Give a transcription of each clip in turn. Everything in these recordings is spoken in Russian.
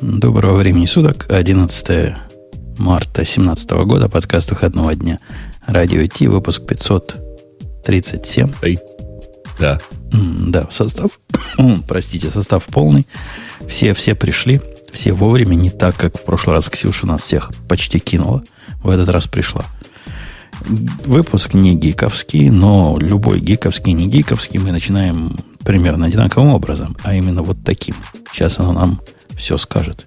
Доброго времени суток. 11 марта 2017 года. Подкаст выходного дня. Радио Ти. Выпуск 537. Эй. Да. Да, состав, простите, состав полный. Все, все пришли, все вовремя, не так, как в прошлый раз Ксюша нас всех почти кинула. В этот раз пришла. Выпуск не гиковский, но любой гиковский, не гиковский мы начинаем примерно одинаковым образом, а именно вот таким. Сейчас оно нам все скажет.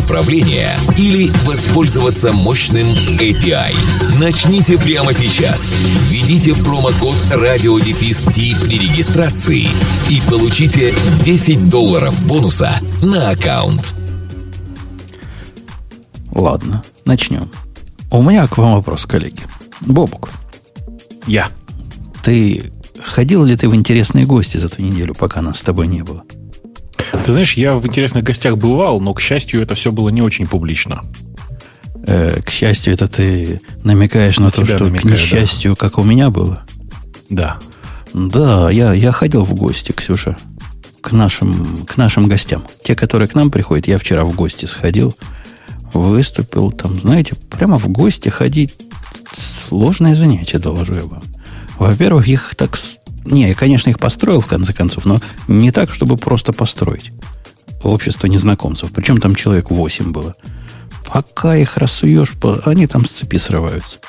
управления или воспользоваться мощным API. Начните прямо сейчас. Введите промокод радиодефис Ти при регистрации и получите 10 долларов бонуса на аккаунт. Ладно, начнем. У меня к вам вопрос, коллеги. Бобук, Я. ты ходил ли ты в интересные гости за ту неделю, пока нас с тобой не было? Ты знаешь, я в интересных гостях бывал, но, к счастью, это все было не очень публично. Э, к счастью, это ты намекаешь на, На то, что намекаю, к несчастью, как у меня было. Да. Да, я, я ходил в гости, Ксюша, к нашим, к нашим гостям. Те, которые к нам приходят, я вчера в гости сходил, выступил там, знаете, прямо в гости ходить сложное занятие, доложу я вам. Во-первых, их так... Не, я, конечно, их построил, в конце концов, но не так, чтобы просто построить. Общество незнакомцев. Причем там человек 8 было. Пока их рассуешь, они там с цепи срываются.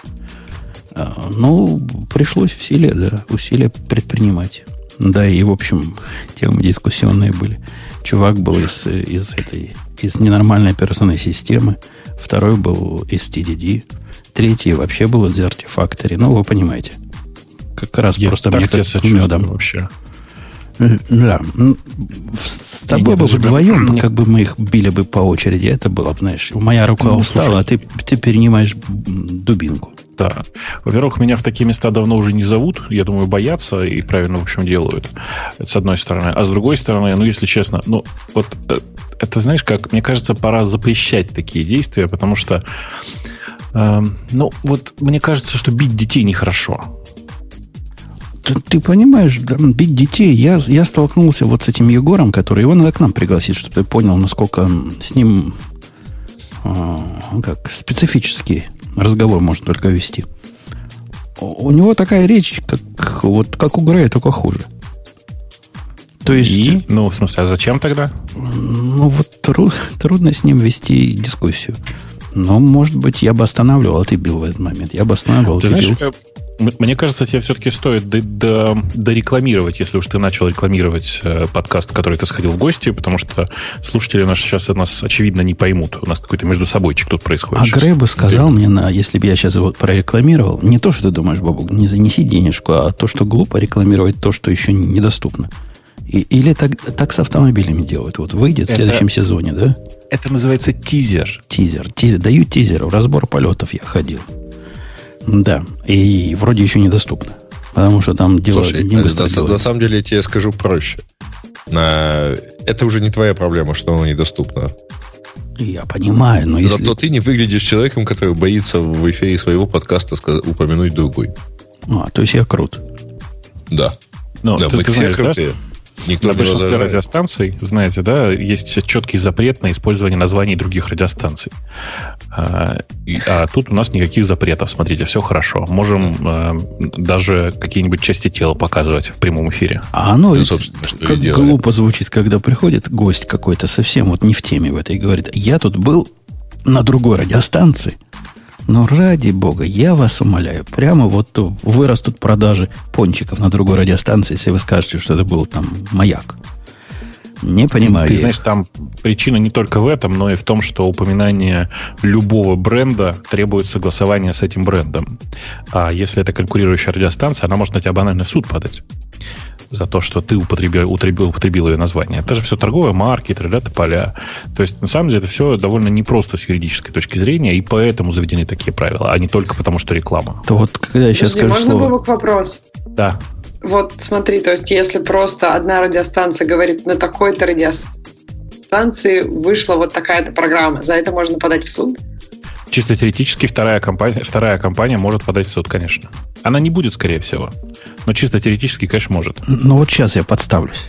А, Ну, пришлось усилия, да, усилия предпринимать. Да, и, в общем, темы дискуссионные были. Чувак был из, из этой, из ненормальной операционной системы, второй был из TDD, третий вообще был из Artifactory. Ну, вы понимаете. Как раз Я просто так мне тебе как медом. вообще. Э, Да. М, С тобой бы вдвоем, прям- как бы мы их били бы по очереди, это было бы, знаешь, моя рука Ну, устала, а ты, ты перенимаешь дубинку. Да. Во-первых, меня в такие места давно уже не зовут. Я думаю, боятся и правильно, в общем, делают. Это с одной стороны. А с другой стороны, ну, если честно, ну, вот э, это, знаешь, как, мне кажется, пора запрещать такие действия, потому что, эм, ну, вот мне кажется, что бить детей нехорошо. Ты, ты понимаешь, да, бить детей. Я, я столкнулся вот с этим Егором, который его надо к нам пригласить, чтобы ты понял, насколько с ним а, как специфический разговор можно только вести. У у него такая речь, как, вот, как у Грея, только хуже. То есть, И, ну, в смысле, а зачем тогда? ну вот тру- трудно с ним вести дискуссию. Но, может быть, я бы останавливал, а ты бил в этот момент. Я бы останавливал, Ты ты знаешь, бил. Мне кажется, тебе все-таки стоит до- до- дорекламировать, если уж ты начал рекламировать э, подкаст, в который ты сходил в гости, потому что слушатели наши сейчас нас, очевидно, не поймут. У нас какой-то между собойчик тут происходит. А сейчас. Грей бы сказал мне, на, если бы я сейчас его прорекламировал, не то, что ты думаешь, Бабук, не занеси денежку, а то, что глупо рекламировать то, что еще недоступно. И- или так, так с автомобилями делают. Вот выйдет в Это- следующем сезоне, да? Это называется тизер. Тизер. тизер. Даю тизер. В разбор полетов я ходил. Да. И вроде еще недоступно. Потому что там дело Слушай, не на, быстро на делается. самом деле я тебе скажу проще. На... Это уже не твоя проблема, что оно недоступно. Я понимаю, но если... Зато ты не выглядишь человеком, который боится в эфире своего подкаста упомянуть другой. А, то есть я крут. Да. Ну, да, ты, мы ты все знаешь, да, крутые. Никто на большинстве возражает. радиостанций, знаете, да, есть четкий запрет на использование названий других радиостанций. А, и- а тут у нас никаких запретов. Смотрите, все хорошо. Можем э, даже какие-нибудь части тела показывать в прямом эфире. А оно Да, что и как глупо звучит, когда приходит гость какой-то совсем вот не в теме в этой и говорит, я тут был на другой радиостанции. Но ради бога, я вас умоляю, прямо вот вырастут продажи пончиков на другой радиостанции, если вы скажете, что это был там маяк. Не понимаю. Ты знаешь, там причина не только в этом, но и в том, что упоминание любого бренда требует согласования с этим брендом. А если это конкурирующая радиостанция, она может на тебя банально в суд подать за то, что ты употребил, употребил, употребил ее название. Это же все торговые марки, тролля поля. То есть, на самом деле, это все довольно непросто с юридической точки зрения, и поэтому заведены такие правила, а не только потому, что реклама. То вот, когда я сейчас Подожди, скажу можно слово... вопрос? Да. Вот смотри, то есть, если просто одна радиостанция говорит на такой-то радиостанции вышла вот такая-то программа, за это можно подать в суд? Чисто теоретически вторая компания, вторая компания может подать в суд, конечно. Она не будет, скорее всего. Но чисто теоретически, конечно, может. Ну вот сейчас я подставлюсь.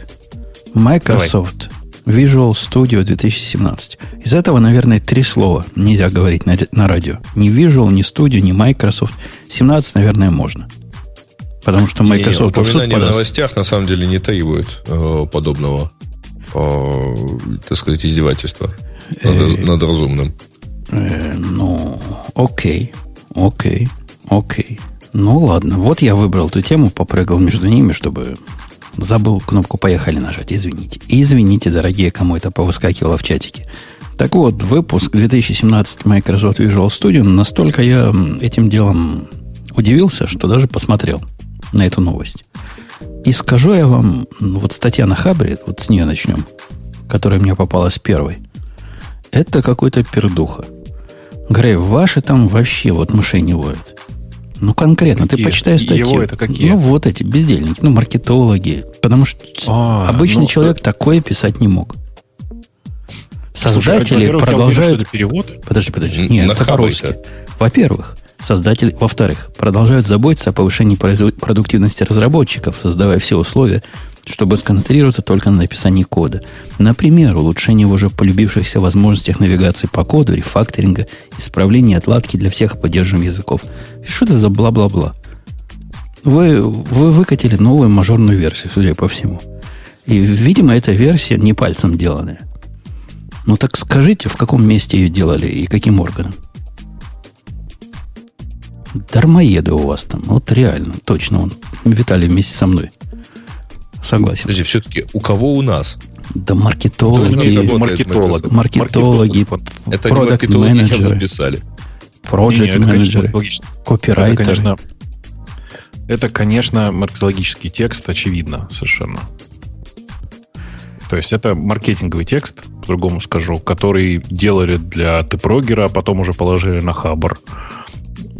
Microsoft Давай. Visual Studio 2017. Из этого, наверное, три слова нельзя говорить на, на радио. Ни Visual, ни Studio, ни Microsoft. 17, наверное, можно. Потому что Microsoft... Не, упоминание в новостях на самом деле не таивают э, подобного, э, так сказать, издевательства над, э, над разумным. Э, ну, окей, окей, окей. Ну ладно, вот я выбрал эту тему, попрыгал между ними, чтобы забыл кнопку «Поехали» нажать. Извините. Извините, дорогие, кому это повыскакивало в чатике. Так вот, выпуск 2017 Microsoft Visual Studio. Настолько я этим делом удивился, что даже посмотрел на эту новость. И скажу я вам, вот статья на Хабре, вот с нее начнем, которая мне попалась первой. Это какой-то пердуха. Грей, ваши там вообще вот мышей не ловят. Ну, конкретно, какие? ты почитай статью. Его это какие? Ну, вот эти бездельники, ну, маркетологи. Потому что а, обычный ну, человек это... такое писать не мог. Создатели Слушай, продолжают... это перевод? Подожди, подожди. Нет, это по-русски. Во-первых, создатели... Во-вторых, продолжают заботиться о повышении продуктивности разработчиков, создавая все условия, чтобы сконцентрироваться только на написании кода. Например, улучшение уже полюбившихся возможностях навигации по коду, рефакторинга, исправления отладки для всех поддерживаемых языков. Что это за бла-бла-бла? Вы, вы выкатили новую мажорную версию, судя по всему. И, видимо, эта версия не пальцем деланная. Ну так скажите, в каком месте ее делали и каким органом? Дармоеды у вас там. Вот реально, точно он. Виталий вместе со мной. Согласен. Подожди, все-таки у кого у нас? Да маркетологи, маркетолог, маркетологи, это маркетологи менеджеры, написали. Project менеджеры, копирайтеры. Это, конечно, это, конечно, маркетологический текст, очевидно, совершенно. То есть это маркетинговый текст, по-другому скажу, который делали для Тпрогера, а потом уже положили на Хабр.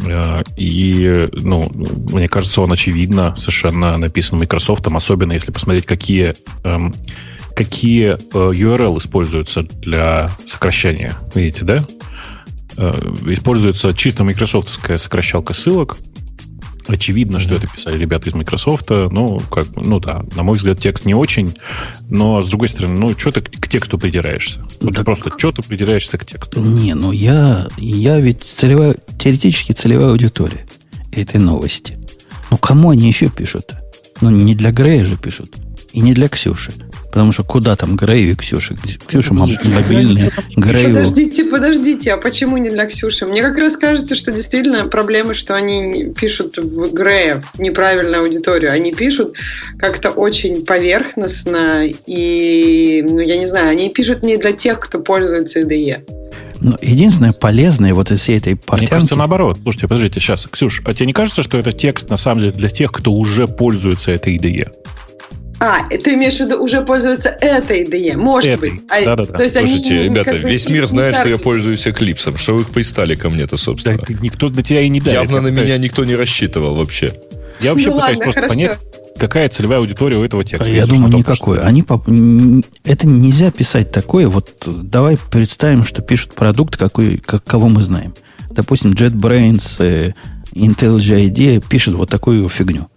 Э, и, ну, мне кажется, он очевидно совершенно написан Microsoft, особенно если посмотреть, какие, эм, какие э, URL используются для сокращения. Видите, да? Э, используется чисто майкрософтовская сокращалка ссылок, Очевидно, что это писали ребята из Microsoft. Ну, как, ну да, на мой взгляд, текст не очень. Но, с другой стороны, ну, что ты к тексту придираешься? Вот ты просто что ты придираешься к тексту? Не, ну я, я ведь целевая, теоретически целевая аудитория этой новости. Ну, кому они еще пишут? Ну, не для Грея же пишут. И не для Ксюши. Потому что куда там Грею и Ксюша? Ксюша мобильная, Грею... Подождите, подождите, а почему не для Ксюши? Мне как раз кажется, что действительно проблема, что они пишут в Грея неправильную аудиторию. Они пишут как-то очень поверхностно и, ну, я не знаю, они пишут не для тех, кто пользуется IDE. Но единственное полезное вот из всей этой портянки... Мне кажется, наоборот. Слушайте, подождите, сейчас. Ксюш, а тебе не кажется, что это текст, на самом деле, для тех, кто уже пользуется этой IDE? А, ты имеешь в виду уже пользуются этой IDE, может этой. быть. А, да, да, да. То есть Слушайте, они, ребята, весь мир знает, что я пользуюсь Эклипсом. Что вы пристали ко мне-то, собственно? Да, никто на тебя и не давит. Явно на меня никто не рассчитывал вообще. Я вообще ну, пытаюсь ладно, просто хорошо. понять, какая целевая аудитория у этого текста. Я думаю, никакой. Они поп... Это нельзя писать такое. Вот давай представим, что пишут продукт, какой, как, кого мы знаем. Допустим, JetBrains, э, IntelliJ IDEA пишут вот такую фигню.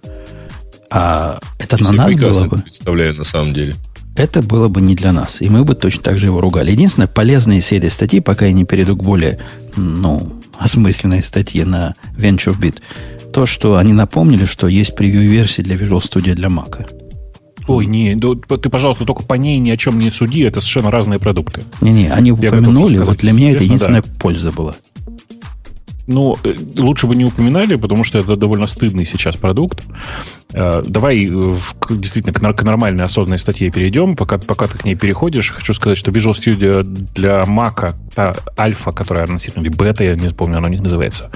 А это на нас было бы... представляю на самом деле. Это было бы не для нас. И мы бы точно так же его ругали. Единственное, полезное из этой статьи, пока я не перейду к более, ну, осмысленной статье на VentureBeat, то, что они напомнили, что есть превью-версии для Visual Studio для Mac. Ой, не, ты, пожалуйста, только по ней ни о чем не суди, это совершенно разные продукты. Не-не, они я упомянули, вот для меня это единственная да. польза была. Ну, э, лучше бы не упоминали, потому что это довольно стыдный сейчас продукт. Э, давай э, действительно к нормальной осознанной статье перейдем. Пока, пока ты к ней переходишь, хочу сказать, что Visual Studio для Mac, та альфа, которая анонсирована, или бета, я не помню, она у них называется,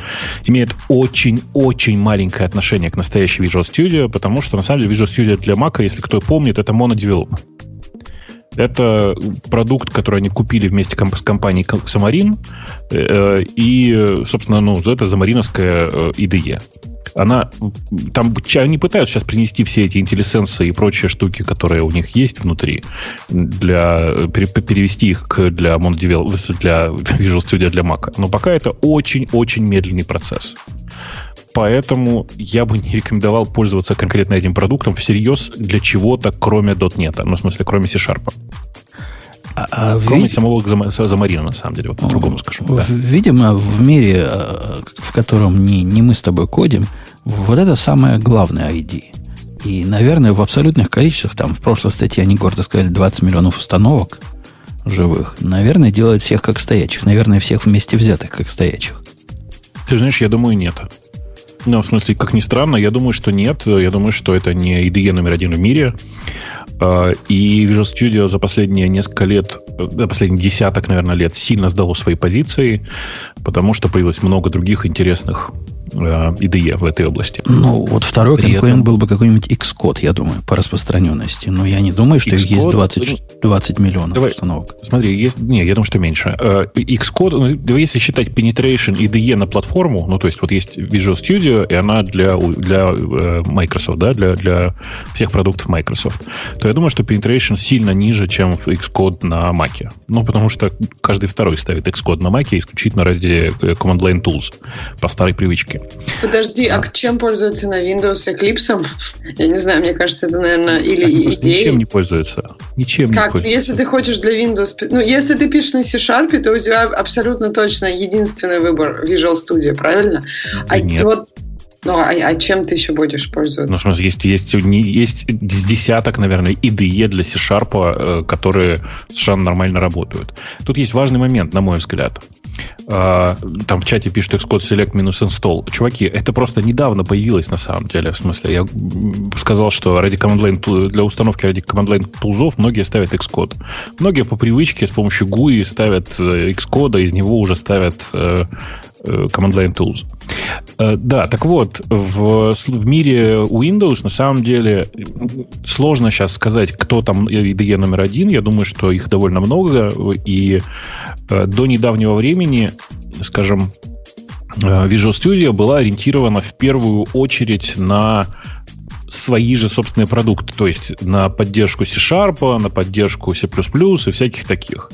имеет очень-очень маленькое отношение к настоящей Visual Studio, потому что, на самом деле, Visual Studio для Mac, если кто помнит, это монодевелоп. Это продукт, который они купили вместе с компанией Xamarin, э, и, собственно, ну, это замариновская IDE. Э, Она, там, они пытаются сейчас принести все эти интеллисенсы и прочие штуки, которые у них есть внутри, для, перевести их для, Monodevel, для Visual Studio для Mac. Но пока это очень-очень медленный процесс. Поэтому я бы не рекомендовал пользоваться конкретно этим продуктом всерьез для чего-то, кроме .NET. Ну, в смысле, кроме C-Sharp. А, а Кроме вид... самого Замарина, на самом деле, вот по-другому скажу. Да. Видимо, в мире, э, в котором не, не мы с тобой кодим, вот это самое главное ID. И, наверное, в абсолютных количествах, там в прошлой статье они гордо сказали 20 миллионов установок живых, наверное, делает всех как стоячих. Наверное, всех вместе взятых как стоячих. Ты знаешь, я думаю, нет. Ну, в смысле, как ни странно, я думаю, что нет. Я думаю, что это не IDE номер один в мире. А, и Visual Studio за последние несколько лет, за последние десяток, наверное, лет сильно сдало свои позиции, потому что появилось много других интересных IDE в этой области. Ну, вот второй При конкурент этом... был бы какой-нибудь Xcode, я думаю, по распространенности. Но я не думаю, что Xcode... их есть 20, 20 миллионов Давай, установок. Смотри, есть, не, я думаю, что меньше. Э, Xcode, ну, если считать penetration IDE на платформу, ну, то есть вот есть Visual Studio, и она для, для э, Microsoft, да, для, для всех продуктов Microsoft, то я думаю, что penetration сильно ниже, чем в Xcode на Mac. Ну, потому что каждый второй ставит Xcode на Mac исключительно ради э, Command Line Tools по старой привычке. Подожди, а чем пользуются на Windows Eclipse? Я не знаю, мне кажется, это, наверное, или идея. Ничем не пользуются. Ничем как? не пользуются. Если ты хочешь для Windows... Ну, если ты пишешь на C-Sharp, то у тебя абсолютно точно единственный выбор Visual Studio, правильно? А нет. Вот ну, а, а чем ты еще будешь пользоваться? Ну, в смысле, есть, есть, есть с десяток, наверное, IDE для C-Sharp, э, которые совершенно нормально работают. Тут есть важный момент, на мой взгляд. А, там в чате пишут Xcode Select минус install. Чуваки, это просто недавно появилось на самом деле. В смысле, я сказал, что ради command line, для установки ради command line тулзов многие ставят Xcode. Многие по привычке с помощью GUI ставят э, Xcode, из него уже ставят Э, command Line Tools. Э, да, так вот, в, в мире Windows на самом деле сложно сейчас сказать, кто там IDE номер один. Я думаю, что их довольно много. И э, до недавнего времени, скажем, Visual Studio была ориентирована в первую очередь на свои же собственные продукты, то есть на поддержку C-Sharp, на поддержку C++ и всяких таких.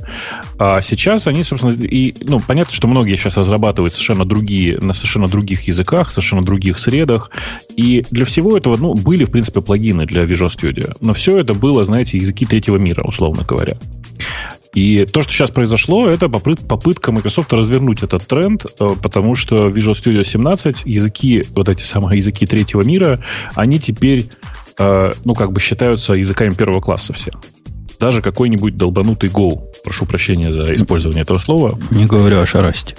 А сейчас они, собственно, и, ну, понятно, что многие сейчас разрабатывают совершенно другие, на совершенно других языках, совершенно других средах, и для всего этого, ну, были, в принципе, плагины для Visual Studio, но все это было, знаете, языки третьего мира, условно говоря. И то, что сейчас произошло, это попытка Microsoft развернуть этот тренд, э, потому что Visual Studio 17, языки, вот эти самые языки третьего мира, они теперь, э, ну, как бы считаются языками первого класса все. Даже какой-нибудь долбанутый Go, прошу прощения за использование этого слова. Не говорю о шарасте.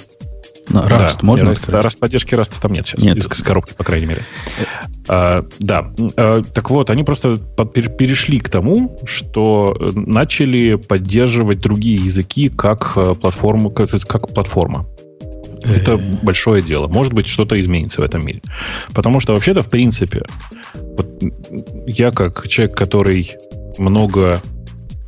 Но Rust да, можно Rust, Rust поддержки Rust там нет сейчас. Нет. Из, из коробки, по крайней мере. А, да. А, так вот, они просто перешли к тому, что начали поддерживать другие языки как э, платформу, как, как платформа. Это большое дело. Может быть, что-то изменится в этом мире. Потому что вообще-то, в принципе, вот я как человек, который много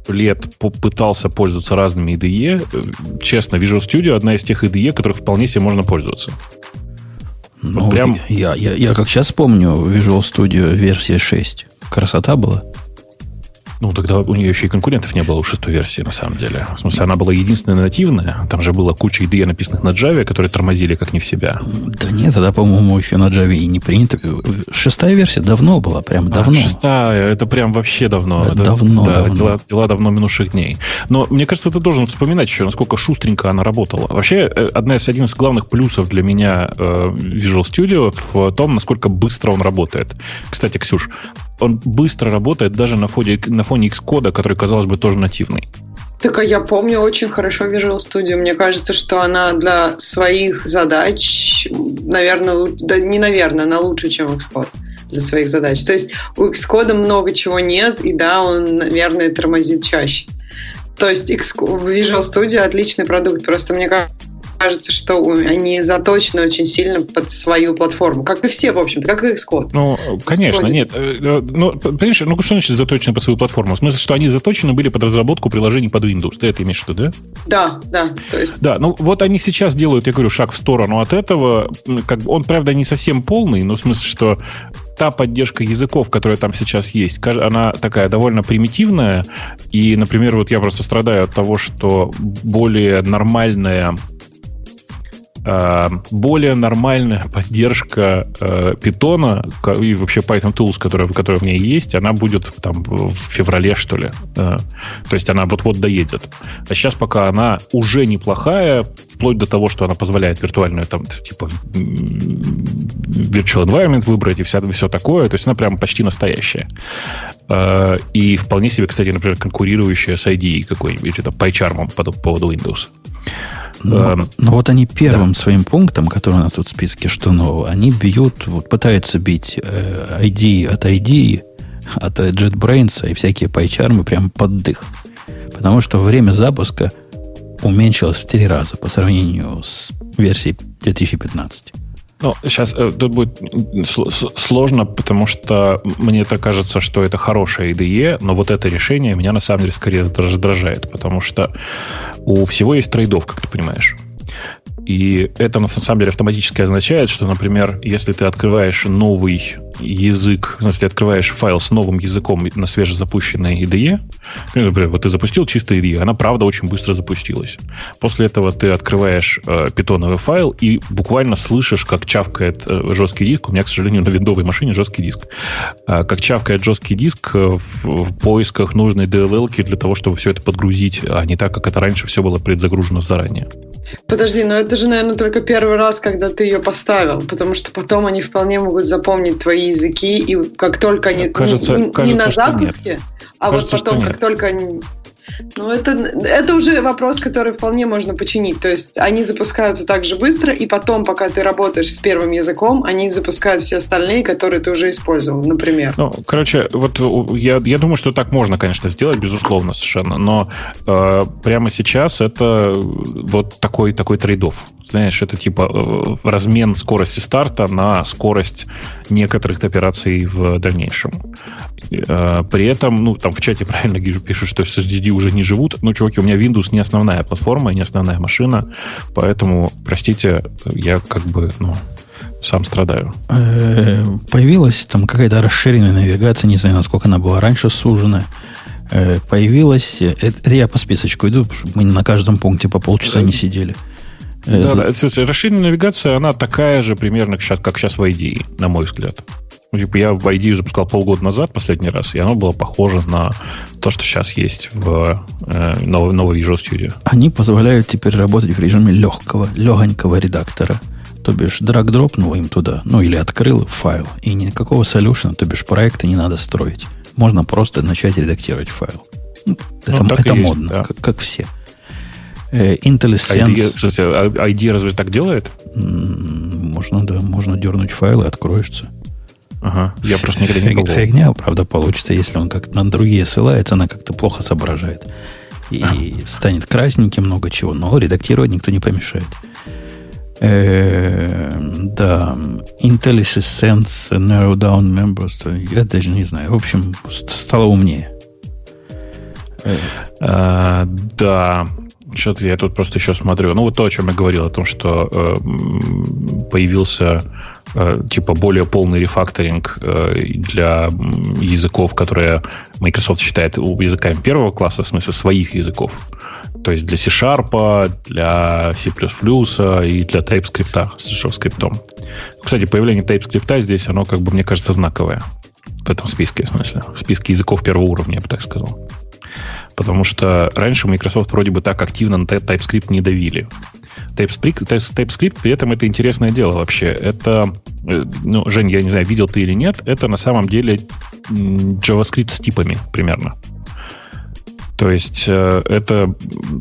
лет пытался пользоваться разными IDE. Честно, Visual Studio одна из тех IDE, которых вполне себе можно пользоваться. Ну, вот прям... я, я, я как сейчас помню Visual Studio версия 6. Красота была. Ну, тогда у нее еще и конкурентов не было у шестой версии, на самом деле. В смысле, она была единственная нативная. Там же была куча IDE, написанных на Java, которые тормозили как не в себя. Да нет, тогда, по-моему, еще на Java и не принято. Шестая версия давно была, прям а, давно. А, шестая, это прям вообще давно. Это, давно, да, давно. Дела, дела давно минувших дней. Но мне кажется, ты должен вспоминать еще, насколько шустренько она работала. Вообще, э, одна из, один из главных плюсов для меня э, Visual Studio в том, насколько быстро он работает. Кстати, Ксюш, он быстро работает даже на фоне, на фоне Xcode, который, казалось бы, тоже нативный. Так а я помню очень хорошо Visual Studio. Мне кажется, что она для своих задач, наверное, да не наверное, она лучше, чем Xcode для своих задач. То есть у Xcode много чего нет, и да, он, наверное, тормозит чаще. То есть Visual Studio отличный продукт, просто мне кажется, кажется, что они заточены очень сильно под свою платформу. Как и все, в общем-то, как и Xcode. Ну, конечно, нет. Э, э, ну, понимаешь, ну что значит заточены под свою платформу? В смысле, что они заточены были под разработку приложений под Windows. Ты это имеешь в виду, да? Да, да. То есть... Да, ну вот они сейчас делают, я говорю, шаг в сторону от этого. Как бы он, правда, не совсем полный, но в смысле, что та поддержка языков, которая там сейчас есть, она такая довольно примитивная. И, например, вот я просто страдаю от того, что более нормальная более нормальная поддержка э, питона и вообще Python Tools, которая, которая у меня есть, она будет там в феврале, что ли. Э, то есть она вот-вот доедет. А сейчас пока она уже неплохая, вплоть до того, что она позволяет виртуальную там типа virtual environment выбрать и вся, все такое. То есть она прям почти настоящая. И вполне себе, кстати, например, конкурирующая с IDE какой-нибудь, это PyCharm по поводу Windows. Но, ну, эм, но вот они первым да. своим пунктом, который у нас тут в списке, что нового, они бьют, вот пытаются бить э, ID от ID, от JetBrains и всякие пайчармы прям под дых. Потому что время запуска уменьшилось в три раза по сравнению с версией 2015. Ну, сейчас э, тут будет сложно, потому что мне это кажется, что это хорошая IDE, но вот это решение меня на самом деле скорее раздражает, потому что у всего есть трейдов, как ты понимаешь. И это на самом деле автоматически означает, что, например, если ты открываешь новый язык, смысле, открываешь файл с новым языком на свежезапущенной IDE, ну, например, вот ты запустил чисто IDE, она правда очень быстро запустилась. После этого ты открываешь э, питоновый файл и буквально слышишь, как чавкает э, жесткий диск. У меня, к сожалению, на виндовой машине жесткий диск. Э, как чавкает жесткий диск в, в поисках нужной DLL для того, чтобы все это подгрузить, а не так, как это раньше все было предзагружено заранее. Подожди, но это же, наверное, только первый раз, когда ты ее поставил, потому что потом они вполне могут запомнить твои языки, и как только они... Кажется, не, кажется, не на запуске, а кажется, вот потом, как только они ну, это, это уже вопрос, который вполне можно починить. То есть они запускаются так же быстро, и потом, пока ты работаешь с первым языком, они запускают все остальные, которые ты уже использовал, например. Ну, короче, вот я, я думаю, что так можно, конечно, сделать, безусловно, совершенно. Но э, прямо сейчас это вот такой, такой трейдов. Знаешь, это типа э, размен скорости старта на скорость некоторых операций в дальнейшем. Э, при этом, ну, там в чате правильно пишут, что SSD уже не живут. Ну, чуваки, у меня Windows не основная платформа, не основная машина, поэтому, простите, я как бы, ну, сам страдаю. Э, появилась там какая-то расширенная навигация, не знаю, насколько она была раньше сужена. Появилась, это я по списочку иду, чтобы мы на каждом пункте по полчаса не сидели. Да, да. Расширенная навигация, она такая же примерно, как сейчас, как сейчас в IDE, на мой взгляд. Ну, типа, я в IDE запускал полгода назад последний раз, и оно было похоже на то, что сейчас есть в э, новой, новой Visual Studio. Они позволяют теперь работать в режиме легкого, легонького редактора. То бишь, драг дропнул им туда, ну или открыл файл, и никакого солюшена, то бишь проекта не надо строить. Можно просто начать редактировать файл. Ну, это ну, это модно, есть, да. как, как все. Э, IntelliSense... ID, ID разве так делает? Можно, да. Можно дернуть файл и откроешься. Ага, я просто никогда не пробовал. Фигня, правда, получится, если он как на другие ссылается, она как-то плохо соображает. И а. станет красненьким, много чего, но редактировать никто не помешает. Э, да, IntelliSense Narrow Down Members, я даже не знаю. В общем, стало умнее. А, да, что-то я тут просто еще смотрю. Ну, вот то, о чем я говорил, о том, что э, появился э, типа более полный рефакторинг э, для языков, которые Microsoft считает языками первого класса, в смысле своих языков. То есть для C-Sharp, для C++ и для TypeScript с JavaScript. Кстати, появление TypeScript здесь, оно, как бы, мне кажется, знаковое в этом списке, в смысле. В списке языков первого уровня, я бы так сказал. Потому что раньше Microsoft вроде бы так активно на TypeScript не давили. TypeScript, TypeScript, при этом это интересное дело вообще. Это, э, ну, Жень, я не знаю, видел ты или нет, это на самом деле JavaScript с типами примерно. То есть э, это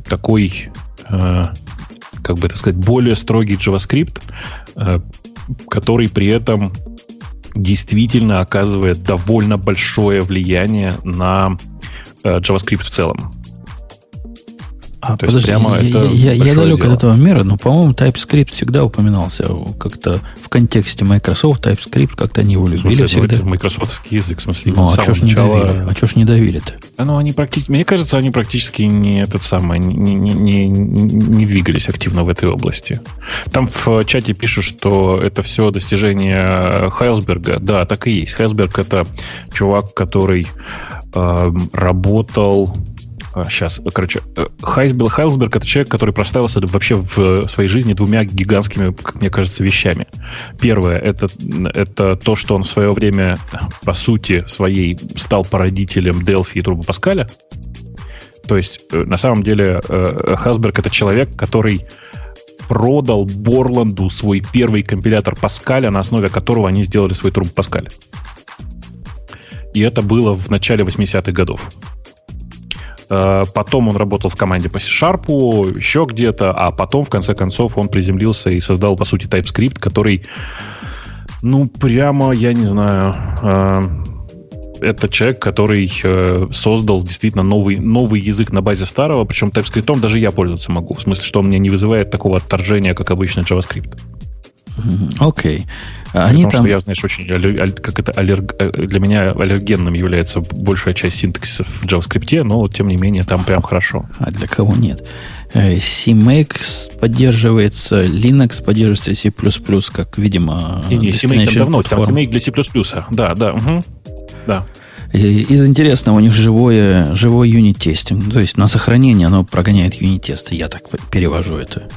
такой, э, как бы это сказать, более строгий JavaScript, который при этом действительно оказывает довольно большое влияние на JavaScript в целом. А, То подожди, прямо я, это я, я далек дело. от этого мира, но, по-моему, TypeScript всегда упоминался как-то в контексте Microsoft. TypeScript как-то они его любили смысле, всегда. Microsoftский язык, в смысле, ну, а что ж начала... не давили? А что ж не давили-то? Ну, они практически, мне кажется, они практически не этот самый, не, не, не, не двигались активно в этой области. Там в чате пишут, что это все достижение Хайлсберга. Да, так и есть. Хайлсберг это чувак, который э, работал Сейчас, а, короче, э, Хайсбилл Хайлсберг это человек, который проставился вообще в своей жизни двумя гигантскими, как мне кажется, вещами. Первое это, это то, что он в свое время, по сути своей, стал породителем Delphi и Турбо Паскаля. То есть, э, на самом деле, э, Хасберг это человек, который продал Борланду свой первый компилятор Паскаля, на основе которого они сделали свой Турбо Паскаль. И это было в начале 80-х годов. Э, потом он работал в команде по C-Sharp, еще где-то, а потом, в конце концов, он приземлился и создал, по сути, TypeScript, который, ну, прямо, я не знаю, э, это человек, который э, создал действительно новый, новый язык на базе старого, причем TypeScript даже я пользоваться могу, в смысле, что он мне не вызывает такого отторжения, как обычный JavaScript. Окей. Okay. Они Потому там... что я, знаешь, очень как это аллерг... Э, для меня аллергенным является большая часть синтаксиса в JavaScript, но тем не менее там прям хорошо. А для кого нет? Э, CMake поддерживается, Linux поддерживается C++, как, видимо, не, не, CMake там давно, там CMake для C++. Да, да, угу. да. Из интересного у них живое, живой юнит-тестинг. То есть на сохранение оно прогоняет юнит-тесты. Я так перевожу это.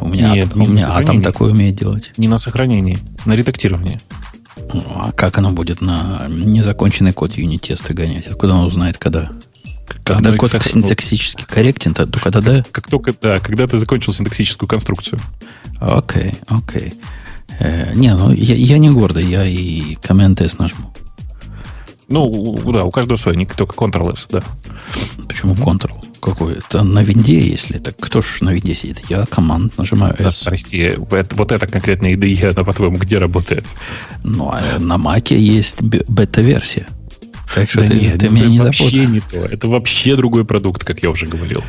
У меня, Нет, у меня Атом такое умеет делать. Не на сохранении, на редактировании. Ну, а как оно будет на незаконченный код юнит-тесты гонять? Откуда он узнает, когда? Когда код как, синтаксически корректен, то, то когда да? Как только, да, когда ты закончил синтаксическую конструкцию. Окей, окей. Э, не, ну я, я не гордый, я и Command-S нажму. Ну, да, у каждого свой, не только Ctrl-S, да. Почему Ctrl? Какой? Это на винде, если так. Кто же на винде сидит? Я команд нажимаю S. Да, прости, это, вот это конкретная IDE, она, по-твоему, где работает? Ну, а на Маке есть бета-версия. Так что да ты, нет, ты меня не вообще не то. Это вообще другой продукт, как я уже говорил.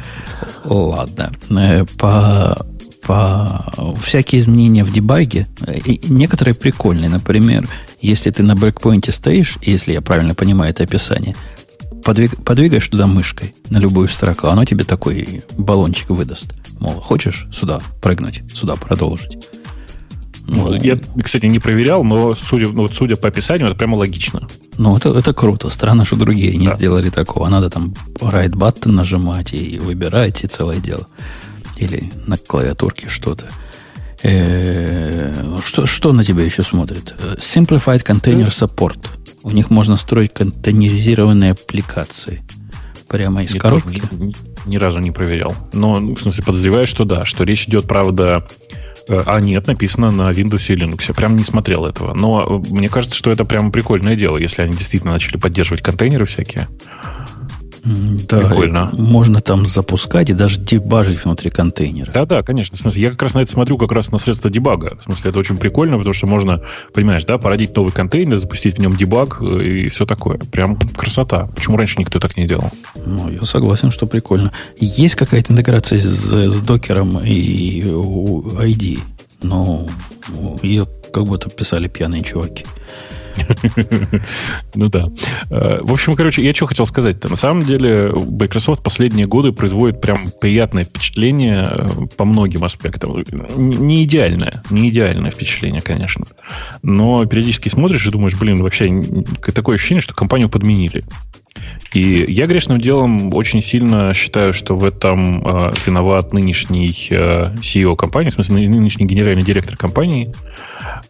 Ладно. Э, по, по всякие изменения в дебаге, и некоторые прикольные. Например, если ты на брейкпоинте стоишь, если я правильно понимаю это описание, подвиг, подвигаешь туда мышкой на любую строку, оно тебе такой баллончик выдаст. Мол, хочешь сюда прыгнуть, сюда продолжить. Ну, я, кстати, не проверял, но судя, ну, судя по описанию, это прямо логично. Ну, это, это круто. Странно, что другие не да. сделали такого. Надо там right button нажимать и выбирать, и целое дело. Или на клавиатурке что-то. Э, что, что на тебя еще смотрит? Simplified Container Support. У них можно строить контейнеризированные аппликации. Прямо из Я коробки. Ни, ни разу не проверял. Но, в смысле, подозреваю, что да, что речь идет, правда, э, а нет, написано на Windows и Linux. Я прям не смотрел этого. Но мне кажется, что это прям прикольное дело, если они действительно начали поддерживать контейнеры всякие. Да, Прикольно. Можно там запускать и даже дебажить внутри контейнера. Да-да, конечно. В смысле, я как раз на это смотрю как раз на средство дебага. В смысле, это очень прикольно, потому что можно, понимаешь, да, породить новый контейнер, запустить в нем дебаг э, и все такое. Прям красота. Почему раньше никто так не делал? Ну, я согласен, что прикольно. Есть какая-то интеграция с, с докером и ID, но ее как будто писали пьяные чуваки. Ну да. Э, в общем, короче, я что хотел сказать-то. На самом деле, Microsoft последние годы производит прям приятное впечатление э, по многим аспектам. Не идеальное, не идеальное впечатление, конечно. Но периодически смотришь и думаешь, блин, вообще такое ощущение, что компанию подменили. И я грешным делом очень сильно считаю, что в этом э, виноват нынешний э, CEO компании, в смысле нынешний генеральный директор компании,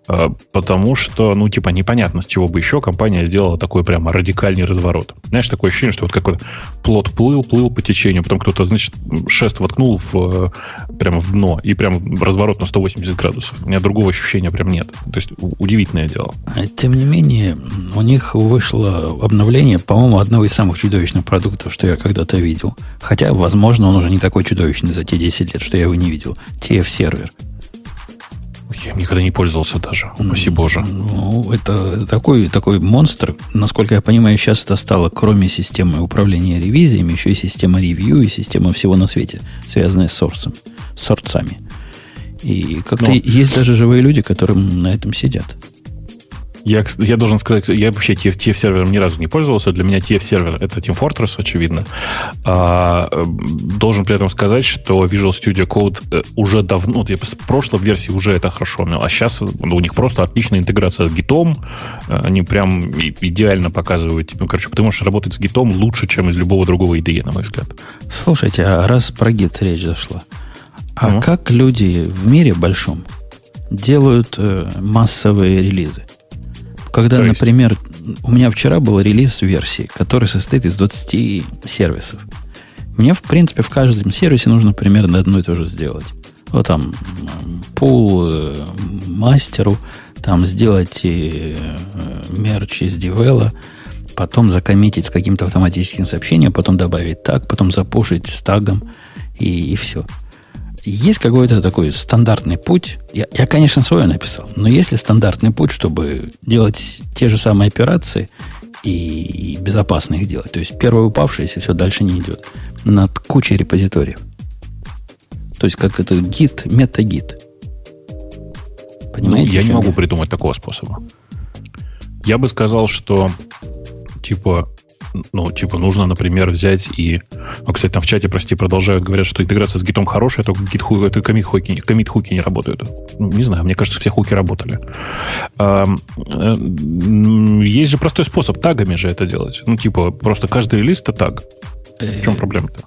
э, потому что, ну, типа, непонятно, с чего бы еще компания сделала такой прямо радикальный разворот. Знаешь, такое ощущение, что вот какой-то плод плыл, плыл по течению, потом кто-то, значит, шест воткнул в, э, прямо в дно, и прям разворот на 180 градусов. У меня другого ощущения прям нет. То есть удивительное дело. Тем не менее, у них вышло обновление, по-моему, одного из самых чудовищных продуктов, что я когда-то видел. Хотя, возможно, он уже не такой чудовищный за те 10 лет, что я его не видел. TF-сервер. Я никогда не пользовался даже. Упаси боже. Ну, это такой, такой монстр. Насколько я понимаю, сейчас это стало, кроме системы управления ревизиями, еще и система ревью, и система всего на свете, связанная с сорсом, с сорцами. И как-то Но... есть даже живые люди, которые на этом сидят. Я, я должен сказать, я вообще TF, TF сервером ни разу не пользовался. Для меня TF сервер это Team Fortress, очевидно. А, должен при этом сказать, что Visual Studio Code э, уже давно, вот я с прошлой версии уже это хорошо умел, а сейчас ну, у них просто отличная интеграция с гитом. Э, они прям идеально показывают. Ну, короче, ты можешь работать с гитом лучше, чем из любого другого IDE, на мой взгляд. Слушайте, а раз про гит речь зашла, а ну? как люди в мире большом делают э, массовые релизы? Когда, например, у меня вчера был релиз версии, который состоит из 20 сервисов. Мне, в принципе, в каждом сервисе нужно примерно одно и то же сделать. Вот там пул э, мастеру, там сделать и, э, мерч из девела, потом закоммитить с каким-то автоматическим сообщением, потом добавить так, потом запушить с тагом и, и все. Есть какой-то такой стандартный путь. Я, я, конечно, свое написал, но есть ли стандартный путь, чтобы делать те же самые операции и, и безопасно их делать? То есть первое упавшее, если все дальше не идет, над кучей репозиториев. То есть как это гид, метагид. Понимаете? Ну, я не могу я? придумать такого способа. Я бы сказал, что типа ну, типа, нужно, например, взять и... Ну, кстати, там в чате, прости, продолжают, говорят, что интеграция с гитом хорошая, только гит это комит хуки, комит хуки не работают. Ну, не знаю, мне кажется, все хуки работали. А, есть же простой способ, тагами же это делать. Ну, типа, просто каждый релиз это таг. В чем э, проблема-то?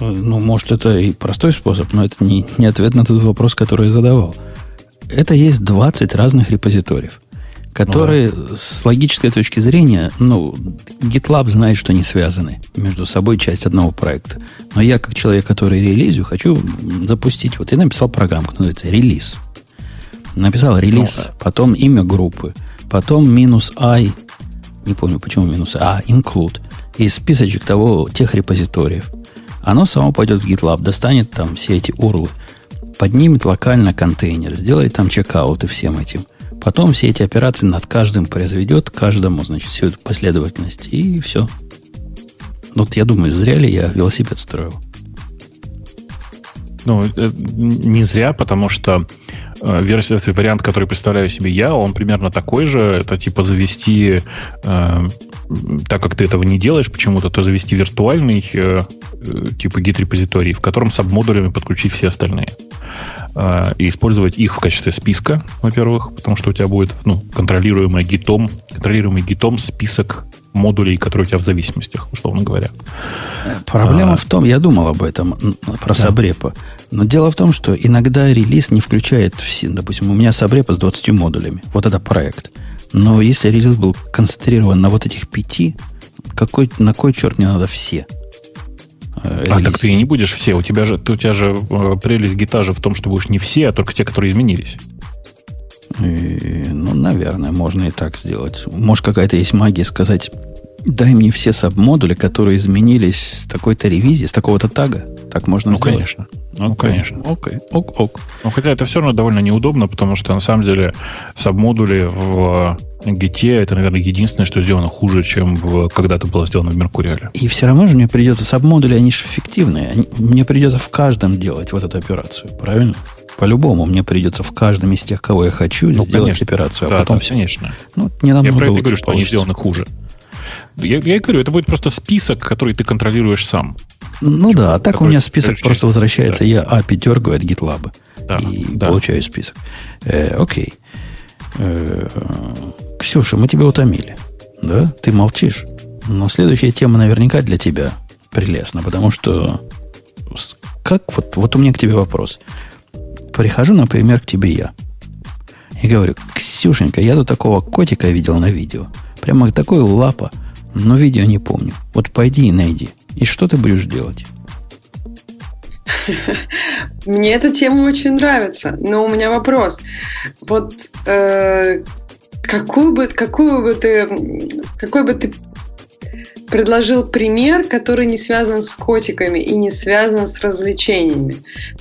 Ну, может, это и простой способ, но это не, не ответ на тот вопрос, который я задавал. Это есть 20 разных репозиториев которые ну, да. с логической точки зрения, ну, GitLab знает, что не связаны между собой часть одного проекта. Но я, как человек, который релизю, хочу запустить. Вот я написал программку, называется релиз. Написал релиз, ну, потом имя группы, потом минус i, не помню, почему минус а, include, и списочек того, тех репозиториев. Оно само пойдет в GitLab, достанет там все эти урлы, поднимет локально контейнер, сделает там чекауты всем этим – Потом все эти операции над каждым произведет, каждому, значит, всю эту последовательность, и все. Вот я думаю, зря ли я велосипед строил? Ну, э, не зря, потому что э, версия, вариант, который представляю себе я, он примерно такой же. Это типа завести, э, так как ты этого не делаешь почему-то, то завести виртуальный э, э типа гид-репозиторий, в котором сабмодулями подключить все остальные. Э, и использовать их в качестве списка, во-первых, потому что у тебя будет ну, контролируемый гитом, контролируемый гитом список модулей, которые у тебя в зависимостях, условно говоря. Проблема а, в том, я думал об этом, про да. Сабрепа. Но дело в том, что иногда релиз не включает все. Допустим, у меня Сабрепа с 20 модулями. Вот это проект. Но если релиз был концентрирован на вот этих пяти, какой, на кой черт мне надо все? Э, а, так ты и не будешь все. У тебя же, у тебя же э, прелесть гитажа в том, что будешь не все, а только те, которые изменились. И, ну, наверное, можно и так сделать. Может, какая-то есть магия сказать, дай мне все саб-модули, которые изменились с такой-то ревизии, с такого-то тага. Так можно ну, сделать? конечно. Ну, okay. конечно. Окей, ок, ок. Ну, хотя это все равно довольно неудобно, потому что, на самом деле, саб-модули в Git это, наверное, единственное, что сделано хуже, чем в, когда-то было сделано в Меркуриале. И все равно же мне придется саб-модули, они же эффективные. Они, мне придется в каждом делать вот эту операцию, правильно? По-любому мне придется в каждом из тех, кого я хочу, ну, сделать конечно. операцию, а да, потом да, конечно. Ну, не я про это говорю, что они сделаны хуже. Я, я говорю, это будет просто список, который ты контролируешь сам. Ну да, а так у меня список просто возвращается. Да. Я API дергаю от GitLab да, и да. получаю список. Э, окей. Э, Ксюша, мы тебя утомили. Да? Ты молчишь. Но следующая тема наверняка для тебя прелестна, потому что как вот, вот у меня к тебе вопрос. Прихожу, например, к тебе я. И говорю, Ксюшенька, я тут такого котика видел на видео. Прямо такой лапа, но видео не помню. Вот пойди и найди. И что ты будешь делать? Мне эта тема очень нравится, но у меня вопрос. Вот э, какую бы, какую бы ты, какой бы ты предложил пример, который не связан с котиками и не связан с развлечениями.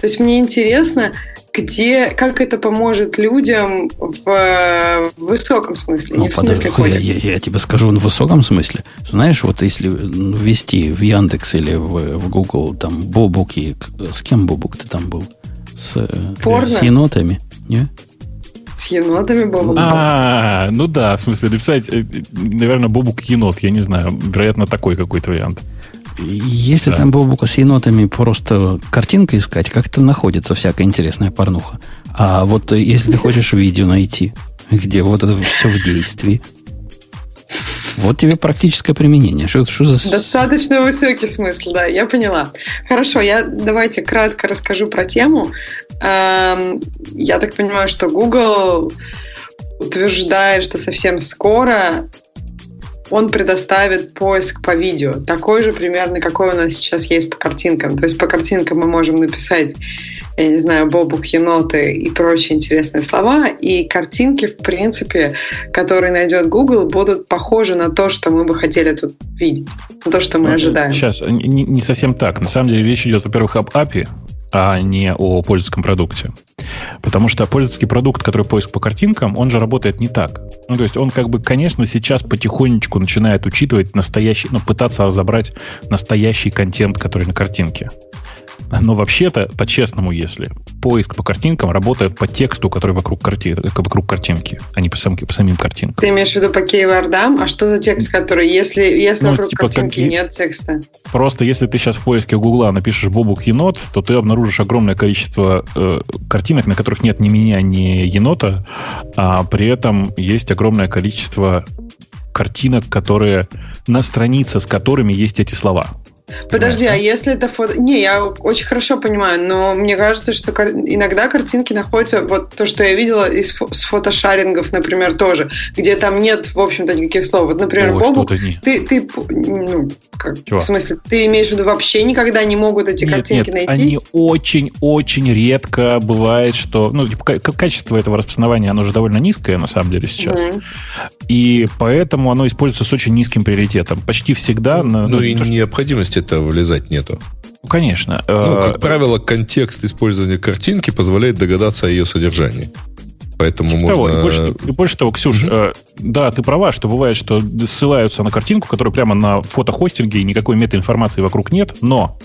То есть мне интересно, где, как это поможет людям в, в высоком смысле, ну, не в смысле подожди, я, я, я тебе скажу в высоком смысле. Знаешь, вот если ввести в Яндекс или в, в Google там Бобуки, с кем Бобук ты там был? С, Порно? с енотами? Не? С енотами Бобук? А, ну да, в смысле написать, э, наверное, Бобук енот, я не знаю, вероятно, такой какой-то вариант. Если да. там Бобука с енотами просто картинка искать, как-то находится всякая интересная порнуха. А вот если ты хочешь видео найти, где вот это все в действии, вот тебе практическое применение. Что, что за... Достаточно высокий смысл, да, я поняла. Хорошо, я давайте кратко расскажу про тему. Эм, я так понимаю, что Google утверждает, что совсем скоро он предоставит поиск по видео. Такой же примерно, какой у нас сейчас есть по картинкам. То есть по картинкам мы можем написать, я не знаю, бобук, еноты и прочие интересные слова. И картинки, в принципе, которые найдет Google, будут похожи на то, что мы бы хотели тут видеть. На то, что мы ну, ожидаем. Сейчас, не, не совсем так. На самом деле речь идет, во-первых, об API, а не о пользовательском продукте. Потому что пользовательский продукт, который поиск по картинкам, он же работает не так. Ну, то есть он как бы, конечно, сейчас потихонечку начинает учитывать настоящий, ну, пытаться разобрать настоящий контент, который на картинке. Но вообще-то, по-честному, если поиск по картинкам работает по тексту, который вокруг, карти... вокруг картинки, а не по, сам... по самим картинкам. Ты имеешь в виду по кейвордам? А что за текст, который, если, если ну, вокруг типа картинки как... нет текста? Просто если ты сейчас в поиске Гугла напишешь «бобук енот», то ты обнаружишь огромное количество э, картинок, на которых нет ни меня, ни енота, а при этом есть огромное количество картинок, которые на странице, с которыми есть эти слова. Подожди, а если это фото... Не, я очень хорошо понимаю, но мне кажется, что иногда картинки находятся, вот то, что я видела из фо... с фотошарингов, например, тоже, где там нет, в общем-то, никаких слов. Вот, например, О, Бобу, ты, ты, ну, как, в смысле, ты имеешь в виду, вообще никогда не могут эти нет, картинки нет, найти? они очень-очень редко бывает, что, ну, типа, качество этого распознавания, оно же довольно низкое, на самом деле, сейчас. Mm-hmm. И поэтому оно используется с очень низким приоритетом. Почти всегда... Ну, ну и то, необходимости это влезать нету. Ну, конечно. Ну, как правило, контекст использования картинки позволяет догадаться о ее содержании. Поэтому типа можно... Того, и, больше, и больше того, Ксюш, mm-hmm. э, да, ты права, что бывает, что ссылаются на картинку, которая прямо на фотохостинге, и никакой метаинформации вокруг нет, но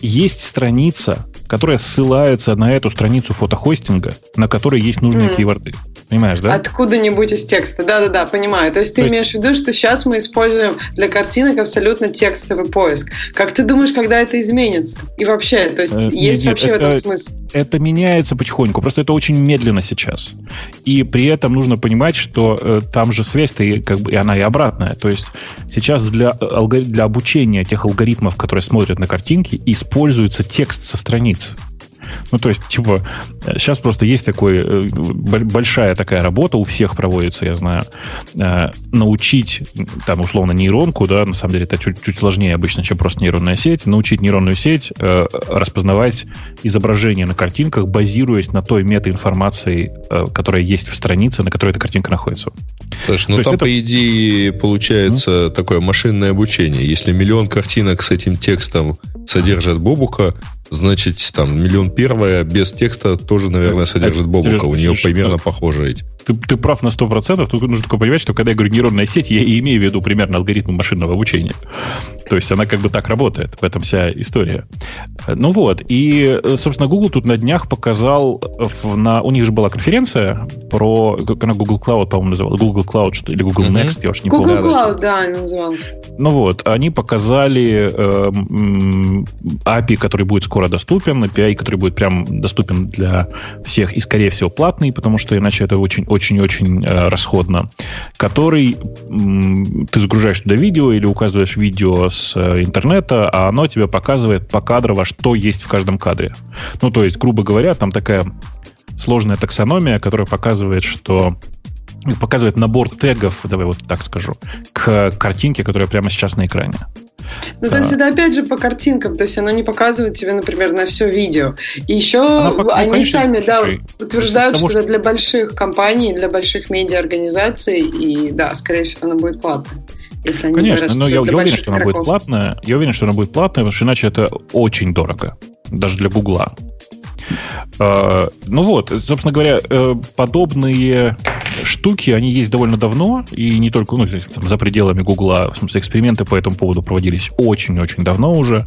есть страница, которая ссылается на эту страницу фотохостинга, на которой есть нужные mm-hmm. кейворды. Понимаешь, да? Откуда-нибудь из текста. Да-да-да, понимаю. То есть ты То имеешь в виду, что сейчас мы используем для картинок абсолютно текстовый поиск. Как ты думаешь, когда это изменится? И вообще, то есть э, есть нет, вообще это, в этом смысл? Это меняется потихоньку. Просто это очень медленно сейчас. И при этом нужно понимать, что э, там же связь-то и, как бы, и она и обратная. То есть сейчас для, э, алгори- для обучения тех алгоритмов, которые смотрят на картинки, используется текст со страниц. Ну, то есть, типа, сейчас просто есть такой, э, большая такая работа, у всех проводится, я знаю, э, научить, там, условно, нейронку, да, на самом деле это чуть, чуть сложнее обычно, чем просто нейронная сеть, научить нейронную сеть э, распознавать изображение на картинках, базируясь на той метаинформации, которая есть в странице, на которой эта картинка находится. Слушай, ну там, это... по идее, получается mm-hmm. такое машинное обучение. Если миллион картинок с этим текстом содержат Бобука, значит, там, миллион первая без текста тоже, наверное, содержит Бобука. У нее примерно похожие эти ты, ты прав на 100%, тут нужно только понимать, что когда я говорю нейронная сеть, я и имею в виду примерно алгоритм машинного обучения. То есть она как бы так работает, в этом вся история. Ну вот, и, собственно, Google тут на днях показал, в, на, у них же была конференция про, как она Google Cloud, по-моему, называлась, Google Cloud что, или Google mm-hmm. Next, я уж не Google помню. Google Cloud, да, она называлась. Ну вот, они показали э, API, который будет скоро доступен, API, который будет прям доступен для всех и, скорее всего, платный, потому что иначе это очень очень-очень э, расходно, который ты загружаешь туда видео или указываешь видео с э, интернета, а оно тебе показывает покадрово, что есть в каждом кадре. Ну, то есть, грубо говоря, там такая сложная таксономия, которая показывает, что показывает набор тегов, давай вот так скажу, к картинке, которая прямо сейчас на экране. Ну, то есть это опять же по картинкам, то есть оно не показывает тебе, например, на все видео. И еще ну, они конечно, сами да, утверждают, что, что это для больших компаний, для больших медиаорганизаций, и да, скорее всего, оно будет платное. Если они Конечно, говорят, но я, я уверен, что она будет платная. Я уверен, что она будет платная, потому что иначе это очень дорого. Даже для Гугла. Uh, ну вот, собственно говоря, э, подобные штуки, они есть довольно давно, и не только ну, там, за пределами Гугла, в смысле, эксперименты по этому поводу проводились очень-очень давно уже.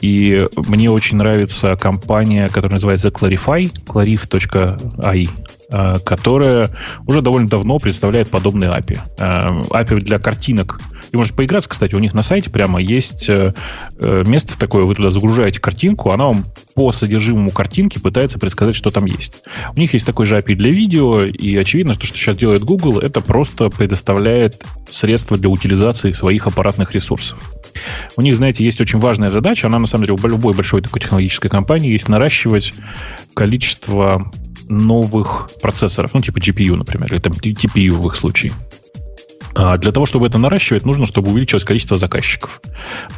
И мне очень нравится компания, которая называется Clarify, clarif.ai, э, которая уже довольно давно представляет подобные API. API для картинок и можете поиграться, кстати, у них на сайте прямо есть э, э, место такое, вы туда загружаете картинку, она вам по содержимому картинки пытается предсказать, что там есть. У них есть такой же API для видео, и очевидно, что, что сейчас делает Google, это просто предоставляет средства для утилизации своих аппаратных ресурсов. У них, знаете, есть очень важная задача, она на самом деле у любой большой такой технологической компании есть наращивать количество новых процессоров, ну, типа GPU, например, или там TPU в их случае. А для того, чтобы это наращивать, нужно, чтобы увеличилось количество заказчиков.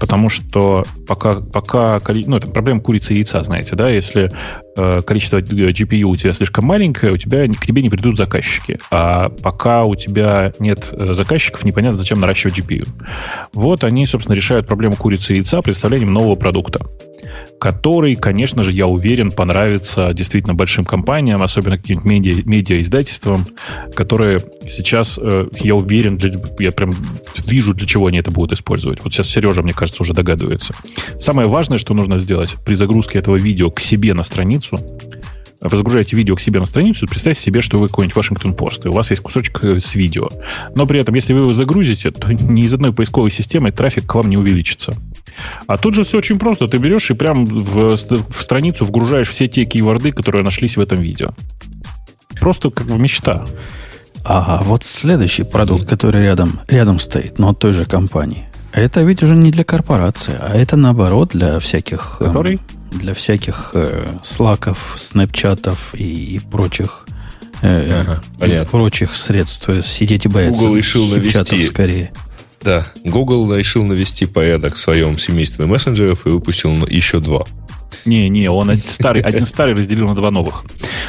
Потому что пока, пока ну, это проблема курицы и яйца, знаете, да, если количество GPU у тебя слишком маленькое, у тебя к тебе не придут заказчики. А пока у тебя нет э, заказчиков, непонятно, зачем наращивать GPU. Вот они, собственно, решают проблему курицы и яйца представлением нового продукта который, конечно же, я уверен, понравится действительно большим компаниям, особенно каким-нибудь медиа, медиа-издательствам, которые сейчас, э, я уверен, для, я прям вижу, для чего они это будут использовать. Вот сейчас Сережа, мне кажется, уже догадывается. Самое важное, что нужно сделать при загрузке этого видео к себе на страницу, вы загружаете видео к себе на страницу, представьте себе, что вы какой-нибудь Вашингтон Пост, и у вас есть кусочек э, с видео. Но при этом, если вы его загрузите, то ни из одной поисковой системы трафик к вам не увеличится. А тут же все очень просто. Ты берешь и прям в, в страницу вгружаешь все те кейворды, которые нашлись в этом видео. Просто как бы мечта. А вот следующий продукт, который рядом, рядом стоит, но от той же компании. Это ведь уже не для корпорации, а это наоборот для всяких... Эм, который? Для всяких э, слаков, снэпчатов и, и прочих э, ага, и прочих средств. То есть сидеть и бояться. Google решил навести скорее. Да, Google решил навести порядок в своем семействе мессенджеров и выпустил еще два. Не, не, он один старый, один старый разделил на два новых.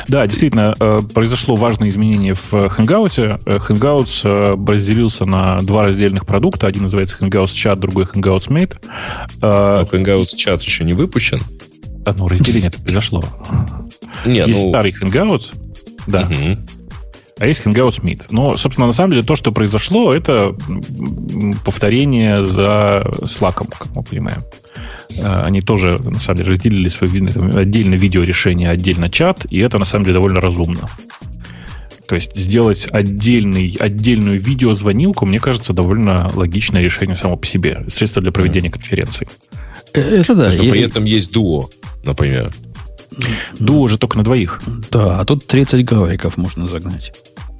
Да, действительно, э, произошло важное изменение в Hangout. Э, Hangouts э, разделился на два раздельных продукта. Один называется Hangouts Chat, другой Hangouts Mate. Но Hangouts Chat еще не выпущен. А, ну, разделение это произошло. Нет, есть ну... старый Hangout, да. Угу. А есть Hangouts Meet. Но, собственно, на самом деле то, что произошло, это повторение за Slack, как мы понимаем. А, они тоже, на самом деле, разделили свое отдельно видеорешение, отдельно чат, и это, на самом деле, довольно разумно. То есть сделать отдельный, отдельную видеозвонилку, мне кажется, довольно логичное решение само по себе. Средство для проведения конференций. Э, это да. Что при этом есть дуо например. Дуо уже только на двоих. Да, а тут 30 гавариков можно загнать.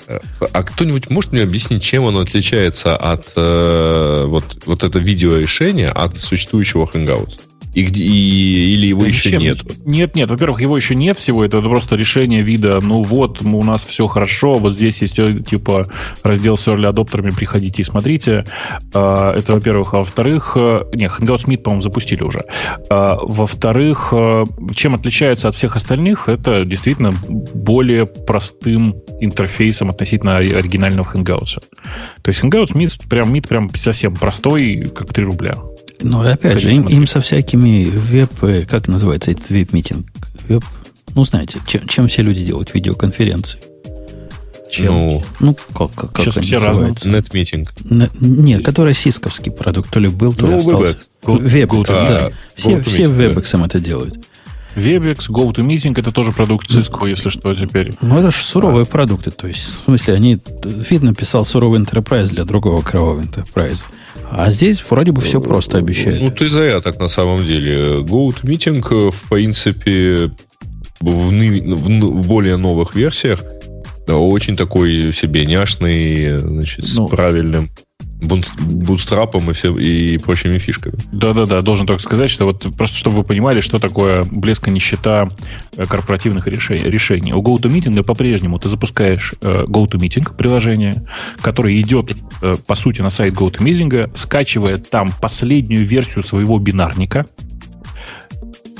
А кто-нибудь может мне объяснить, чем оно отличается от э, вот, вот это видеорешения от существующего Hangouts? И где, и, или его да еще ничем. нет? Нет, нет. Во-первых, его еще нет всего. Это просто решение вида, ну вот, у нас все хорошо, вот здесь есть э, типа раздел с early адоптерами, приходите и смотрите. А, это, во-первых. А во-вторых, э, не, Hangouts Meet, по-моему, запустили уже. А, во-вторых, э, чем отличается от всех остальных, это действительно более простым интерфейсом относительно оригинального Hangouts. То есть Hangouts Meet прям, Meet прям совсем простой, как 3 рубля. Ну, опять же, им, им со всякими веб... Э, как называется этот веб-митинг? Веб... Ну, знаете, чем, чем все люди делают видеоконференции? Чем? Ну, ну как, как, как Сейчас все разные. Нетмитинг. Нет, который сисковский продукт. То ли был, то ли ну, остался. Webex, да. Все, все Webex это делают. Webex, GoToMeeting это тоже продукт Cisco, если что, теперь. Ну, это же суровые а. продукты. То есть, в смысле, они... Видно, писал суровый enterprise для другого крового enterprise. А здесь вроде бы все просто обещают. Ну, ты зря так на самом деле. GoToMeeting, в принципе, в, в, в более новых версиях очень такой себе няшный, значит, ну, с правильным бутстрапом и, все, и прочими фишками. Да-да-да, должен только сказать, что вот просто чтобы вы понимали, что такое блеск и нищета э, корпоративных решений. решений. У GoToMeeting по-прежнему ты запускаешь э, GoToMeeting приложение, которое идет, э, по сути, на сайт GoToMeeting, скачивает там последнюю версию своего бинарника,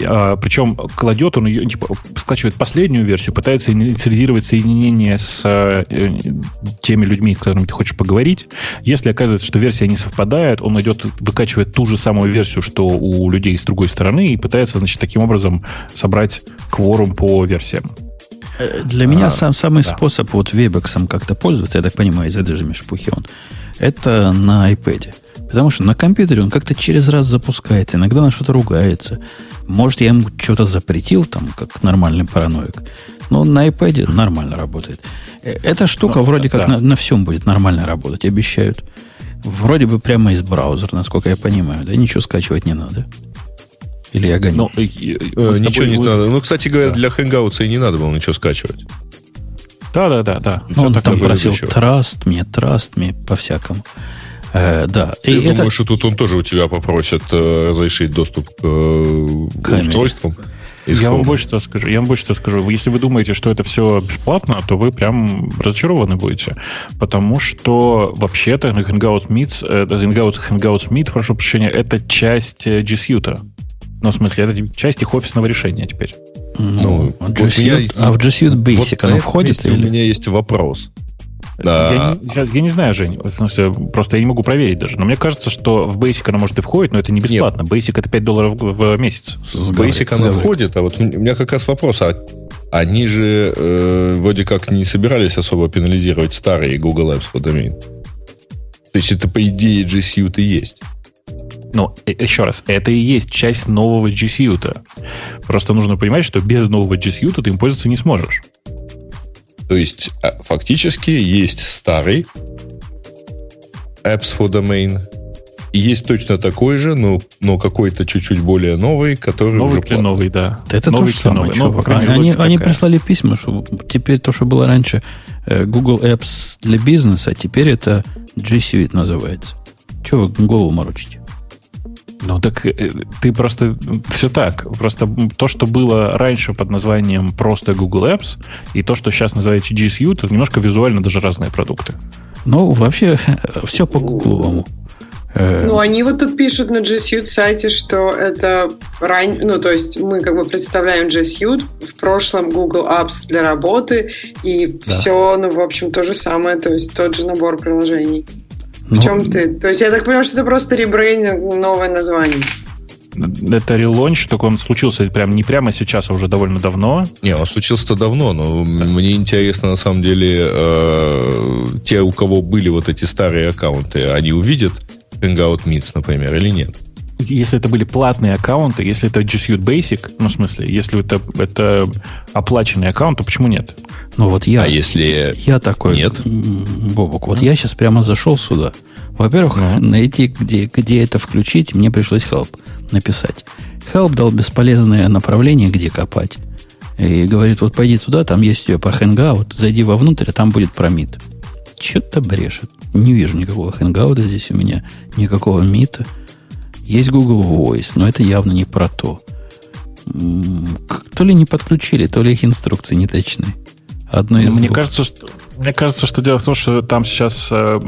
А, причем кладет он ее, типа, скачивает последнюю версию, пытается инициализировать соединение с э, теми людьми, с которыми ты хочешь поговорить. Если оказывается, что версия не совпадает, он идет, выкачивает ту же самую версию, что у людей с другой стороны, и пытается, значит, таким образом собрать кворум по версиям. Э, для меня а, сам, самый да. способ вот вебексом как-то пользоваться, я так понимаю, из этой же мешпухи он, это на iPad. Потому что на компьютере он как-то через раз запускается, иногда на что-то ругается. Может, я ему что-то запретил, там, как нормальный параноик. Но на iPad нормально работает. Э, эта штука ну, вроде да. как на, на всем будет нормально работать, обещают. Вроде бы прямо из браузера, насколько я понимаю. Да ничего скачивать не надо. Или я гоню? Ну, э, э, ничего не надо. Ну, кстати говоря, да. для Hangouts и не надо было ничего скачивать. Да, да, да, да. Ну, он там просил Trust me, Trust me, по-всякому. Э, да. И Я это... думаю, что тут он тоже у тебя попросит э, разрешить доступ к, э, к устройствам. Я вам больше что скажу. Я вам больше что скажу. Если вы думаете, что это все бесплатно, то вы прям разочарованы будете. Потому что вообще-то Hangout Meets, э, Hangout, Hangouts Meet, прошу прощения, это часть э, G Suite. Ну, в смысле, это часть их офисного решения теперь. Ну, а, G Suite, меня, а в G Suite Basic вот оно входит? Или? У меня есть вопрос. Да. Я, не, я не знаю, Жень. В смысле, просто я не могу проверить даже. Но мне кажется, что в Basic она может и входит, но это не бесплатно. Нет. Basic это 5 долларов в месяц. В Basic она входит, а вот у меня как раз вопрос. А они же э, вроде как не собирались особо пенализировать старые Google Apps for Domain. То есть это, по идее, G Suite и есть. Но э, еще раз, это и есть часть нового G Suite. Просто нужно понимать, что без нового G Suite ты им пользоваться не сможешь. То есть а, фактически есть старый Apps for Domain, и есть точно такой же, но, но какой-то чуть-чуть более новый, который новый уже платный. новый, да. Это новый то же самое. Новый. Ну, крайней, они, они прислали письма, что теперь то, что было раньше э, Google Apps для бизнеса, теперь это G Suite называется. Чего вы голову морочите? Ну так э, ты просто все так. Просто то, что было раньше под названием просто Google Apps, и то, что сейчас называется G Suite, это немножко визуально даже разные продукты. Ну, вообще, все по гугловому. Э, ну, они вот тут пишут на G Suite сайте, что это ран... ну, то есть мы как бы представляем G Suite, в прошлом Google Apps для работы, и да. все, ну, в общем, то же самое, то есть тот же набор приложений. В чем ну, ты? То есть я так понимаю, что это просто ребрейнинг, новое название. Это релонч, только он случился прям не прямо сейчас, а уже довольно давно. Не, он случился давно, но мне интересно на самом деле э, те, у кого были вот эти старые аккаунты, они увидят Hangout Meets, например, или нет? Если это были платные аккаунты, если это G Suite Basic, ну, в смысле, если это, это оплаченный аккаунт, то почему нет? Ну, вот я... А если... Я такой... Нет? Бобок, вот я сейчас прямо зашел сюда. Во-первых, ну. найти, где, где это включить, мне пришлось help написать. Help дал бесполезное направление, где копать. И говорит, вот пойди туда, там есть у тебя про Hangout, зайди вовнутрь, а там будет промит. Что-то брешет. Не вижу никакого Hangout здесь у меня, никакого мита. Есть Google Voice, но это явно не про то. То ли не подключили, то ли их инструкции не точны. Одно из Мне двух. кажется, что мне кажется, что дело в том, что там сейчас э,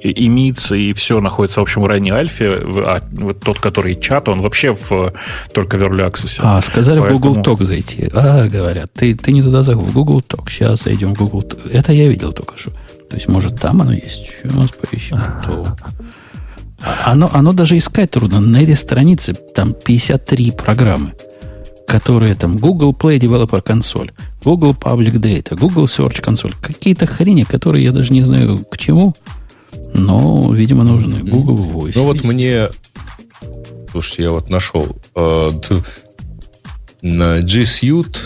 и МИЦ, и все находится, в общем, в ранней альфе, а вот тот, который чат, он вообще в, только в Early Access. А, сказали Поэтому... в Google Talk зайти. А, говорят, ты, ты не туда зашел, в Google Talk. Сейчас зайдем в Google Talk. Это я видел только что. То есть, может, там оно есть. Сейчас поищем. Оно, оно даже искать трудно. На этой странице там 53 программы, которые там Google Play Developer Console, Google Public Data, Google Search Console. Какие-то хрени, которые я даже не знаю к чему, но, видимо, нужны. Google Voice. Ну вот мне... Слушайте, я вот нашел. Э, на G Suite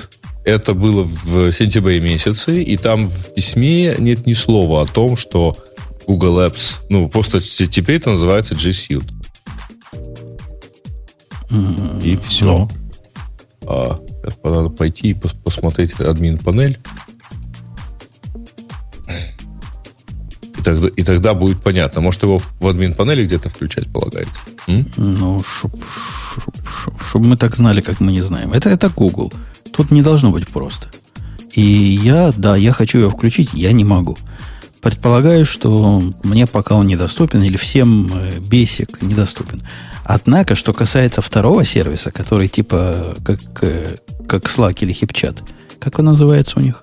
это было в сентябре месяце, и там в письме нет ни слова о том, что Google Apps. Ну, просто теперь это называется G Suite. Mm-hmm. И все. No. А, надо пойти и посмотреть админ панель. И тогда, и тогда будет понятно. Может, его в админ панели где-то включать полагается? М? Ну, чтобы чтоб, чтоб, чтоб мы так знали, как мы не знаем. Это, это Google. Тут не должно быть просто. И я, да, я хочу его включить, я не могу. Предполагаю, что мне пока он недоступен, или всем бесик недоступен. Однако, что касается второго сервиса, который типа как, э, как Slack или HipChat, как он называется у них?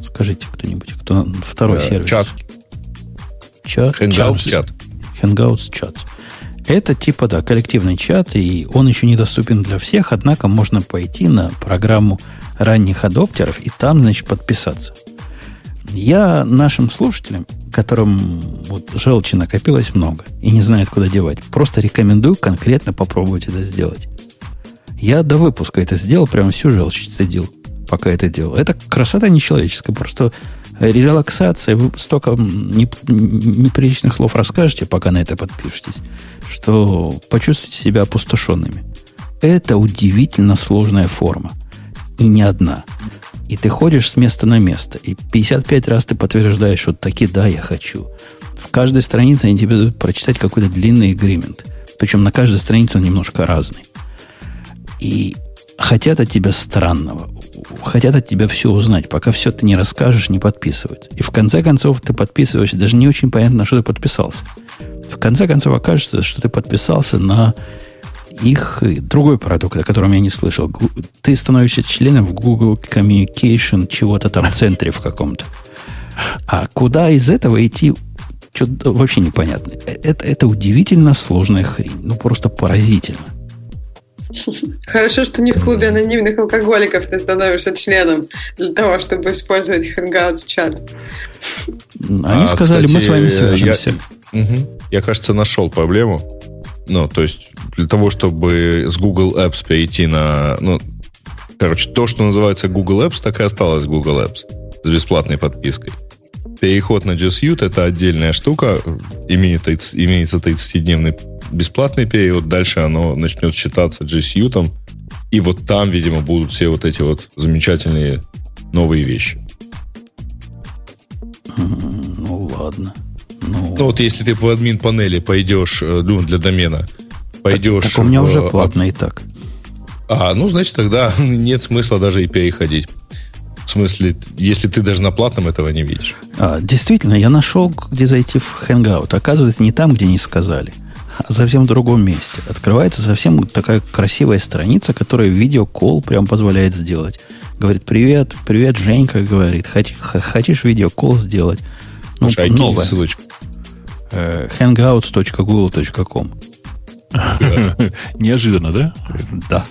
Скажите кто-нибудь, кто второй Э, сервис? Чат. Чат. Hangouts Чат. чат. Hangouts чат. Это типа, да, коллективный чат, и он еще недоступен для всех, однако можно пойти на программу ранних адоптеров и там, значит, подписаться. Я нашим слушателям, которым вот желчи накопилось много и не знает, куда девать, просто рекомендую конкретно попробовать это сделать. Я до выпуска это сделал, прям всю желчь цедил, пока это делал. Это красота нечеловеческая, просто релаксация, вы столько неп- неприличных слов расскажете, пока на это подпишетесь, что почувствуете себя опустошенными. Это удивительно сложная форма. И не одна. И ты ходишь с места на место. И 55 раз ты подтверждаешь, что таки да, я хочу. В каждой странице они тебе дают прочитать какой-то длинный агримент. Причем на каждой странице он немножко разный. И хотят от тебя странного. Хотят от тебя все узнать. Пока все ты не расскажешь, не подписывают. И в конце концов ты подписываешься. Даже не очень понятно, на что ты подписался. В конце концов окажется, что ты подписался на их другой продукт, о котором я не слышал. Ты становишься членом в Google Communication чего-то там в центре в каком-то. А куда из этого идти, что-то вообще непонятно. Э- Это, это удивительно сложная хрень. Ну, просто поразительно. Хорошо, что не в клубе анонимных алкоголиков ты становишься членом для того, чтобы использовать Hangouts чат. Они А, сказали, мы с вами кстати, свяжемся. Мгм. Я, кажется, нашел проблему. Ну, то есть, для того, чтобы с Google Apps перейти на... Ну, короче, то, что называется Google Apps, так и осталось Google Apps с бесплатной подпиской. Переход на G Suite — это отдельная штука. Имеет 30 имеется 30-дневный бесплатный период. Дальше оно начнет считаться G Suite. И вот там, видимо, будут все вот эти вот замечательные новые вещи. Ну, ладно. Ну, Ну, вот если ты по админ панели пойдешь, э, ну, для домена, пойдешь... так у меня в, уже э, платно и так. А, ну, значит, тогда нет смысла даже и переходить. В смысле, если ты даже на платном этого не видишь. А, действительно, я нашел, где зайти в Hangout. Оказывается, не там, где не сказали, а совсем в другом месте. Открывается совсем такая красивая страница, которая видеокол прям позволяет сделать. Говорит, привет, привет, Женька, говорит, «Хоти- х- хочешь видеокол сделать? Ну, Слушай, а новое. ссылочку. Э, hangouts.google.com Неожиданно, да? Да.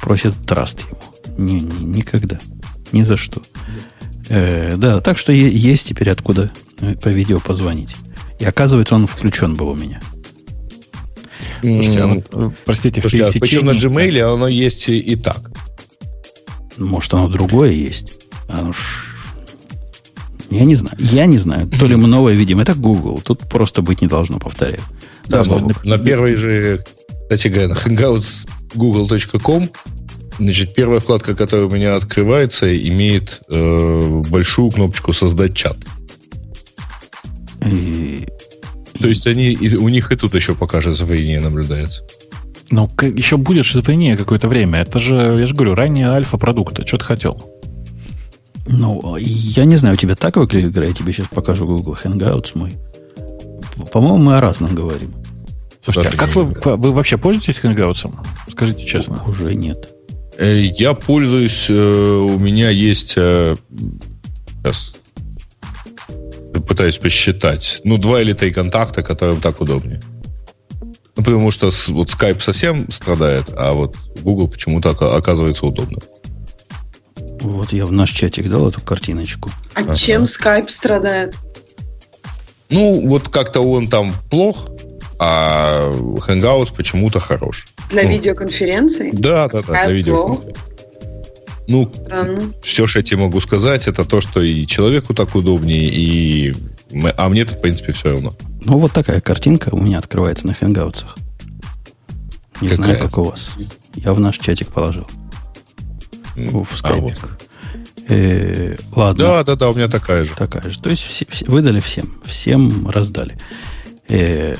Просит траст ему. Не, не- никогда. Ни за что. Э, да, так что есть теперь откуда э, по видео позвонить. И оказывается, он включен был у меня. Слушайте, а вот, простите, в Слушайте, а причем на Gmail оно есть и, и так. Может, оно другое есть. Оно ж... Я не знаю. Я не знаю. То ли мы новое видим. Это Google. Тут просто быть не должно, повторяю. Да, Слава на, первой же, кстати говоря, hangouts.google.com Значит, первая вкладка, которая у меня открывается, имеет э, большую кнопочку «Создать чат». И- То есть они, и у них и тут еще пока шизофрения наблюдается. Ну, еще будет шизофрения какое-то время. Это же, я же говорю, ранние альфа-продукты. Что ты хотел? Ну, я не знаю, у тебя так выглядит игра, я тебе сейчас покажу Google Hangouts мой. По-моему, мы о разном говорим. Слушайте, а как вы, вы вообще пользуетесь Hangouts? Скажите честно. Уже нет. Э, Я пользуюсь, э, у меня есть... э, Сейчас пытаюсь посчитать. Ну, два или три контакта, которым так удобнее. Ну, потому что вот Skype совсем страдает, а вот Google почему-то ока- оказывается удобно. Вот я в наш чатик дал эту картиночку. А Ага. чем Skype страдает? Ну, вот как-то он там плох, а Hangout почему-то хорош. Для Ну, видеоконференций? Да, да, да, Skype для видео. плох? Ну, Странно. все, что я тебе могу сказать, это то, что и человеку так удобнее, и... А мне-то, в принципе, все равно. Ну, вот такая картинка у меня открывается на Hangouts. Не Какая? знаю, как у вас. Я в наш чатик положил. Ну, в а, скайпик. вот. Э, ладно. Да, да, да, у меня такая же. Такая же. То есть все, все- выдали всем. Всем раздали. Э,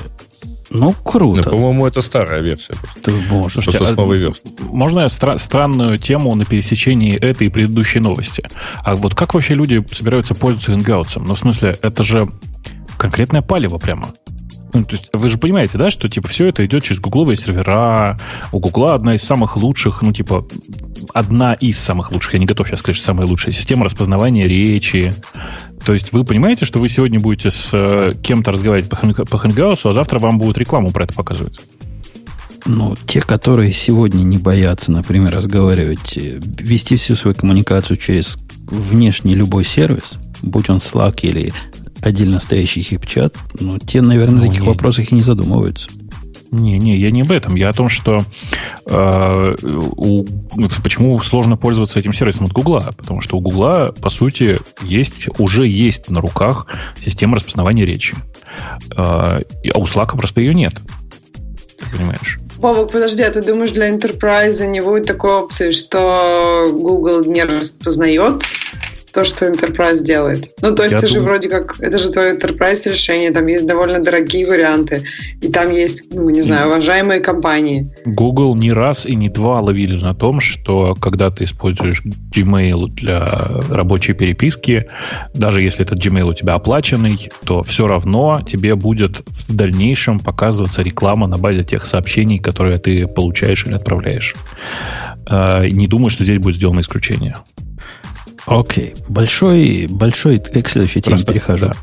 ну, Ну, круто. по-моему, это старая версия. Ты можешь. Слушайте, Просто с а новой версией. Можно я стра- странную тему на пересечении этой и предыдущей новости? А вот как вообще люди собираются пользоваться Hangouts? Ну, в смысле, это же конкретное палево прямо. Ну, то есть вы же понимаете, да, что типа все это идет через гугловые сервера. У Гугла одна из самых лучших, ну, типа, одна из самых лучших, я не готов сейчас сказать, что самая лучшая система распознавания речи. То есть вы понимаете, что вы сегодня будете с э, кем-то разговаривать по, по Хэнгаусу, а завтра вам будут рекламу про это показывать. Ну, те, которые сегодня не боятся, например, разговаривать, э, вести всю свою коммуникацию через внешний любой сервис, будь он Slack или отдельно стоящий хип-чат, ну, те, наверное, ну, на таких не. вопросах и не задумываются. Не, не, я не об этом. Я о том, что э, у, почему сложно пользоваться этим сервисом от Гугла. Потому что у Гугла, по сути, есть, уже есть на руках система распознавания речи. Э, а у Slack просто ее нет. Ты понимаешь? Вовок, подожди, а ты думаешь, для Enterprise не будет такой опции, что Google не распознает то, что Enterprise делает. Ну, то есть, это же вроде как, это же твое Enterprise решение, там есть довольно дорогие варианты, и там есть, ну, не знаю, уважаемые компании. Google не раз и не два ловили на том, что когда ты используешь Gmail для рабочей переписки, даже если этот Gmail у тебя оплаченный, то все равно тебе будет в дальнейшем показываться реклама на базе тех сообщений, которые ты получаешь или отправляешь. А, не думаю, что здесь будет сделано исключение. Окей. Большой, большой к следующей теме просто, перехожу. Да.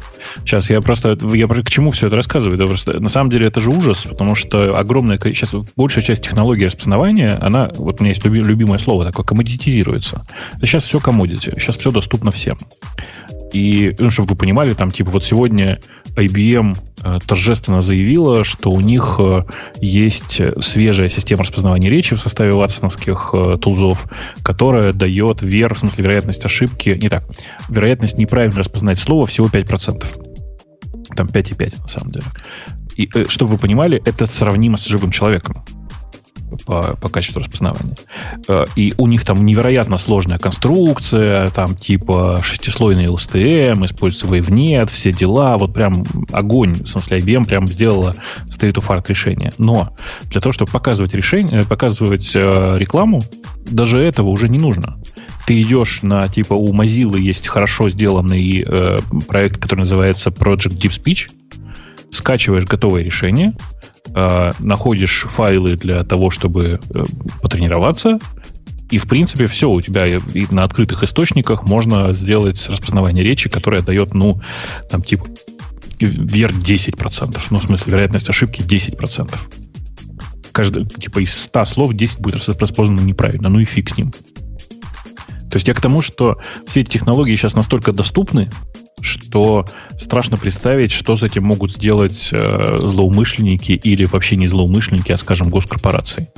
Сейчас я просто, я к чему все это рассказываю? Да, просто, на самом деле это же ужас, потому что огромное сейчас большая часть технологий распознавания, она, вот у меня есть любимое слово такое, коммодитизируется. Сейчас все коммодити, сейчас все доступно всем. И, ну, чтобы вы понимали, там, типа, вот сегодня IBM э, торжественно заявила, что у них э, есть свежая система распознавания речи в составе ватсоновских э, тулзов, которая дает вер, в смысле вероятность ошибки, не так, вероятность неправильно распознать слово всего 5%. Там 5,5 на самом деле. И, чтобы вы понимали, это сравнимо с живым человеком по, по качеству распознавания. Э, и у них там невероятно сложная конструкция, там типа шестислойный LSTM, используется WaveNet, все дела, вот прям огонь, в смысле IBM прям сделала state of art решение. Но для того, чтобы показывать решение, показывать э, рекламу, даже этого уже не нужно. Ты идешь на, типа, у Mozilla есть хорошо сделанный э, проект, который называется Project Deep Speech, скачиваешь готовое решение, э, находишь файлы для того, чтобы э, потренироваться, и, в принципе, все, у тебя и на открытых источниках можно сделать распознавание речи, которое дает, ну, там, типа, вверх 10%. Ну, в смысле, вероятность ошибки 10%. Каждый, типа, из 100 слов 10 будет распознано неправильно. Ну и фиг с ним. То есть я к тому, что все эти технологии сейчас настолько доступны, что страшно представить, что с этим могут сделать э, злоумышленники или вообще не злоумышленники, а, скажем, госкорпорации.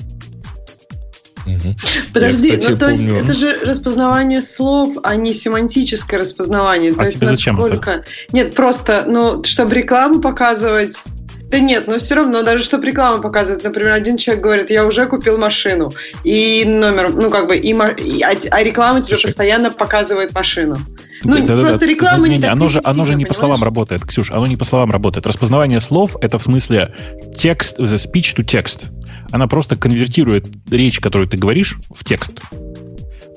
Подожди, Я, кстати, ну то помню... есть это же распознавание слов, а не семантическое распознавание. А то есть насколько... Это? Нет, просто, ну, чтобы рекламу показывать да нет, но все равно, даже чтобы рекламу показывать, например, один человек говорит, я уже купил машину, и номер, ну как бы, и, и а, а реклама тебе Слушай. постоянно показает машину. Ну, да, просто да, реклама не, не, не оно же, оно же не по словам работает, Ксюш, оно не по словам работает. Распознавание слов — это в смысле текст, the speech to text. Она просто конвертирует речь, которую ты говоришь, в текст.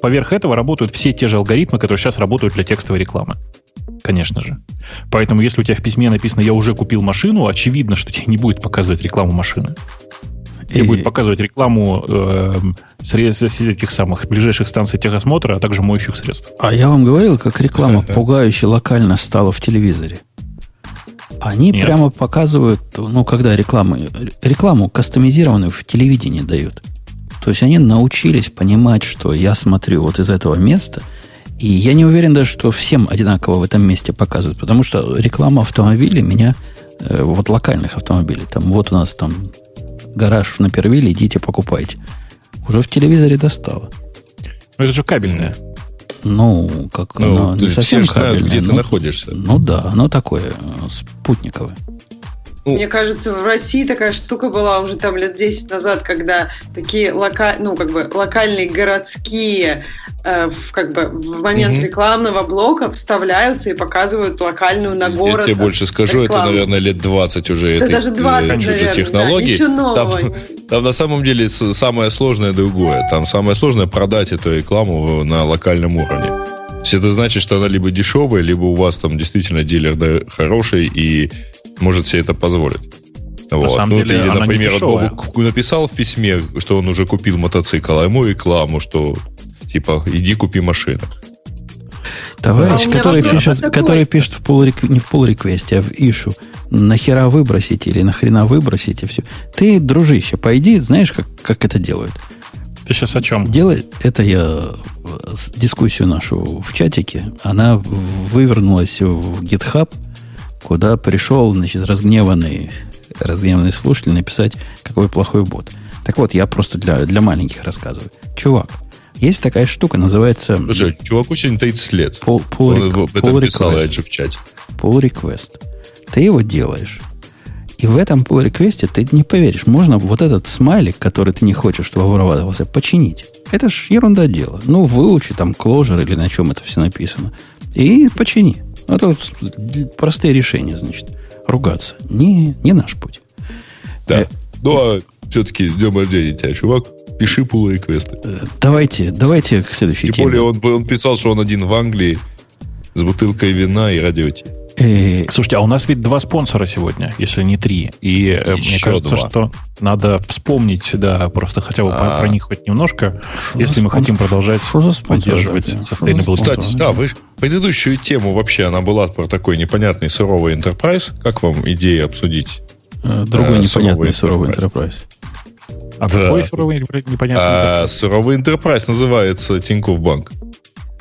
Поверх этого работают все те же алгоритмы, которые сейчас работают для текстовой рекламы конечно же. Поэтому, если у тебя в письме написано «я уже купил машину», очевидно, что тебе не будет показывать рекламу машины. Тебе и... будет показывать рекламу э, средств этих самых ближайших станций техосмотра, а также моющих средств. А я вам говорил, как реклама пугающе локально стала в телевизоре. Они Нет. прямо показывают, ну, когда рекламу, рекламу кастомизированную в телевидении дают. То есть они научились понимать, что я смотрю вот из этого места – и я не уверен даже, что всем одинаково в этом месте показывают, потому что реклама автомобилей меня, э, вот локальных автомобилей, там вот у нас там гараж на Первиле, идите покупайте. Уже в телевизоре достало. Но это же кабельное. Ну, как ну, не совсем все кабельное. Знают, где ну, ты находишься. Ну да, оно такое э, спутниковое. Ну, Мне кажется, в России такая штука была уже там лет 10 назад, когда такие лока... ну, как бы локальные городские э, в, как бы, в момент угу. рекламного блока вставляются и показывают локальную на город. Я тебе больше скажу, рекламу. это, наверное, лет 20 уже это этой даже 20, э, наверное, технологии. Да, нового. Там, там на самом деле самое сложное другое. Там самое сложное продать эту рекламу на локальном уровне. То есть это значит, что она либо дешевая, либо у вас там действительно дилер да, хороший и может себе это позволить. Вот. На самом ну, деле, или, например, Бобук написал в письме, что он уже купил мотоцикл, а ему рекламу, что типа иди купи машину. Товарищ, а который, пишет, который пишет в pull, не в pull реквесте, а в ишу, нахера выбросить или нахрена выбросить и все. Ты, дружище, пойди, знаешь, как, как это делают? Ты сейчас о чем? Делает, это я дискуссию нашу в чатике, она вывернулась в GitHub, куда пришел, значит, разгневанный, разгневанный слушатель написать, какой плохой бот. Так вот, я просто для, для маленьких рассказываю. Чувак, есть такая штука, называется... Слушай, чуваку сегодня 30 лет. Pull, pull, Он pull, это pull писал request. в чате. Pull request. Ты его делаешь. И в этом pull request ты не поверишь. Можно вот этот смайлик, который ты не хочешь, чтобы вырабатывался, починить. Это ж ерунда дело. Ну, выучи там кложер или на чем это все написано. И почини. Это простые решения, значит. Ругаться. Не, не наш путь. Да. Э, ну, а все-таки с днем рождения тебя, чувак. Пиши пул реквесты. Э, давайте, давайте к следующей Тем теме. более он, он писал, что он один в Англии с бутылкой вина и радиоти. Э, Слушайте, а у нас ведь два спонсора сегодня, если не три. И Еще э, мне кажется, два. что надо вспомнить, да, просто хотя бы про, про них хоть немножко, что если мы хотим продолжать поддерживать sustainable Кстати, да, вы предыдущую тему вообще, она была про такой непонятный суровый enterprise. Как вам идея обсудить? Другой непонятный суровый enterprise. А да. какой суровый непонятно? А, суровый Enterprise называется Тинькофф Банк.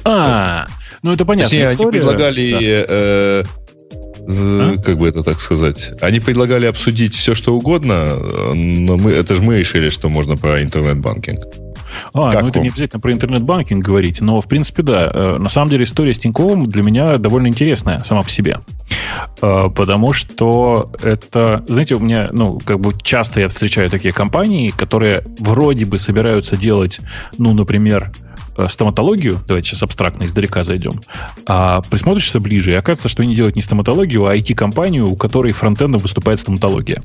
А, ну это понятно. Точнее, они предлагали да. э, а? как бы это так сказать, они предлагали обсудить все, что угодно, но мы, это же мы решили, что можно про интернет-банкинг. А, как ну это не обязательно про интернет-банкинг говорить, но, в принципе, да. Э, на самом деле история с Тиньковым для меня довольно интересная сама по себе. Э, потому что это, знаете, у меня, ну, как бы часто я встречаю такие компании, которые вроде бы собираются делать, ну, например, Э, стоматологию, давайте сейчас абстрактно издалека зайдем, а присмотришься ближе, и окажется, что они делают не стоматологию, а IT-компанию, у которой frontend ом выступает стоматология.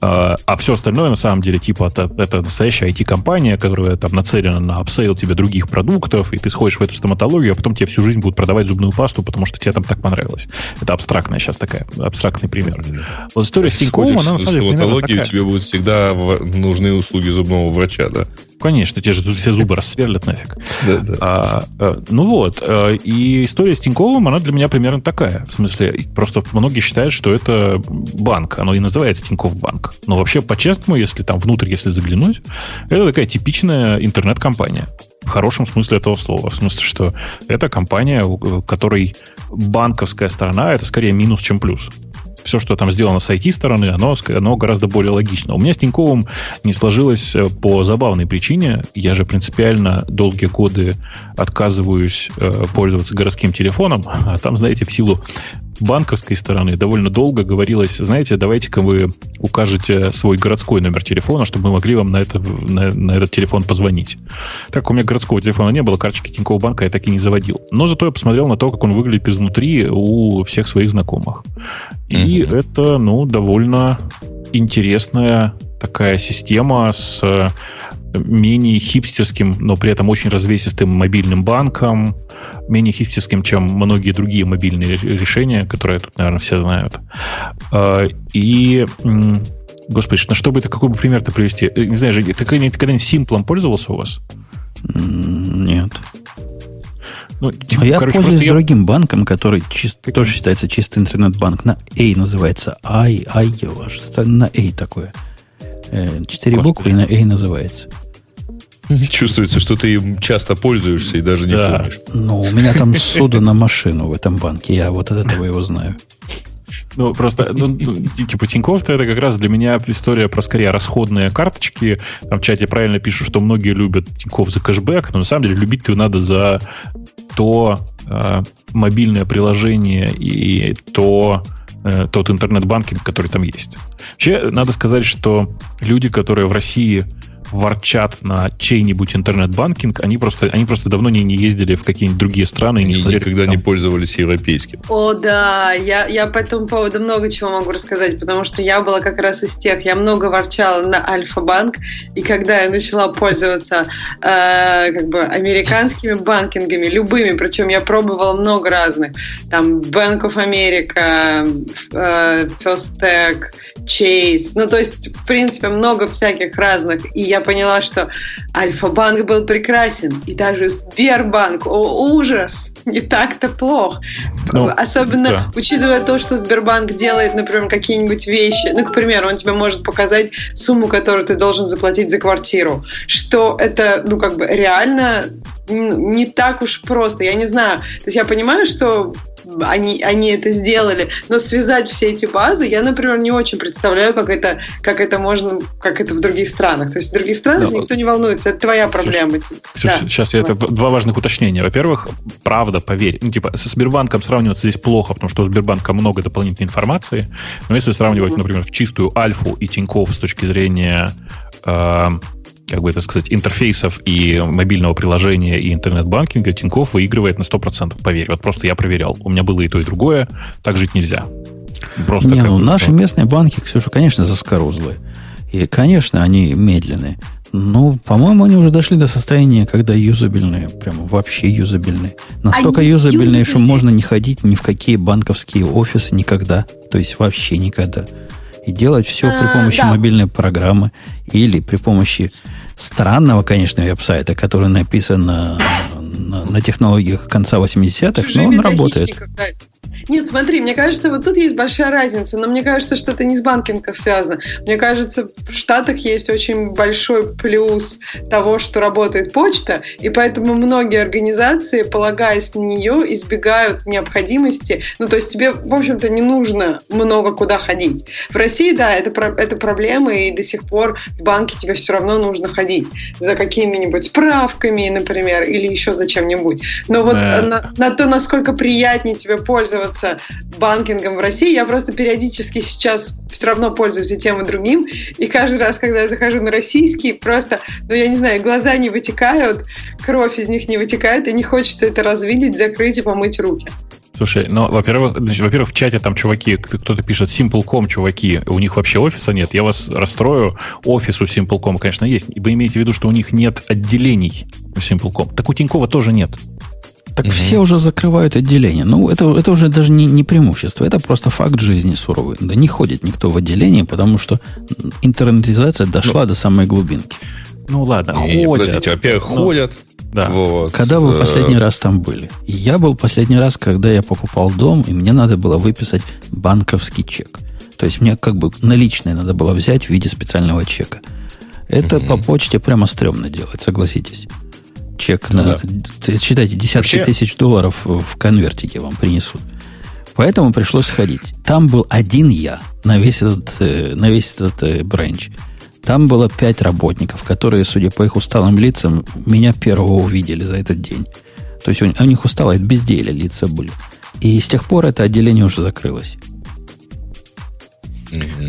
А, а все остальное, на самом деле, типа, это, это настоящая IT-компания, которая там нацелена на upsell тебе других продуктов, и ты сходишь в эту стоматологию, а потом тебе всю жизнь будут продавать зубную пасту, потому что тебе там так понравилось. Это абстрактная сейчас такая, абстрактный пример. Вот история с Тиньковым, она на самом деле стоматологию тебе будут всегда нужны услуги зубного врача, да? Конечно, те же тут все зубы рассверлят нафиг. Да, да. А, а, ну вот, а, и история с Тиньковым, она для меня примерно такая. В смысле, просто многие считают, что это банк. Оно и называется Тиньков банк. Но вообще, по-честному, если там внутрь, если заглянуть, это такая типичная интернет-компания. В хорошем смысле этого слова. В смысле, что это компания, у которой банковская сторона, это скорее минус, чем плюс все, что там сделано с IT-стороны, оно, оно гораздо более логично. У меня с Тиньковым не сложилось э, по забавной причине. Я же принципиально долгие годы отказываюсь э, пользоваться городским телефоном, а там, знаете, в силу банковской стороны довольно долго говорилось, знаете, давайте-ка вы укажете свой городской номер телефона, чтобы мы могли вам на, это, на, на этот телефон позвонить. Так у меня городского телефона не было, карточки Тинькофф банка я так и не заводил. Но зато я посмотрел на то, как он выглядит изнутри у всех своих знакомых. И mm-hmm. это, ну, довольно интересная такая система с менее хипстерским, но при этом очень развесистым мобильным банком, менее хипстерским, чем многие другие мобильные решения, которые тут, наверное, все знают. А, и Господи, на что бы это, какой бы пример ты привести? Э, не знаю, же, ты когда-нибудь Симплом пользовался у вас? Нет. Ну, типа, Но я короче, пользуюсь я... другим банком, который чист, тоже считается чистый интернет-банк. На A называется. I, I, что-то на A такое. Э, четыре буквы и на A называется. Чувствуется, что ты им часто пользуешься и даже не да. помнишь. Ну, у меня там суда на машину в этом банке. Я вот от этого его знаю. Ну, просто, ну, ну типа, Тинькофф это как раз для меня история про, скорее, расходные карточки. Там в чате правильно пишут, что многие любят Тинькофф за кэшбэк, но на самом деле любить-то надо за то э, мобильное приложение и то э, тот интернет-банкинг, который там есть. Вообще, надо сказать, что люди, которые в России ворчат на чей-нибудь интернет-банкинг, они просто, они просто давно не, не ездили в какие-нибудь другие страны и не смотрели. никогда не пользовались европейским. О, да, я, я по этому поводу много чего могу рассказать, потому что я была как раз из тех, я много ворчала на Альфа-банк, и когда я начала пользоваться э, как бы американскими банкингами, любыми, причем я пробовала много разных, там Bank of America, э, First Tech, Chase, ну то есть в принципе много всяких разных, и я поняла, что Альфа-банк был прекрасен, и даже Сбербанк, о, ужас, не так-то плохо. Ну, Особенно да. учитывая то, что Сбербанк делает, например, какие-нибудь вещи. Ну, к примеру, он тебе может показать сумму, которую ты должен заплатить за квартиру. Что это, ну, как бы реально не так уж просто. Я не знаю. То есть я понимаю, что они, они это сделали. Но связать все эти базы, я, например, не очень представляю, как это, как это можно, как это в других странах. То есть в других странах Но, никто не волнуется, это твоя проблема. Слушай, да. сейчас я это два важных уточнения. Во-первых, правда, поверь, ну, типа, со Сбербанком сравниваться здесь плохо, потому что у Сбербанка много дополнительной информации. Но если сравнивать, mm-hmm. например, в чистую альфу и Тинькофф с точки зрения э, как бы это сказать, интерфейсов и мобильного приложения и интернет-банкинга Тинькофф выигрывает на 100%, поверь. Вот просто я проверял. У меня было и то, и другое. Так жить нельзя. Просто Не, ну, наши местные банки, Ксюша, конечно, заскорузлые. И, конечно, они медленные. Ну, по-моему, они уже дошли до состояния, когда юзабельные, прямо вообще юзабельные. Настолько они юзабельные, юзабельные, что можно не ходить ни в какие банковские офисы никогда. То есть вообще никогда. И делать все а, при помощи да. мобильной программы или при помощи странного, конечно, веб-сайта, который написан на, на, на технологиях конца 80-х, но он работает. Нет, смотри, мне кажется, вот тут есть большая разница, но мне кажется, что это не с банкингом связано. Мне кажется, в Штатах есть очень большой плюс того, что работает почта, и поэтому многие организации, полагаясь на нее, избегают необходимости. Ну, то есть тебе, в общем-то, не нужно много куда ходить. В России, да, это, это проблема, и до сих пор в банке тебе все равно нужно ходить за какими-нибудь справками, например, или еще за чем-нибудь. Но вот да. на, на то, насколько приятнее тебе пользоваться пользоваться банкингом в России. Я просто периодически сейчас все равно пользуюсь и тем, и другим. И каждый раз, когда я захожу на российский, просто, ну, я не знаю, глаза не вытекают, кровь из них не вытекает, и не хочется это развидеть, закрыть и помыть руки. Слушай, ну, во-первых, во-первых, в чате там чуваки, кто-то пишет Simple.com, чуваки, у них вообще офиса нет. Я вас расстрою, офис у Simple.com, конечно, есть. Вы имеете в виду, что у них нет отделений у Simple.com. Так у Тинькова тоже нет. Так угу. все уже закрывают отделение. Ну, это, это уже даже не, не преимущество, это просто факт жизни суровый. Да не ходит никто в отделение, потому что интернетизация дошла ну, до самой глубинки. Ну ладно, не, ходят. Подождите, во-первых, ну, ходят. Да. Вот. Когда вы последний раз там были? Я был последний раз, когда я покупал дом, и мне надо было выписать банковский чек. То есть мне как бы наличные надо было взять в виде специального чека. Это угу. по почте прямо стрёмно делать, согласитесь чек ну, на, да. считайте, десятки Вообще... тысяч долларов в конвертике вам принесут. Поэтому пришлось сходить. Там был один я на весь этот, э, на весь этот э, бренч. Там было пять работников, которые, судя по их усталым лицам, меня первого увидели за этот день. То есть у, у них усталое безделие лица были. И с тех пор это отделение уже закрылось.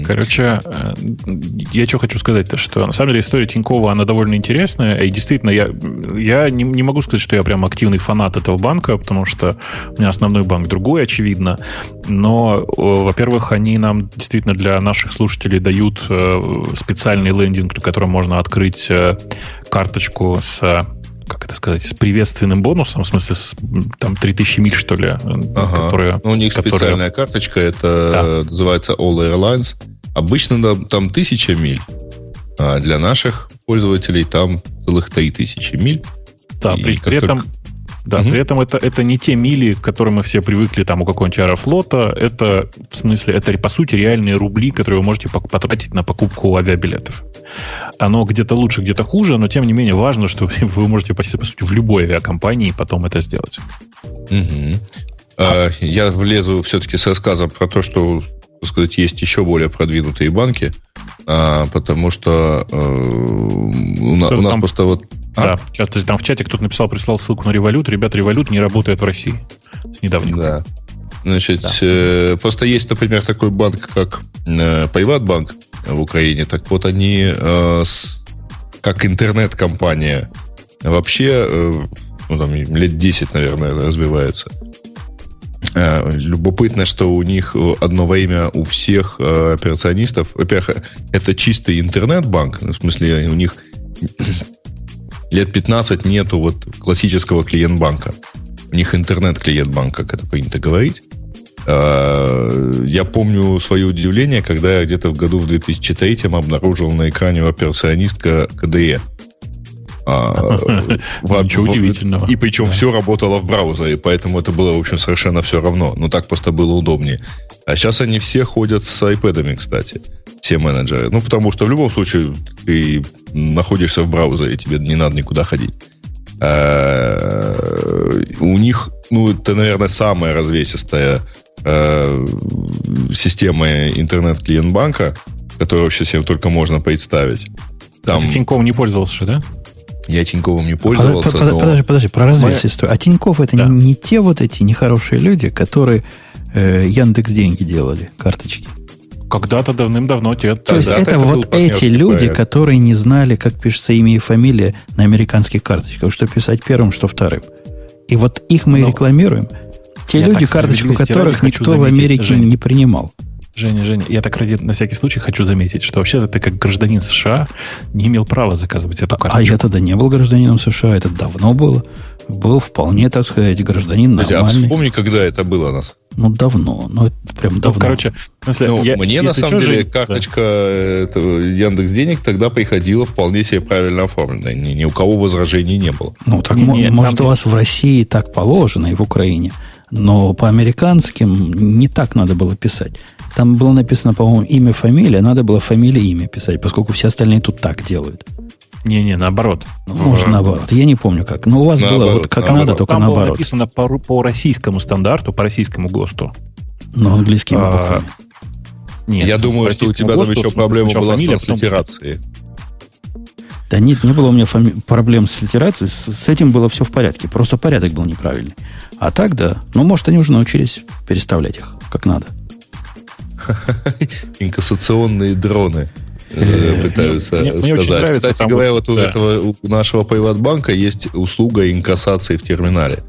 Короче, э, я что хочу сказать-то, что на самом деле история Тинькова, она довольно интересная, и действительно, я, я не, не могу сказать, что я прям активный фанат этого банка, потому что у меня основной банк другой, очевидно, но, во-первых, они нам действительно для наших слушателей дают э, специальный лендинг, на котором можно открыть э, карточку с как это сказать, с приветственным бонусом, в смысле, с, там 3000 миль, что ли. Ага. Которые, ну, у них которые... специальная карточка, это да. называется All Airlines. Обычно там, там 1000 миль, а для наших пользователей там целых 3000 миль. Да, и при, при этом... Только да, угу. при этом это, это не те мили, к которым мы все привыкли там у какого-нибудь аэрофлота. Это, в смысле, это, по сути, реальные рубли, которые вы можете потратить на покупку авиабилетов. Оно где-то лучше, где-то хуже, но, тем не менее, важно, что вы можете, по сути, в любой авиакомпании потом это сделать. Угу. А, я влезу все-таки с рассказом про то, что так сказать, есть еще более продвинутые банки, а, потому что э, у, на, у нас просто вот а? Да, там в чате кто-то написал, прислал ссылку на револют. Ребята, револют не работает в России с недавнего. Да. Значит, да. Э, просто есть, например, такой банк, как э, Приватбанк в Украине. Так вот, они э, с как интернет-компания вообще э, ну, там, лет 10, наверное, развивается. Э, любопытно, что у них одно во имя у всех э, операционистов. Во-первых, это чистый интернет-банк. В смысле, у них лет 15 нету вот классического клиент-банка. У них интернет-клиент-банк, как это принято говорить. Э, я помню свое удивление, когда я где-то в году в 2003 обнаружил на экране операционистка КДЕ. А, Ничего удивительного. И причем все работало в браузере, поэтому это было, в общем, совершенно все равно. Но так просто было удобнее. А сейчас они все ходят с iPad, кстати, все менеджеры. Ну, потому что в любом случае ты находишься в браузере, тебе не надо никуда ходить. А, у них, ну, это, наверное, самая развесистая а, система интернет-клиент-банка, которую вообще себе только можно представить. Там... Ты Тинькофф не пользовался, да? Я Тиньковым не пользовался. Подожди, но... подожди, подожди, про развитие А Тиньков это да. не, не те вот эти нехорошие люди, которые э, Яндекс деньги делали, карточки. Когда-то давным-давно те. То есть это, это вот эти люди, проект. которые не знали, как пишется имя и фамилия на американских карточках, что писать первым, что вторым. И вот их мы но... рекламируем. Те люди, карточку которых никто в Америке Жень. не принимал. Женя, Женя, я так ради на всякий случай хочу заметить, что вообще ты как гражданин США не имел права заказывать эту карточку. А я тогда не был гражданином США, это давно было. Был вполне, так сказать, гражданин Подожди, нормальный. А вспомни, когда это было у нас? Ну, давно. Ну, это прям ну, давно. Ну, короче, смысле, ну, я, мне, на самом деле, же... карточка да. Яндекс Денег тогда приходила вполне себе правильно оформленная. Ни, ни у кого возражений не было. Ну, так, не, не, может, там... у вас в России так положено и в Украине. Но по американским не так надо было писать. Там было написано, по-моему, имя, фамилия. Надо было фамилия, имя писать, поскольку все остальные тут так делают. Не-не, наоборот. Может, наоборот. Я не помню как. Но у вас наоборот, было вот как наоборот. надо, только Там наоборот. Было написано по, по российскому стандарту, по российскому ГОСТу. Но английскими а, буквами. Нет, Я думаю, что у тебя там еще проблема была фамилия, с транслитерацией. Да нет, не было у меня фами- проблем с литерацией. С, с этим было все в порядке. Просто порядок был неправильный. А так, да. Ну, может, они уже научились переставлять их как надо. Инкассационные дроны э, пытаются сказать. Кстати говоря, вот у этого у нашего приватбанка есть услуга инкассации в терминале.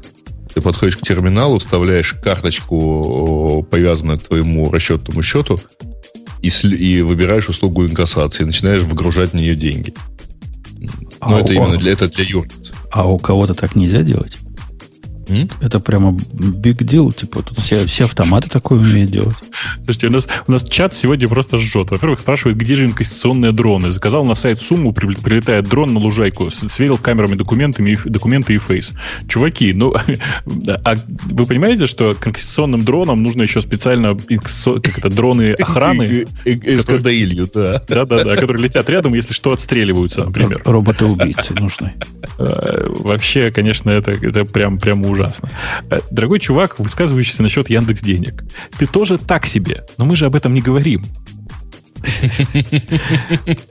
Ты подходишь к терминалу, вставляешь карточку, привязанную к твоему расчетному счету, и, и выбираешь услугу инкассации, начинаешь выгружать в нее деньги. Но а это у, именно для, это для юрлиц. А у кого-то так нельзя делать? М? Это прямо big deal, типа тут все, все автоматы такое умеют делать. Слушайте, у нас, у нас чат сегодня просто жжет. Во-первых, спрашивают, где же инкассационные дроны. Заказал на сайт сумму, прилетает дрон на лужайку, сверил камерами документами, документы и фейс. Чуваки, ну, а вы понимаете, что к инкассационным дронам нужно еще специально как это, дроны охраны? СКДИЛью, да. Да-да-да, которые летят рядом, если что, отстреливаются, например. Роботы-убийцы нужны. Э, вообще, конечно, это, это прям, прям ужас ужасно. Э, дорогой чувак, высказывающийся насчет Яндекс Денег, ты тоже так себе, но мы же об этом не говорим.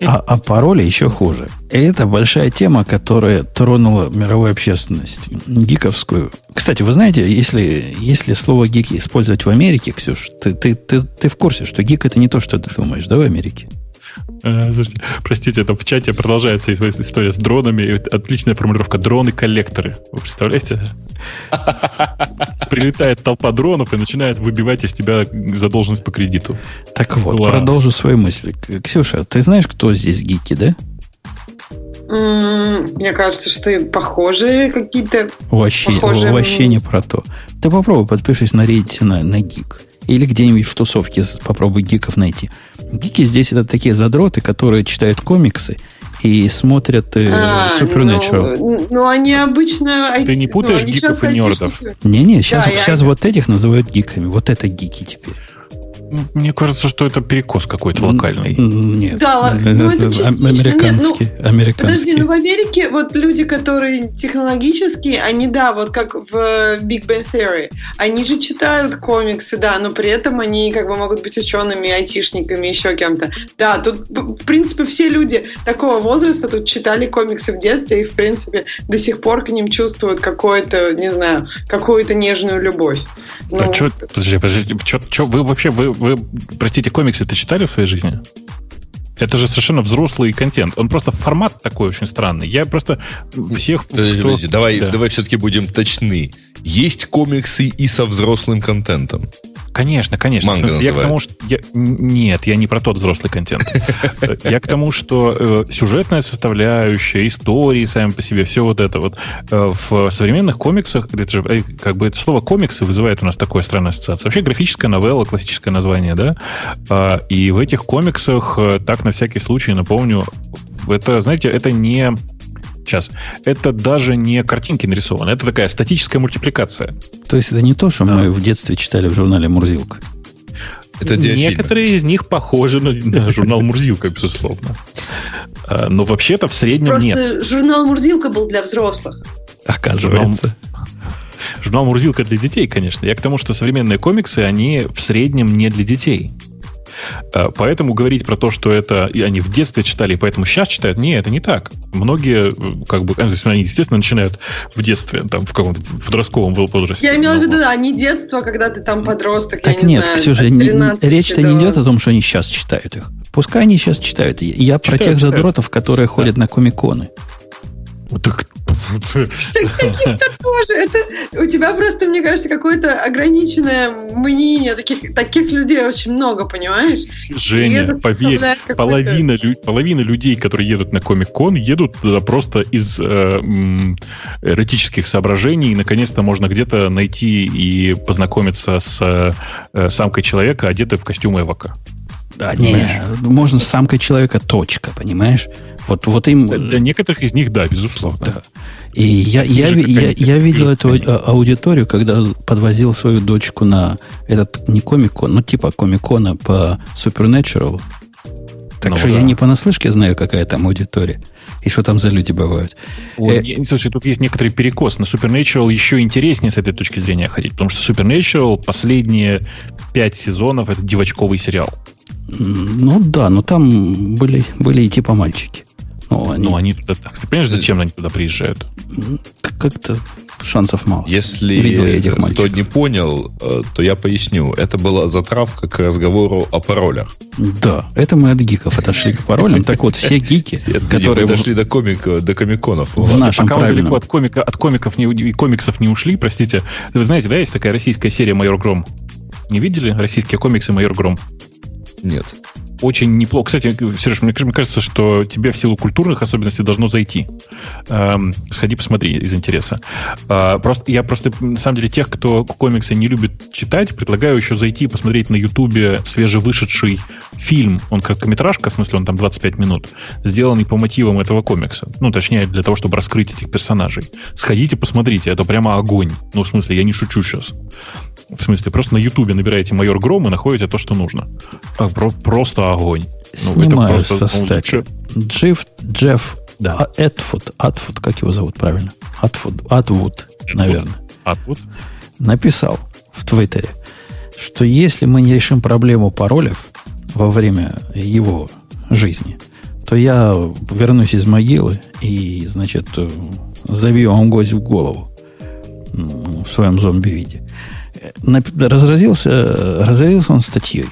А, а пароли еще хуже. Это большая тема, которая тронула мировую общественность, гиковскую. Кстати, вы знаете, если, если слово гик использовать в Америке, Ксюш, ты, ты, ты, ты в курсе, что гик это не то, что ты думаешь, да, в Америке? Э, простите, это в чате продолжается история с дронами. Отличная формулировка. Дроны-коллекторы. Вы представляете? Прилетает толпа дронов и начинает выбивать из тебя задолженность по кредиту. Так вот, Класс. продолжу свою мысль. Ксюша, ты знаешь, кто здесь гики, да? Мне кажется, что похожие какие-то. Вообще, похожие... вообще не про то. Ты попробуй подпишись на Reddit на, на гик. Или где-нибудь в тусовке попробуй гиков найти. Гики здесь это такие задроты, которые читают комиксы и смотрят э, а, Supernatural. Ну, ну, они обычно... Ты не путаешь ну, гиков и нердов? Не-не, сейчас, да, сейчас я... вот этих называют гиками. Вот это гики теперь. Мне кажется, что это перекос какой-то локальный. Нет. Да, ну это частично. Американский. Нет, ну, американский. Подожди, ну в Америке вот люди, которые технологические, они, да, вот как в Big Bang Theory, они же читают комиксы, да, но при этом они как бы могут быть учеными, айтишниками, еще кем-то. Да, тут, в принципе, все люди такого возраста тут читали комиксы в детстве и, в принципе, до сих пор к ним чувствуют какое-то, не знаю, какую-то нежную любовь. Ну, а что, подожди, подожди, что, что, вы вообще, вы, вы, простите, комиксы ты читали в своей жизни? Это же совершенно взрослый контент. Он просто формат такой очень странный. Я просто всех... Подожди, кто... давай, да. давай все-таки будем точны. Есть комиксы и со взрослым контентом. Конечно, конечно. Манго смысле, я к тому, что я, нет, я не про тот взрослый контент. Я к тому, что э, сюжетная составляющая, истории сами по себе, все вот это вот э, в современных комиксах, это же э, как бы это слово комиксы вызывает у нас такое странное ассоциация. Вообще графическая новелла, классическое название, да. А, и в этих комиксах так на всякий случай напомню, это, знаете, это не Сейчас. Это даже не картинки нарисованы, это такая статическая мультипликация. То есть это не то, что да. мы в детстве читали в журнале «Мурзилка». Это Некоторые из них похожи на, на журнал «Мурзилка», безусловно. А, но вообще-то в среднем Просто нет. Просто журнал «Мурзилка» был для взрослых. Оказывается. Журнал, журнал «Мурзилка» для детей, конечно. Я к тому, что современные комиксы, они в среднем не для детей. Э, поэтому говорить про то, что это и они в детстве читали, и поэтому сейчас читают, не, это не так. Многие, э, как бы, э, они, естественно, начинают в детстве, там, в каком-то подростковом возрасте. Я имела в виду, да, не детство, когда ты там подросток, так я не нет, знаю, Ксюша, не, речь-то до... не идет о том, что они сейчас читают их. Пускай они сейчас читают. Я читают, про тех читают. задротов, которые да. ходят на комиконы. Так Таких-то тоже. Это, у тебя просто, мне кажется, какое-то ограниченное мнение. Таких, таких людей очень много, понимаешь? Женя, поверь, половина, половина людей, которые едут на Комик-кон, едут туда просто из э, эротических соображений. И, наконец-то, можно где-то найти и познакомиться с э, самкой человека, одетой в костюм Эвока. Да, не, можно с самкой человека точка, понимаешь? Вот, вот им... Для некоторых из них, да, безусловно. Да. И я, я, я, я видел эту аудиторию, когда подвозил свою дочку на этот, не комикон, ну типа комикона по Supernatural. Так ну, что да. я не понаслышке знаю, какая там аудитория. И что там за люди бывают. Ой, э, слушай, тут есть некоторый перекос. На Supernatural еще интереснее с этой точки зрения ходить. Потому что Supernatural последние пять сезонов это девочковый сериал. Ну да, но там были, были и типа мальчики. Ну, они, ну, они туда... Ты понимаешь, зачем они туда приезжают? Как-то шансов мало. Если кто не понял, э, то я поясню. Это была затравка к разговору о паролях. Да, это мы от гиков отошли к паролям. Так вот, все гики, которые... дошли до, комика, до комиконов. В нашем Пока мы далеко от, комика, от комиков не, и комиксов не ушли, простите. Вы знаете, да, есть такая российская серия «Майор Гром»? Не видели российские комиксы «Майор Гром»? Нет очень неплохо. Кстати, Сереж, мне, кажется, что тебе в силу культурных особенностей должно зайти. Эм, сходи, посмотри из интереса. Э, просто, я просто, на самом деле, тех, кто комиксы не любит читать, предлагаю еще зайти и посмотреть на Ютубе свежевышедший фильм. Он короткометражка, в смысле, он там 25 минут, сделанный по мотивам этого комикса. Ну, точнее, для того, чтобы раскрыть этих персонажей. Сходите, посмотрите, это прямо огонь. Ну, в смысле, я не шучу сейчас. В смысле, просто на Ютубе набираете майор Гром и находите то, что нужно. А, про, просто огонь. Снимаю ну, со стати. Джефф, Джефф да. А, Эдфуд, Атфуд, как его зовут правильно? Атфуд, Атвуд, наверное. Атвуд? Написал в Твиттере, что если мы не решим проблему паролев во время его жизни, то я вернусь из могилы и, значит, забью вам гость в голову в своем зомби-виде разразился, разразился он статьей.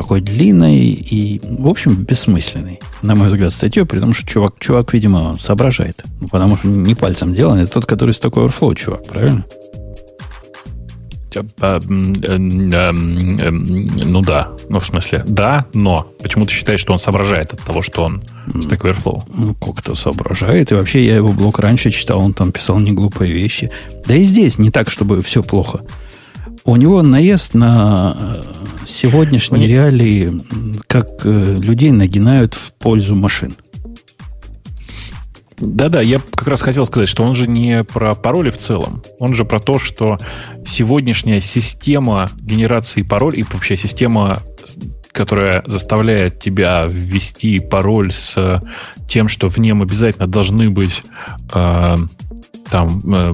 Такой длинной и, в общем, бессмысленной, на мой взгляд, статьей, при том, что чувак, чувак видимо, соображает. Ну, потому что не пальцем делан, это тот, который с такой Overflow чувак, правильно? А, ну да. Ну, в смысле, да, но. Почему ты считаешь, что он соображает от того, что он Stack Overflow? Ну, как-то соображает. И вообще, я его блог раньше читал, он там писал не глупые вещи. Да и здесь не так, чтобы все плохо у него наезд на э, сегодняшние реалии, как э, людей нагинают в пользу машин. Да-да, я как раз хотел сказать, что он же не про пароли в целом. Он же про то, что сегодняшняя система генерации паролей и вообще система, которая заставляет тебя ввести пароль с тем, что в нем обязательно должны быть э, там э,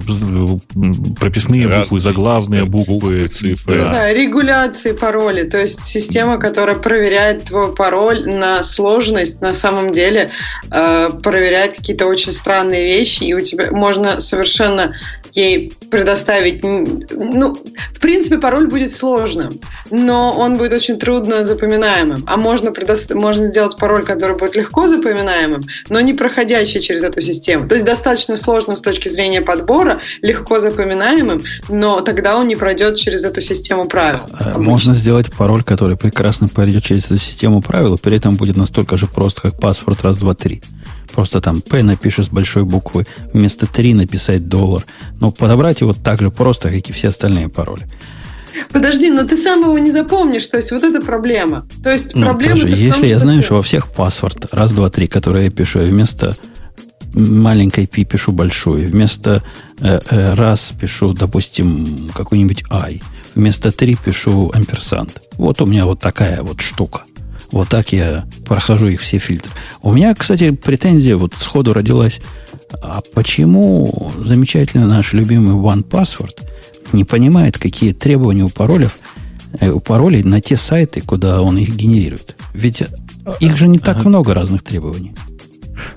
прописные Разные буквы, заглавные буквы, буквы цифры. Да. да, регуляции пароли. То есть система, которая проверяет твой пароль на сложность, на самом деле э, проверяет какие-то очень странные вещи, и у тебя можно совершенно ей предоставить... Ну, в принципе, пароль будет сложным, но он будет очень трудно запоминаемым. А можно, предо... можно сделать пароль, который будет легко запоминаемым, но не проходящий через эту систему. То есть достаточно сложным с точки зрения подбора, легко запоминаемым, но тогда он не пройдет через эту систему правил. Э, обычно. Можно сделать пароль, который прекрасно пройдет через эту систему правил, и при этом будет настолько же просто, как паспорт раз, два, три. Просто там P напишешь с большой буквы, вместо 3 написать доллар. Но подобрать его так же просто, как и все остальные пароли. Подожди, но ты сам его не запомнишь, то есть вот это проблема. То есть ну, проблема. Подожди, если том, я знаю, ты... что во всех паспорт раз, два, три, которые я пишу, я вместо маленькой пи пишу большую, вместо э, э, раз пишу, допустим, какой-нибудь i, вместо три пишу амперсант. Вот у меня вот такая вот штука. Вот так я прохожу их все фильтры. У меня, кстати, претензия вот сходу родилась. А почему замечательно наш любимый OnePassword не понимает, какие требования у паролей, э, у паролей на те сайты, куда он их генерирует? Ведь их же не так ага. много разных требований.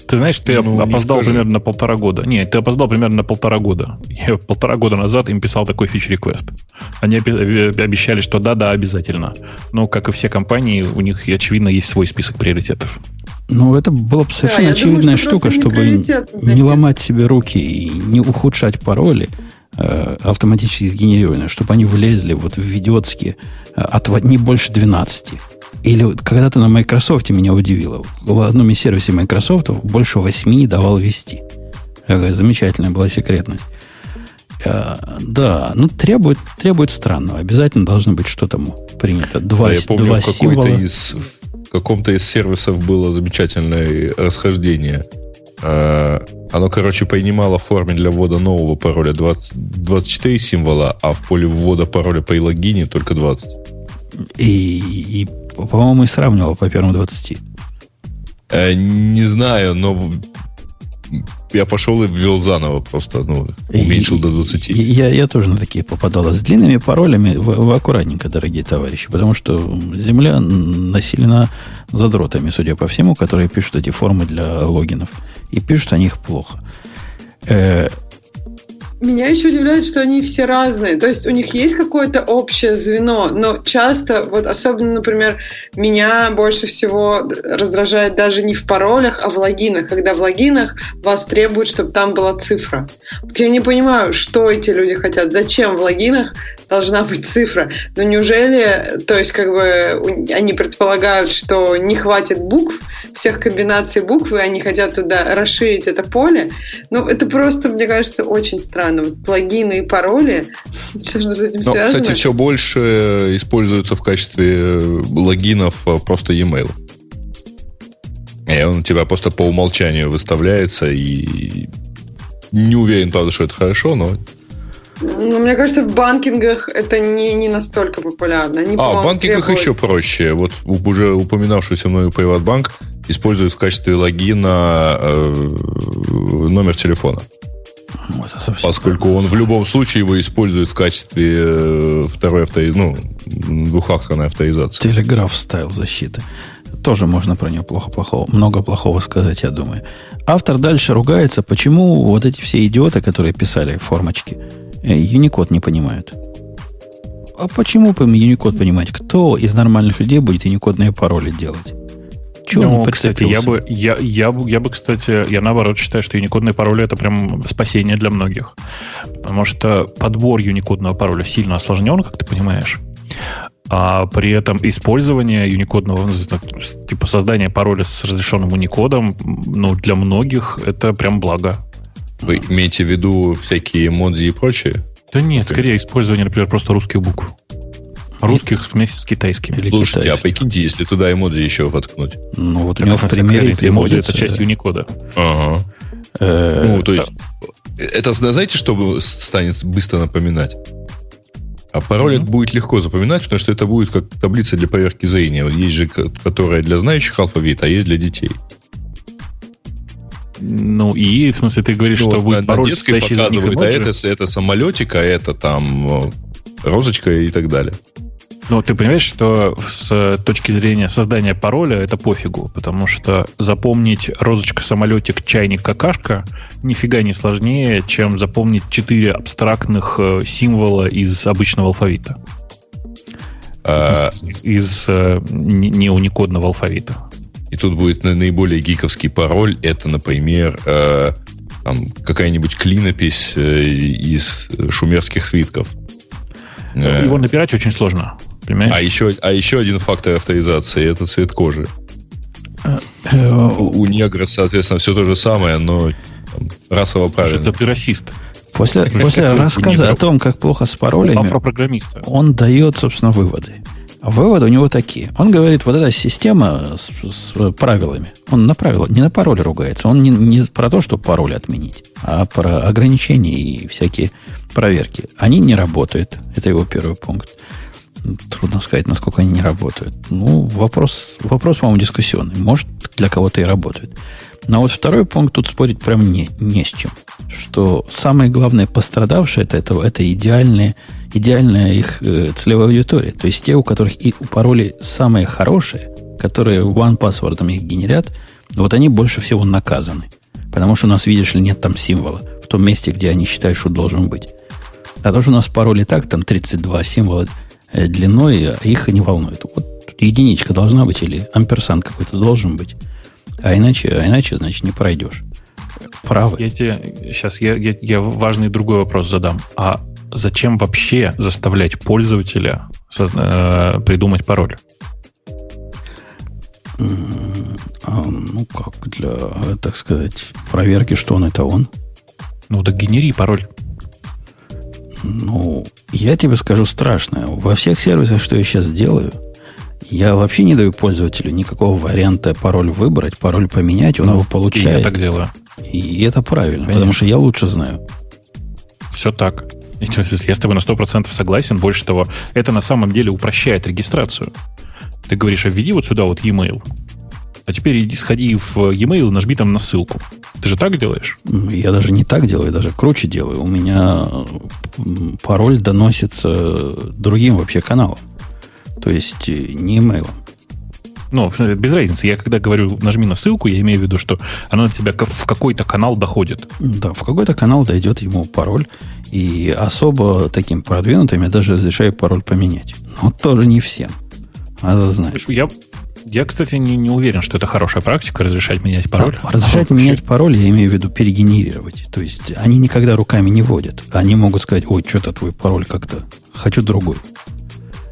Ты знаешь, ты ну, опоздал примерно на полтора года. Нет, ты опоздал примерно на полтора года. Я полтора года назад им писал такой фич-реквест. Они обещали, что да-да, обязательно. Но, как и все компании, у них, очевидно, есть свой список приоритетов. Ну, это была бы совершенно да, очевидная думаю, штука, чтобы не, не ломать себе руки и не ухудшать пароли э, автоматически сгенерированные, чтобы они влезли вот в идиотские э, от не больше 12. Или когда-то на Microsoft меня удивило. В одном из сервисов Microsoft больше восьми давал вести. Какая замечательная была секретность. А, да, ну требует, требует странного. Обязательно должно быть что-то принято. Два, да, я помню, два символа. Из, в каком-то из сервисов было замечательное расхождение. А, оно, короче, принимало в форме для ввода нового пароля 20, 24 символа, а в поле ввода пароля при логине только 20. И, и по-моему, и сравнивал по первым 20. Э, не знаю, но я пошел и ввел заново просто, ну, уменьшил и, до 20. Я, я тоже на такие попадал. С длинными паролями вы, вы аккуратненько, дорогие товарищи, потому что земля населена задротами, судя по всему, которые пишут эти формы для логинов. И пишут они их плохо. Э, меня еще удивляет, что они все разные. То есть у них есть какое-то общее звено, но часто, вот особенно, например, меня больше всего раздражает даже не в паролях, а в логинах. Когда в логинах вас требуют, чтобы там была цифра. Вот я не понимаю, что эти люди хотят. Зачем в логинах должна быть цифра? Но неужели, то есть как бы они предполагают, что не хватит букв, всех комбинаций букв, и они хотят туда расширить это поле? Ну, это просто, мне кажется, очень странно Вот плагины и пароли, все же с этим Но, связано. Кстати, все больше используется в качестве э, логинов э, просто e-mail. И он у тебя просто по умолчанию выставляется, и не уверен, правда, что это хорошо, но ну, мне кажется, в банкингах это не, не настолько популярно. Они, а, в банкингах требуют... еще проще. Вот уже упоминавшийся мной Приватбанк использует в качестве логина э, номер телефона. Поскольку он в любом случае его использует в качестве э, второй авто... ну, двухфакторной авторизации. Телеграф стайл защиты. Тоже можно про него плохо плохого, много плохого сказать, я думаю. Автор дальше ругается, почему вот эти все идиоты, которые писали формочки, Unicode э, не понимают. А почему бы Unicode понимать? Кто из нормальных людей будет уникодные пароли делать? Чего ну, кстати, я бы, я, я, я бы, кстати, я наоборот считаю, что юникодные пароли это прям спасение для многих. Потому что подбор юникодного пароля сильно осложнен, как ты понимаешь. А при этом использование юникодного, ну, типа создание пароля с разрешенным уникодом, ну, для многих это прям благо. Вы имеете в виду всякие эмодзи и прочее? Да нет, скорее использование, например, просто русских букв. Русских вместе с китайскими. Или Слушайте, китайских. а прикиньте, если туда эмоджи еще воткнуть. Ну, вот у него в примере эмоджи это часть Unicode. Ага. Э, ну, то есть, это, знаете, что станет быстро напоминать? А пароль mm-hmm. будет легко запоминать, потому что это будет как таблица для проверки зрения. Есть же, которая для знающих алфавит, а есть для детей. Ну и, в смысле, ты говоришь, ну, что будет пароль, на состоящий из них а это, это самолетик, а это там э, розочка и так далее. Ну, ты понимаешь, что с точки зрения создания пароля это пофигу, потому что запомнить розочка, самолетик, чайник, какашка нифига не сложнее, чем запомнить четыре абстрактных э, символа из обычного алфавита. А... Из, из, из э, неуникодного алфавита. И тут будет наиболее гиковский пароль. Это, например, э, там, какая-нибудь клинопись из шумерских свитков. Его набирать очень сложно понимаешь? А еще, а еще один фактор авторизации – это цвет кожи. У негра, соответственно, все то же самое, но расово правильно. Это ты расист. После, после рассказа о том, как плохо с паролями, он дает, собственно, выводы. А выводы у него такие. Он говорит, вот эта система с, с правилами, он на правила, не на пароль ругается. Он не, не про то, чтобы пароль отменить, а про ограничения и всякие проверки. Они не работают. Это его первый пункт. Трудно сказать, насколько они не работают. Ну, вопрос, вопрос по-моему, дискуссионный. Может, для кого-то и работает. Но вот второй пункт тут спорить прям не, не с чем. Что самое главное пострадавшее от этого, это идеальная, идеальная их э, целевая аудитория. То есть те, у которых и у пароли самые хорошие, которые one password их генерят, вот они больше всего наказаны. Потому что у нас, видишь ли, нет там символа в том месте, где они считают, что должен быть. А то, что у нас пароли так, там 32 символа длиной, а их не волнует. Вот единичка должна быть или амперсант какой-то должен быть. А иначе, а иначе, значит, не пройдешь. Правы. Я тебе сейчас я, я, я важный другой вопрос задам. А зачем вообще заставлять пользователя со, э, придумать пароль? А, ну как для, так сказать, проверки, что он это он. Ну так генери пароль. Ну, я тебе скажу страшное. Во всех сервисах, что я сейчас делаю, я вообще не даю пользователю никакого варианта пароль выбрать, пароль поменять, он ну, его получает. И я так делаю. И это правильно, Конечно. потому что я лучше знаю. Все так. Я с тобой на 100% согласен. Больше того, это на самом деле упрощает регистрацию. Ты говоришь, а введи вот сюда вот e-mail. А теперь иди сходи в e-mail и нажми там на ссылку. Ты же так делаешь? Я даже не так делаю, даже круче делаю. У меня пароль доносится другим вообще каналом. То есть э, не имейлом. Ну, без разницы. Я когда говорю нажми на ссылку, я имею в виду, что она на тебя в какой-то канал доходит. Да, в какой-то канал дойдет ему пароль. И особо таким продвинутым я даже разрешаю пароль поменять. Но тоже не всем. Надо знать. Я, я, кстати, не, не уверен, что это хорошая практика разрешать менять пароль. Да, разрешать а, менять пароль, я имею в виду перегенерировать. То есть они никогда руками не вводят. Они могут сказать, ой, что-то твой пароль как-то, хочу другой.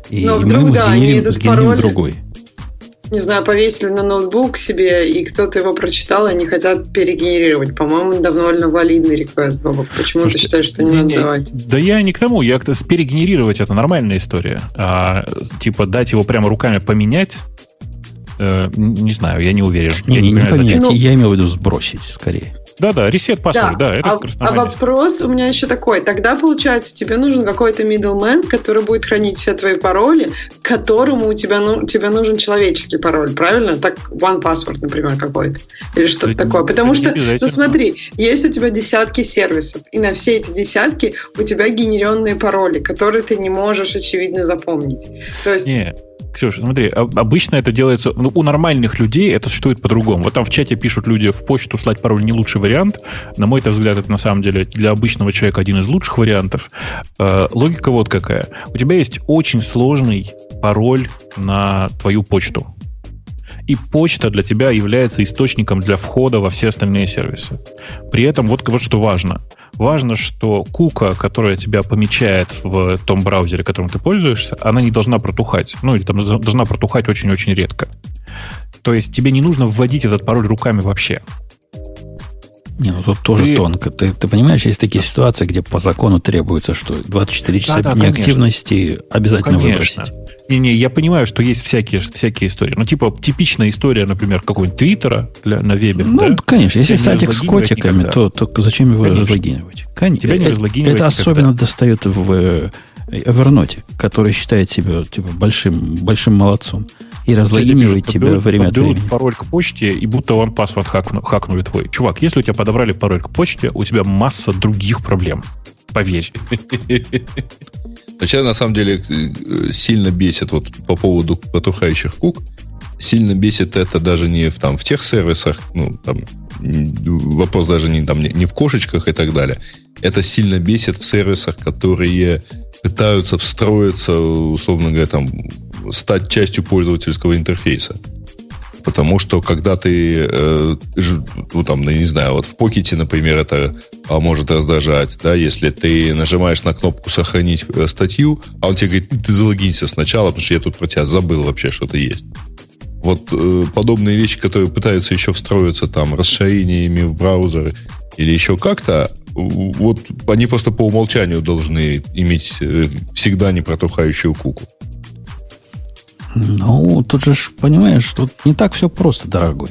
И Но мы вдруг, ему да, сгенерим, сгенерим пароль... другой не знаю, повесили на ноутбук себе, и кто-то его прочитал, и они хотят перегенерировать. По-моему, довольно валидный реквест, Бобок. Почему Слушайте, ты считаешь, что не, не надо давать? Да я не к тому. Я перегенерировать это нормальная история. А, типа дать его прямо руками поменять, э, не знаю, я не уверен. Не, я не, не, не поменять. Ну, я имею в виду сбросить скорее. Да-да, ресет password, да, да это а, а вопрос у меня еще такой. Тогда, получается, тебе нужен какой-то middleman, который будет хранить все твои пароли, которому у тебя, ну, тебе нужен человеческий пароль, правильно? Так, one password, например, какой-то. Или что-то это, такое. Потому что, ну смотри, есть у тебя десятки сервисов, и на все эти десятки у тебя генеренные пароли, которые ты не можешь, очевидно, запомнить. То есть... Нет. Ксюша, смотри, обычно это делается, ну, у нормальных людей это существует по-другому. Вот там в чате пишут люди, в почту слать пароль не лучший вариант. На мой взгляд, это на самом деле для обычного человека один из лучших вариантов. Э, логика вот какая. У тебя есть очень сложный пароль на твою почту. И почта для тебя является источником для входа во все остальные сервисы. При этом вот, вот что важно. Важно, что кука, которая тебя помечает в том браузере, которым ты пользуешься, она не должна протухать. Ну, или там должна протухать очень-очень редко. То есть тебе не нужно вводить этот пароль руками вообще. Не, ну тут тоже ты... тонко. Ты, ты понимаешь, есть такие ситуации, где по закону требуется, что 24 часа да, да, неактивности конечно. обязательно конечно. выбросить. Не-не, я понимаю, что есть всякие, всякие истории. Ну, типа, типичная история, например, какой-нибудь Твиттера для, на вебе. Ну, да? конечно. Если сайтик с котиками, то, то зачем его конечно. разлогинивать? Конечно. Тебя не э, разлогинивать Это никогда. особенно достает в Evernote, который считает себя типа, большим, большим молодцом. И разлогинивает тебя подберут, время от времени. пароль к почте, и будто он паспорт хакну, хакнули твой. Чувак, если у тебя подобрали пароль к почте, у тебя масса других проблем. Поверь. Сейчас, на самом деле, сильно бесит вот по поводу потухающих кук. Сильно бесит это даже не в, там, в тех сервисах, ну, там, вопрос даже не, там, не в кошечках и так далее. Это сильно бесит в сервисах, которые пытаются встроиться, условно говоря, там, стать частью пользовательского интерфейса. Потому что когда ты, э, ну там, ну, не знаю, вот в покете, например, это а, может раздражать, да, если ты нажимаешь на кнопку «Сохранить э, статью», а он тебе говорит, ты залогинься сначала, потому что я тут про тебя забыл вообще, что ты есть. Вот э, подобные вещи, которые пытаются еще встроиться там расширениями в браузеры или еще как-то, вот они просто по умолчанию должны иметь э, всегда непротухающую куку. Ну, тут же, понимаешь, тут не так все просто, дорогой.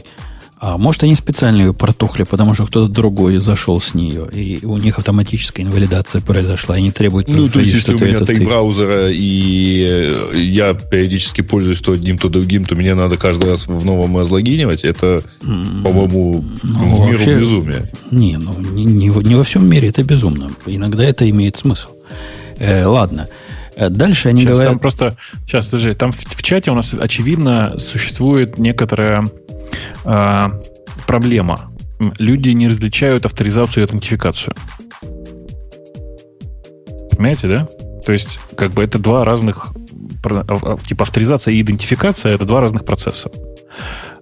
А может, они специально ее протухли, потому что кто-то другой зашел с нее, и у них автоматическая инвалидация произошла, и не требуют Ну, то есть, если у меня три браузера, и я периодически пользуюсь то одним, то другим, то мне надо каждый раз в новом разлогинивать, это, по-моему, ну, в миру вообще, безумие. Не, ну, не, не, не во всем мире это безумно. Иногда это имеет смысл. Э, ладно. Э, дальше они сейчас говорят... Там просто... Сейчас, подожди. Там в, в чате у нас, очевидно, существует некоторая э, проблема. Люди не различают авторизацию и аутентификацию. Понимаете, да? То есть, как бы это два разных... Типа авторизация и идентификация — это два разных процесса.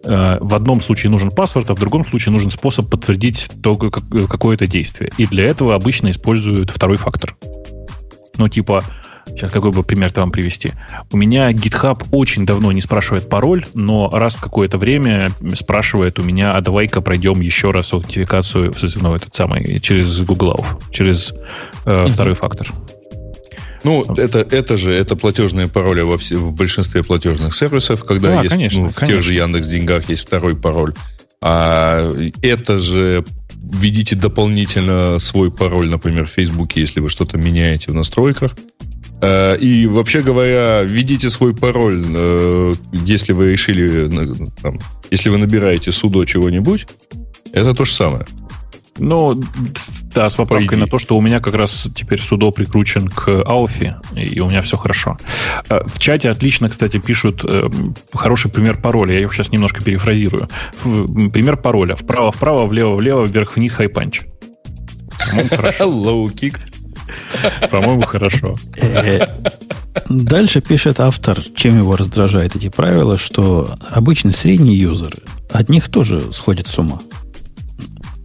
В одном случае нужен паспорт, а в другом случае нужен способ подтвердить то, какое-то действие. И для этого обычно используют второй фактор. Ну, типа, Сейчас какой бы пример-то вам привести? У меня GitHub очень давно не спрашивает пароль, но раз в какое-то время спрашивает у меня, а давай-ка пройдем еще раз аутентификацию, ну, этот самый, через Google Auth, через э, uh-huh. второй фактор. Ну, это, это же, это платежные пароли во все, в большинстве платежных сервисов, когда да, есть, конечно, ну, в конечно. тех же Яндекс Деньгах есть второй пароль. А это же введите дополнительно свой пароль, например, в Фейсбуке, если вы что-то меняете в настройках. Э, и вообще говоря, введите свой пароль, э, если вы решили, там, если вы набираете судо чего-нибудь, это то же самое. Ну, да, с поправкой на то, что у меня как раз теперь судо прикручен к Ауфи, и у меня все хорошо. Э, в чате отлично, кстати, пишут хороший пример пароля. Я его сейчас немножко перефразирую. Пример пароля. Вправо-вправо, влево-влево, вверх-вниз, high punch. kick. По-моему, хорошо. Э, дальше пишет автор, чем его раздражает эти правила, что обычный средний юзер от них тоже сходит с ума.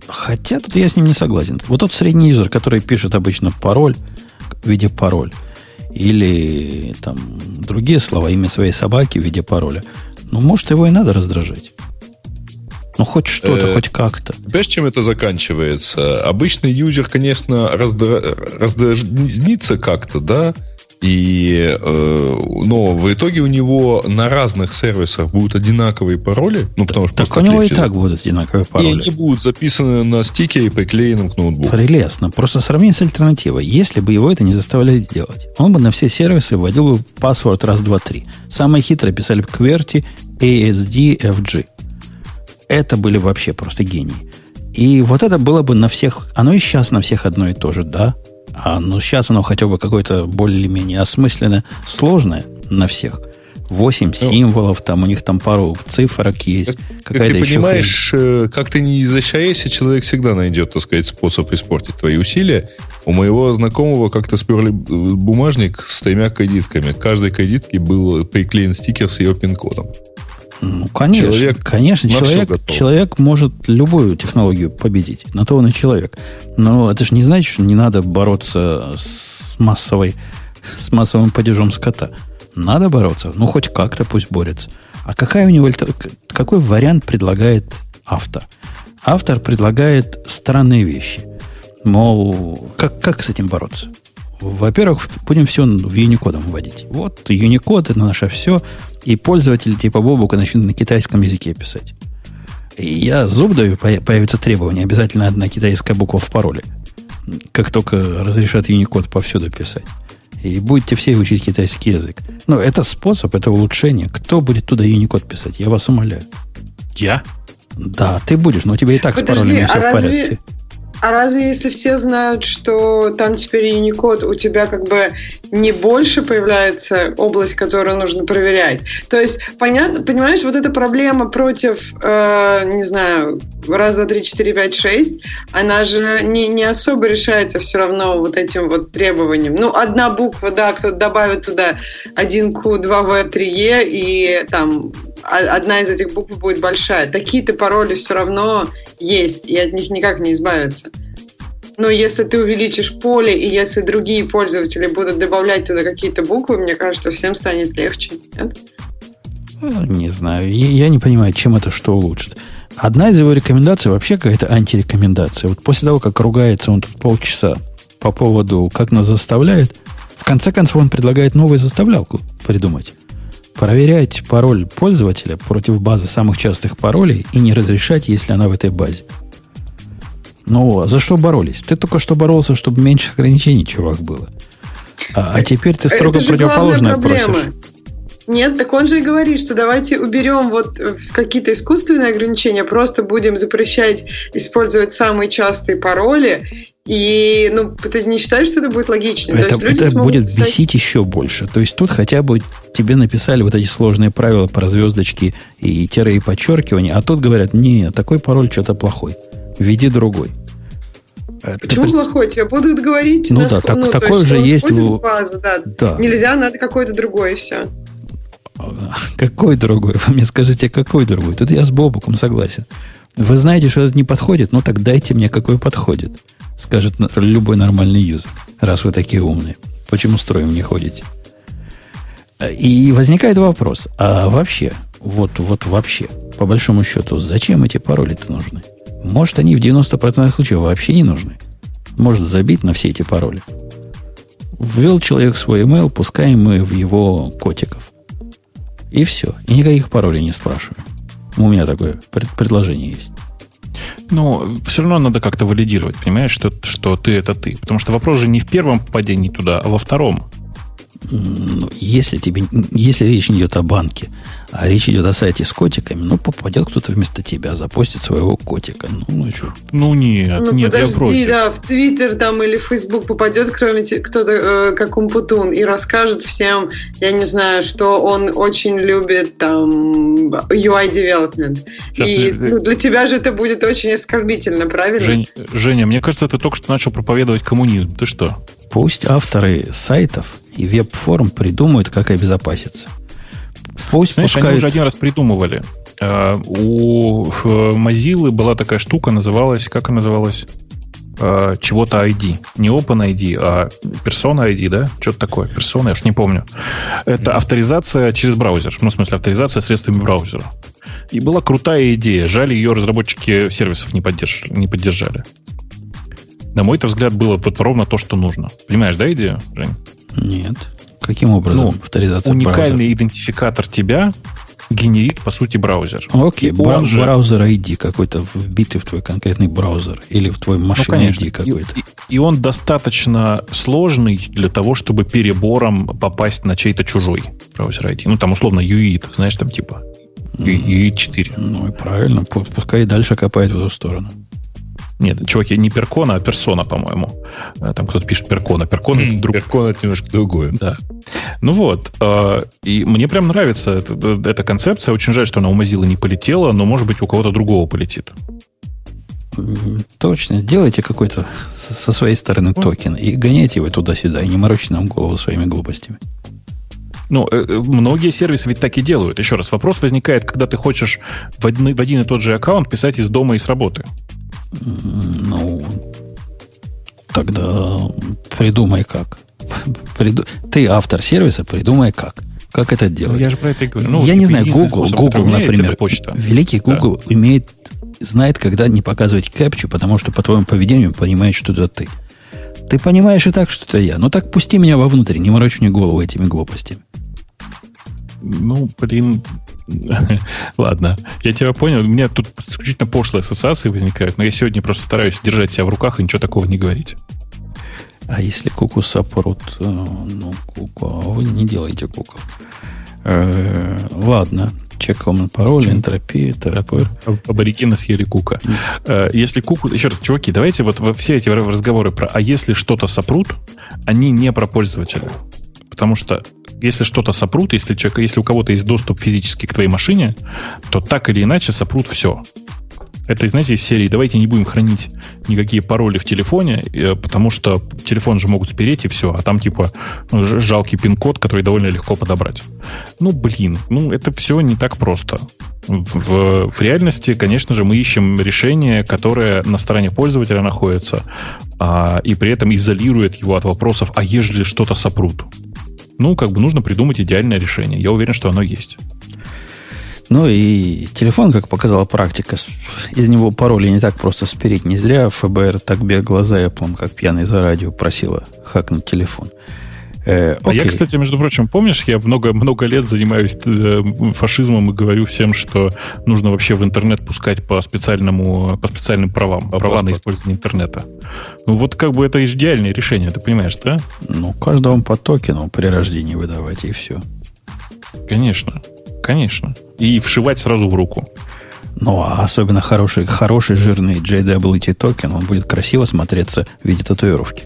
Хотя тут я с ним не согласен. Вот тот средний юзер, который пишет обычно пароль в виде пароль, или там другие слова, имя своей собаки в виде пароля, ну, может, его и надо раздражать. Ну, хоть что-то, э, хоть как-то. Понимаешь, чем это заканчивается? Обычный юзер, конечно, раздра... раздразнится как-то, да, и, э, но в итоге у него на разных сервисах будут одинаковые пароли. Ну, потому что так у него и так будут одинаковые пароли. И они будут записаны на стикере и приклеены к ноутбуку. Прелестно. Просто сравнить с альтернативой. Если бы его это не заставляли делать, он бы на все сервисы вводил бы паспорт раз, два, три. Самые хитрые писали бы QWERTY, ASD, FG это были вообще просто гении. И вот это было бы на всех, оно и сейчас на всех одно и то же, да. А ну сейчас оно хотя бы какое-то более-менее осмысленное, сложное на всех. Восемь ну, символов, там у них там пару цифрок есть. Как ты понимаешь, хрень. Э, как ты не изощряйся, человек всегда найдет, так сказать, способ испортить твои усилия. У моего знакомого как-то сперли бумажник с тремя кредитками. К каждой кредитке был приклеен стикер с ее пин-кодом. Ну, конечно, человек конечно, человек, человек может любую технологию победить. На то он и человек. Но это же не значит, что не надо бороться с массовой, с массовым падежом скота. Надо бороться. Ну, хоть как-то пусть борется. А какая у него какой вариант предлагает автор? Автор предлагает странные вещи. Мол, как, как с этим бороться? Во-первых, будем все в Unicode вводить. Вот Unicode это наше все, и пользователи типа Бобука начнут на китайском языке писать. И я зуб даю, появится требование, обязательно одна китайская буква в пароле. Как только разрешат Unicode повсюду писать. И будете все учить китайский язык. Но это способ, это улучшение. Кто будет туда Unicode писать? Я вас умоляю. Я? Да, ты будешь, но у тебя и так Подожди, с паролями все а в порядке. А разве если все знают, что там теперь Unicode, у тебя как бы не больше появляется область, которую нужно проверять? То есть, понятно, понимаешь, вот эта проблема против, э, не знаю, раз, два, три, четыре, пять, шесть, она же не, не особо решается все равно вот этим вот требованием. Ну, одна буква, да, кто-то добавит туда 1Q, 2V, 3E, и там одна из этих букв будет большая. Такие-то пароли все равно есть, и от них никак не избавиться. Но если ты увеличишь поле, и если другие пользователи будут добавлять туда какие-то буквы, мне кажется, всем станет легче. Нет? Ну, не знаю. Я, не понимаю, чем это что улучшит. Одна из его рекомендаций вообще какая-то антирекомендация. Вот после того, как ругается он тут полчаса по поводу, как нас заставляют, в конце концов он предлагает новую заставлялку придумать проверять пароль пользователя против базы самых частых паролей и не разрешать, если она в этой базе. Ну, а за что боролись? Ты только что боролся, чтобы меньше ограничений, чувак, было. А, а теперь ты строго противоположное просишь. Нет, так он же и говорит, что давайте уберем вот какие-то искусственные ограничения, просто будем запрещать использовать самые частые пароли. И ну, ты не считаешь, что это будет логично? Это, это будет писать... бесить еще больше. То есть тут хотя бы тебе написали вот эти сложные правила про звездочки и тире и подчеркивания, а тут говорят, не, такой пароль что-то плохой. Введи другой. Почему ты... плохой? Тебе будут говорить. Ну да, так, ну, такой же есть. В... Базу, да. да. Нельзя, надо какой-то другой, и все. Какой другой? Вы мне скажите, какой другой? Тут я с Бобуком согласен. Вы знаете, что это не подходит? Ну так дайте мне, какой подходит. Скажет любой нормальный юзер. Раз вы такие умные. Почему строим не ходите? И возникает вопрос, а вообще, вот, вот вообще, по большому счету, зачем эти пароли-то нужны? Может, они в 90% случаев вообще не нужны. Может забить на все эти пароли. Ввел человек свой email, пускай мы в его котиков. И все. И никаких паролей не спрашиваю. У меня такое пред- предложение есть. Но все равно надо как-то валидировать, понимаешь, что, что ты это ты. Потому что вопрос же не в первом попадении туда, а во втором. Если, тебе, если речь идет о банке, а речь идет о сайте с котиками, ну, попадет кто-то вместо тебя, запостит своего котика. Ну, ну что? Ну, нет, ну, нет, подожди, я против. да, в Твиттер там или в Фейсбук попадет кроме кто-то, э, как Умпутун, и расскажет всем, я не знаю, что он очень любит там UI development. Сейчас, и ну, для тебя же это будет очень оскорбительно, правильно? Жень, Женя, мне кажется, ты только что начал проповедовать коммунизм. Ты что? Пусть авторы сайтов и веб-форм придумают, как обезопаситься. Пусть Знаешь, пускают... они уже один раз придумывали. Э, у Mozilla была такая штука, называлась, как она называлась? Э, чего-то ID. Не OpenID, а Persona ID, да? Что-то такое. Persona, я уж не помню. Это авторизация через браузер. Ну, в смысле, авторизация средствами браузера. И была крутая идея. Жаль, ее разработчики сервисов не, поддерж... не поддержали. На мой взгляд, было вот ровно то, что нужно. Понимаешь, да, идею, Жень? Нет. Каким образом ну, авторизация Уникальный браузера? идентификатор тебя генерит, по сути, браузер. Окей, okay. Бра- же... браузер ID какой-то вбитый в твой конкретный браузер или в твой машинный ну, ID какой-то. И, и он достаточно сложный для того, чтобы перебором попасть на чей-то чужой браузер ID. Ну, там, условно, UID, знаешь, там типа UID 4. Ну и правильно, пускай и дальше копает в эту сторону. Нет, чуваки, не перкона, а персона, по-моему. Э, там кто-то пишет перкона. Перкона это друг... Перкона это немножко другое. Да. Ну вот. Э, и мне прям нравится эта, эта концепция. Очень жаль, что она у Mozilla не полетела, но, может быть, у кого-то другого полетит. Точно. Делайте какой-то со своей стороны токен и гоняйте его туда-сюда, и не морочите нам голову своими глупостями. Ну, э, многие сервисы ведь так и делают. Еще раз, вопрос возникает, когда ты хочешь в один, в один и тот же аккаунт писать из дома и с работы. Ну, тогда придумай как. Приду... Ты автор сервиса, придумай как. Как это делать? Ну, я же про это и говорю. Ну, я не знаю, Google, Google, например, почта. великий Google да. умеет, знает, когда не показывать кэпчу, потому что по твоему поведению понимает, что это ты. Ты понимаешь и так, что это я. Ну так пусти меня вовнутрь, не морочь мне голову этими глупостями. Ну, блин, Ладно, я тебя понял. У меня тут исключительно пошлые ассоциации возникают, но я сегодня просто стараюсь держать себя в руках и ничего такого не говорить. А если куку сопрут, э, ну, куку, а вы не делаете куку. Э, ладно, чек common пароль, энтропия, ТРП. Аборигены съели кука. Mm. Если куку... Еще раз, чуваки, давайте вот все эти разговоры про «а если что-то сопрут», они не про пользователя. Потому что если что-то сопрут, если, человек, если у кого-то есть доступ физически к твоей машине, то так или иначе сопрут все. Это, знаете, из серии «давайте не будем хранить никакие пароли в телефоне, э, потому что телефон же могут спереть и все, а там типа ну, жалкий пин-код, который довольно легко подобрать». Ну, блин, ну это все не так просто. В, в реальности, конечно же, мы ищем решение, которое на стороне пользователя находится, а, и при этом изолирует его от вопросов, а ежели что-то сопрут? Ну, как бы нужно придумать идеальное решение. Я уверен, что оно есть. Ну и телефон, как показала практика, из него пароли не так просто спереть. Не зря ФБР так бегала за Apple, как пьяный за радио просила хакнуть телефон. Э, а я, кстати, между прочим, помнишь, я много, много лет занимаюсь э, фашизмом и говорю всем, что нужно вообще в интернет пускать по специальному, по специальным правам, а права паспорт. на использование интернета. Ну вот как бы это идеальное решение, ты понимаешь, да? Ну, каждому по токену при рождении выдавать, и все. Конечно. Конечно. И вшивать сразу в руку. Ну, а особенно хороший, хороший жирный JWT токен, он будет красиво смотреться в виде татуировки.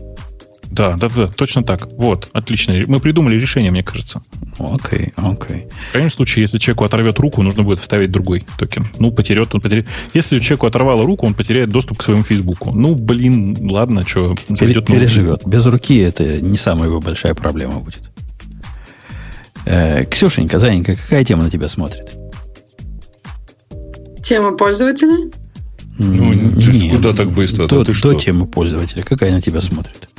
Да, да, да, точно так. Вот, отлично. Мы придумали решение, мне кажется. Окей, okay, окей. Okay. В крайнем случае, если человеку оторвет руку, нужно будет вставить другой токен. Ну, потерет, он потеряет. Если человеку оторвало руку, он потеряет доступ к своему Фейсбуку. Ну, блин, ладно, что, Пере, Переживет. Без руки это не самая его большая проблема будет. Э, Ксюшенька, Заненька, какая тема на тебя смотрит? Тема пользователя? Ну, Нет, куда так быстро? До, ты что? до темы пользователя. Какая на тебя смотрит?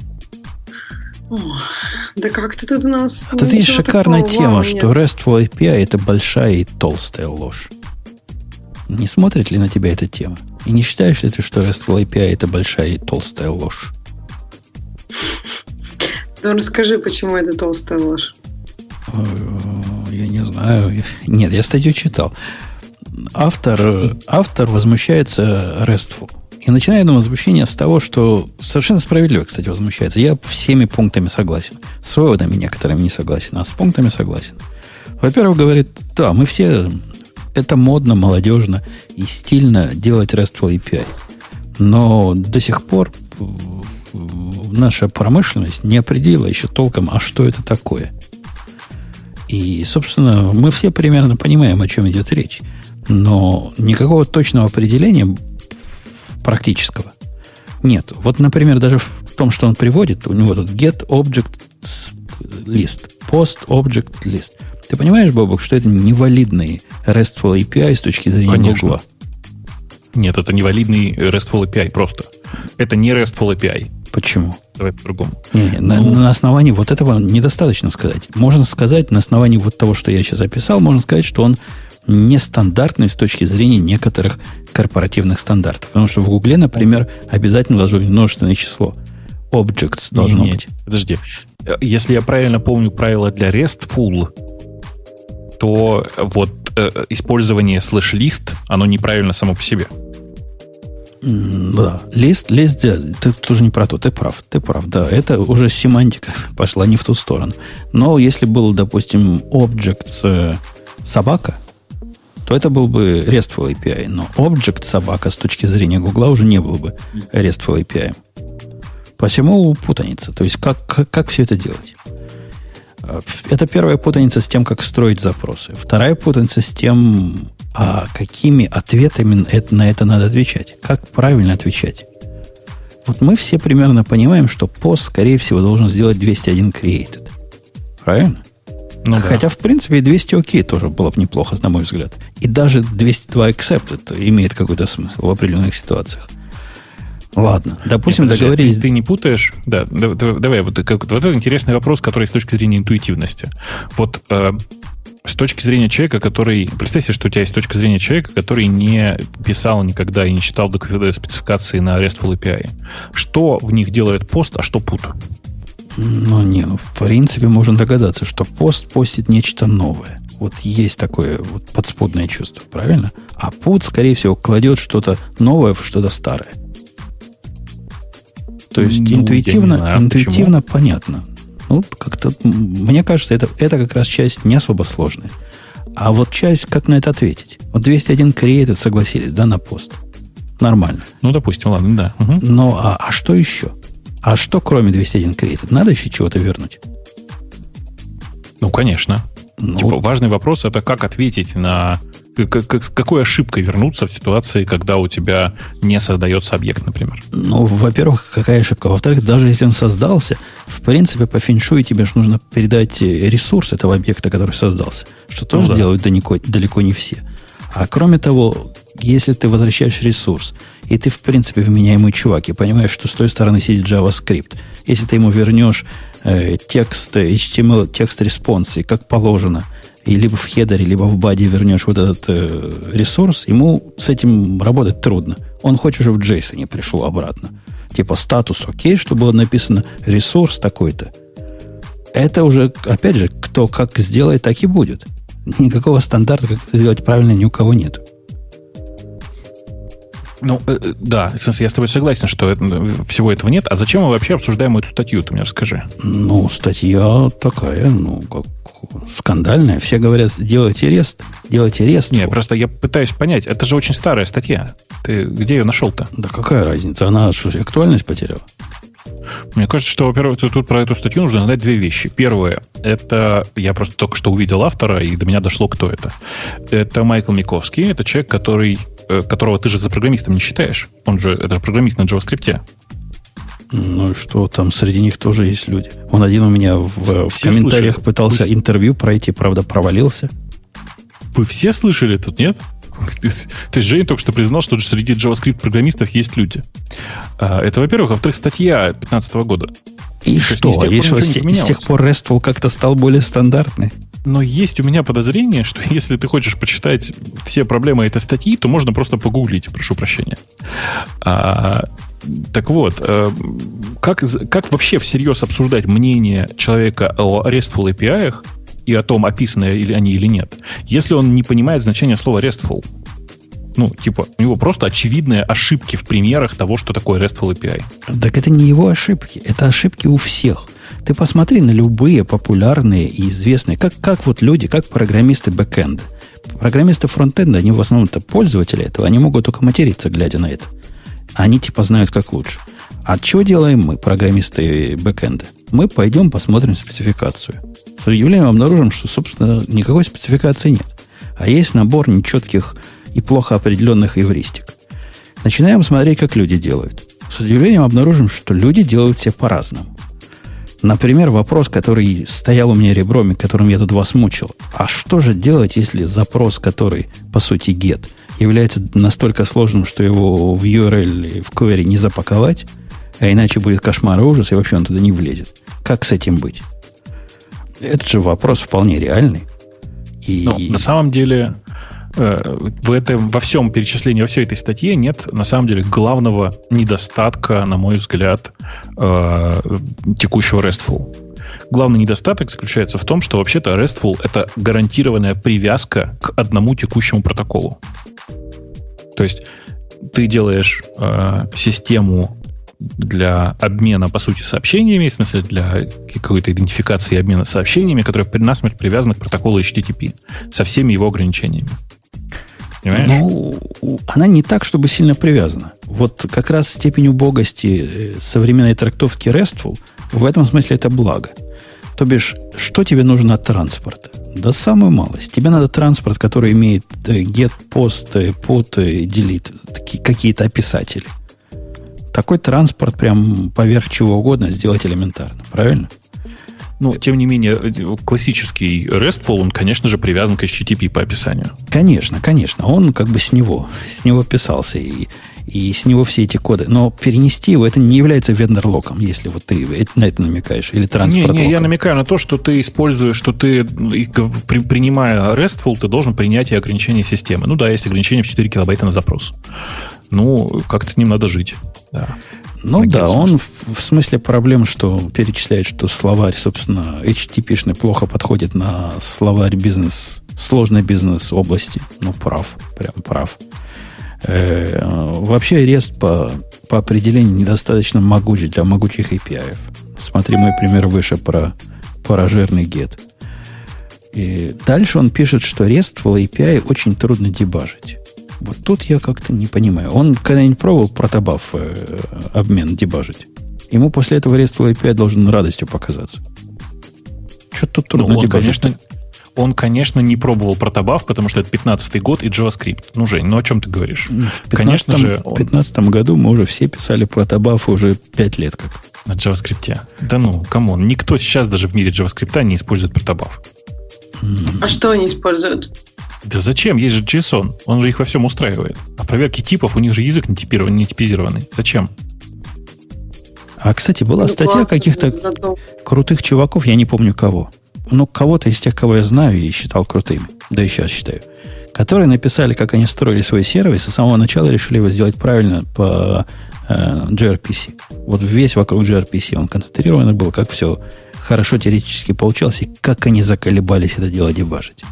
Да как ты тут у нас... А тут есть шикарная тема, нет. что RESTful API это большая и толстая ложь. Не смотрит ли на тебя эта тема? И не считаешь ли ты, что RESTful API это большая и толстая ложь? Ну, расскажи, почему это толстая ложь. Я не знаю. Нет, я статью читал. Автор, автор возмущается RESTful. И начинает он возмущение с того, что совершенно справедливо, кстати, возмущается. Я всеми пунктами согласен. С выводами некоторыми не согласен, а с пунктами согласен. Во-первых, говорит, да, мы все, это модно, молодежно и стильно делать RESTful API. Но до сих пор наша промышленность не определила еще толком, а что это такое. И, собственно, мы все примерно понимаем, о чем идет речь. Но никакого точного определения практического нет. Вот, например, даже в том, что он приводит, у него тут get object list, post object list. Ты понимаешь, Бобок, что это невалидный RESTful API с точки зрения Конечно. Google? Нет, это невалидный RESTful API просто. Это не RESTful API. Почему? Давай по-другому. Не, не, ну, на, на основании вот этого недостаточно сказать. Можно сказать, на основании вот того, что я сейчас описал, можно сказать, что он нестандартный с точки зрения некоторых корпоративных стандартов. Потому что в Гугле, например, обязательно должно быть множественное число. Objects должно не, не, быть. Подожди. Если я правильно помню правила для RESTful, то вот э, использование слэш-лист, оно неправильно само по себе. Да, лист, лист, ты тоже не про то, ты прав, ты прав, да, это уже семантика пошла не в ту сторону. Но если был, допустим, object э, собака, то это был бы RESTful API. Но object собака с точки зрения Гугла уже не был бы RESTful API. Посему путаница. То есть как, как, как все это делать? Э, это первая путаница с тем, как строить запросы. Вторая путаница с тем, а какими ответами это, на это надо отвечать. Как правильно отвечать. Вот мы все примерно понимаем, что пост, скорее всего, должен сделать 201 created. Правильно? Ну, Хотя, да. в принципе, и 200 окей тоже было бы неплохо, на мой взгляд. И даже 202 accepted имеет какой-то смысл в определенных ситуациях. Ладно, допустим, Нет, договорились. Ты не путаешь? Да, давай, вот, как, вот это интересный вопрос, который с точки зрения интуитивности. Вот э, с точки зрения человека, который... Представь себе, что у тебя есть точка зрения человека, который не писал никогда и не читал спецификации на RESTful API. Что в них делает пост, а что пут? Ну, не, ну, в принципе, можно догадаться, что пост постит нечто новое. Вот есть такое вот подспудное чувство, правильно? А пут, скорее всего, кладет что-то новое в что-то старое. То есть ну, интуитивно, знаю, интуитивно понятно. Ну, как-то, мне кажется, это, это как раз часть не особо сложная. А вот часть, как на это ответить? Вот 201 created согласились, да, на пост. Нормально. Ну, допустим, ладно, да. Угу. Но а, а что еще? А что кроме 201 created? Надо еще чего-то вернуть? Ну, конечно. Ну, типа, важный вопрос это как ответить на с какой ошибкой вернуться в ситуации, когда у тебя не создается объект, например? Ну, во-первых, какая ошибка? Во-вторых, даже если он создался, в принципе, по феншую тебе же нужно передать ресурс этого объекта, который создался, что тоже ну, да. делают далеко, далеко не все. А кроме того, если ты возвращаешь ресурс, и ты, в принципе, вменяемый чувак, и понимаешь, что с той стороны сидит JavaScript, если ты ему вернешь э, текст, HTML, текст response ы, как положено, и либо в header е, либо в body вернешь вот этот э, ресурс, ему с этим работать трудно. Он хочет, чтобы в JSON пришло обратно. Типа статус окей, что было написано ресурс такой-то. Это уже, опять же, кто как сделает, так и будет. Никакого стандарта, как это сделать правильно, ни у кого нет. Ну, э, э, да, я с тобой согласен, что это, всего этого нет. А зачем мы вообще обсуждаем эту статью, ты мне расскажи? Ну, статья такая, ну, как скандальная. Все говорят, делайте рест, делайте рест. Не, просто я пытаюсь понять, это же очень старая статья. Ты где ее нашел-то? Да какая разница? Она что, актуальность потеряла? Мне кажется, что, во-первых, тут про эту статью нужно знать две вещи. Первое, это я просто только что увидел автора, и до меня дошло, кто это. Это Майкл Миковский, это человек, который, э, которого ты же за программистом не считаешь. Он же, это же программист на JavaScript. Ну и что, там среди них тоже есть люди. Он один у меня в, в комментариях слышали? пытался Вы... интервью пройти, правда, провалился. Вы все слышали тут, нет? То есть Женя только что признал, что среди JavaScript-программистов есть люди. А, это, во-первых. Во-вторых, статья 2015 года. И То что? И что, с, с тех пор RESTful как-то стал более стандартный? Но есть у меня подозрение, что если ты хочешь почитать все проблемы этой статьи, то можно просто погуглить, прошу прощения. А, так вот, э, как, как вообще всерьез обсуждать мнение человека о RESTful API и о том, описаны ли они или нет, если он не понимает значение слова RESTful? Ну, типа, у него просто очевидные ошибки в примерах того, что такое RESTful API. Так это не его ошибки, это ошибки у всех. Ты посмотри на любые популярные и известные, как, как вот люди, как программисты бэкэнда. Программисты фронтенда, они в основном-то пользователи этого, они могут только материться, глядя на это. Они типа знают, как лучше. А что делаем мы, программисты бэкэнда? Мы пойдем посмотрим спецификацию. С удивлением обнаружим, что, собственно, никакой спецификации нет. А есть набор нечетких и плохо определенных эвристик. Начинаем смотреть, как люди делают. С удивлением обнаружим, что люди делают все по-разному. Например, вопрос, который стоял у меня ребром, и которым я тут вас мучил. А что же делать, если запрос, который, по сути, get – является настолько сложным, что его в URL в query не запаковать, а иначе будет кошмар и ужас, и вообще он туда не влезет. Как с этим быть? Это же вопрос вполне реальный. И... Ну, на самом деле, э, в этом, во всем перечислении, во всей этой статье нет, на самом деле, главного недостатка, на мой взгляд, э, текущего RESTful. Главный недостаток заключается в том, что вообще-то RESTful — это гарантированная привязка к одному текущему протоколу. То есть ты делаешь э, систему для обмена, по сути, сообщениями, в смысле для какой-то идентификации и обмена сообщениями, которая насмерть привязана к протоколу HTTP со всеми его ограничениями. Понимаешь? Ну, она не так, чтобы сильно привязана. Вот как раз степень убогости э, современной трактовки RESTful в этом смысле это благо. То бишь, что тебе нужно от транспорта? Да самую малость. Тебе надо транспорт, который имеет э, get, post, э, put, delete, какие-то описатели. Такой транспорт прям поверх чего угодно сделать элементарно. Правильно? Ну, тем не менее, классический RESTful, он, конечно же, привязан к HTTP по описанию. Конечно, конечно. Он как бы с него, с него писался. И и с него все эти коды. Но перенести его, это не является вендор-локом, если вот ты на это намекаешь, или транспорт Не, не, я намекаю на то, что ты используешь, что ты, принимая RESTful, ты должен принять и ограничения системы. Ну да, есть ограничение в 4 килобайта на запрос. Ну, как-то с ним надо жить. Да. Ну да, он в, в смысле проблем, что перечисляет, что словарь, собственно, HTTP-шный плохо подходит на словарь бизнес, сложной бизнес области. Ну, прав, прям прав. Э, вообще REST по, по определению недостаточно могучий для могучих API. Смотри мой пример выше про паражирный get. И дальше он пишет, что RESTful API очень трудно дебажить. Вот тут я как-то не понимаю. Он когда-нибудь пробовал протобаф э, обмен дебажить? Ему после этого RESTful API должен радостью показаться. Что тут трудно ну, он, дебажить? Конечно, он, конечно, не пробовал протобаф, потому что это 15-й год и JavaScript. Ну, Жень, ну о чем ты говоришь? В 15 конечно же... В 15 году мы уже все писали protobuf уже 5 лет как. На JavaScript. Да ну, come on. Никто сейчас даже в мире JavaScript не использует protobuf. А что они используют? Да зачем? Есть же JSON. Он же их во всем устраивает. А проверки типов, у них же язык не, типирован, не типизированный. Зачем? А, кстати, была ну, статья каких-то зато... крутых чуваков, я не помню кого. Ну, кого-то из тех, кого я знаю и считал крутыми. Да и сейчас считаю. Которые написали, как они строили свой сервис, и с самого начала решили его сделать правильно по э, gRPC. Вот весь вокруг gRPC он концентрированный был, как все хорошо теоретически получалось, и как они заколебались это дело дебажить.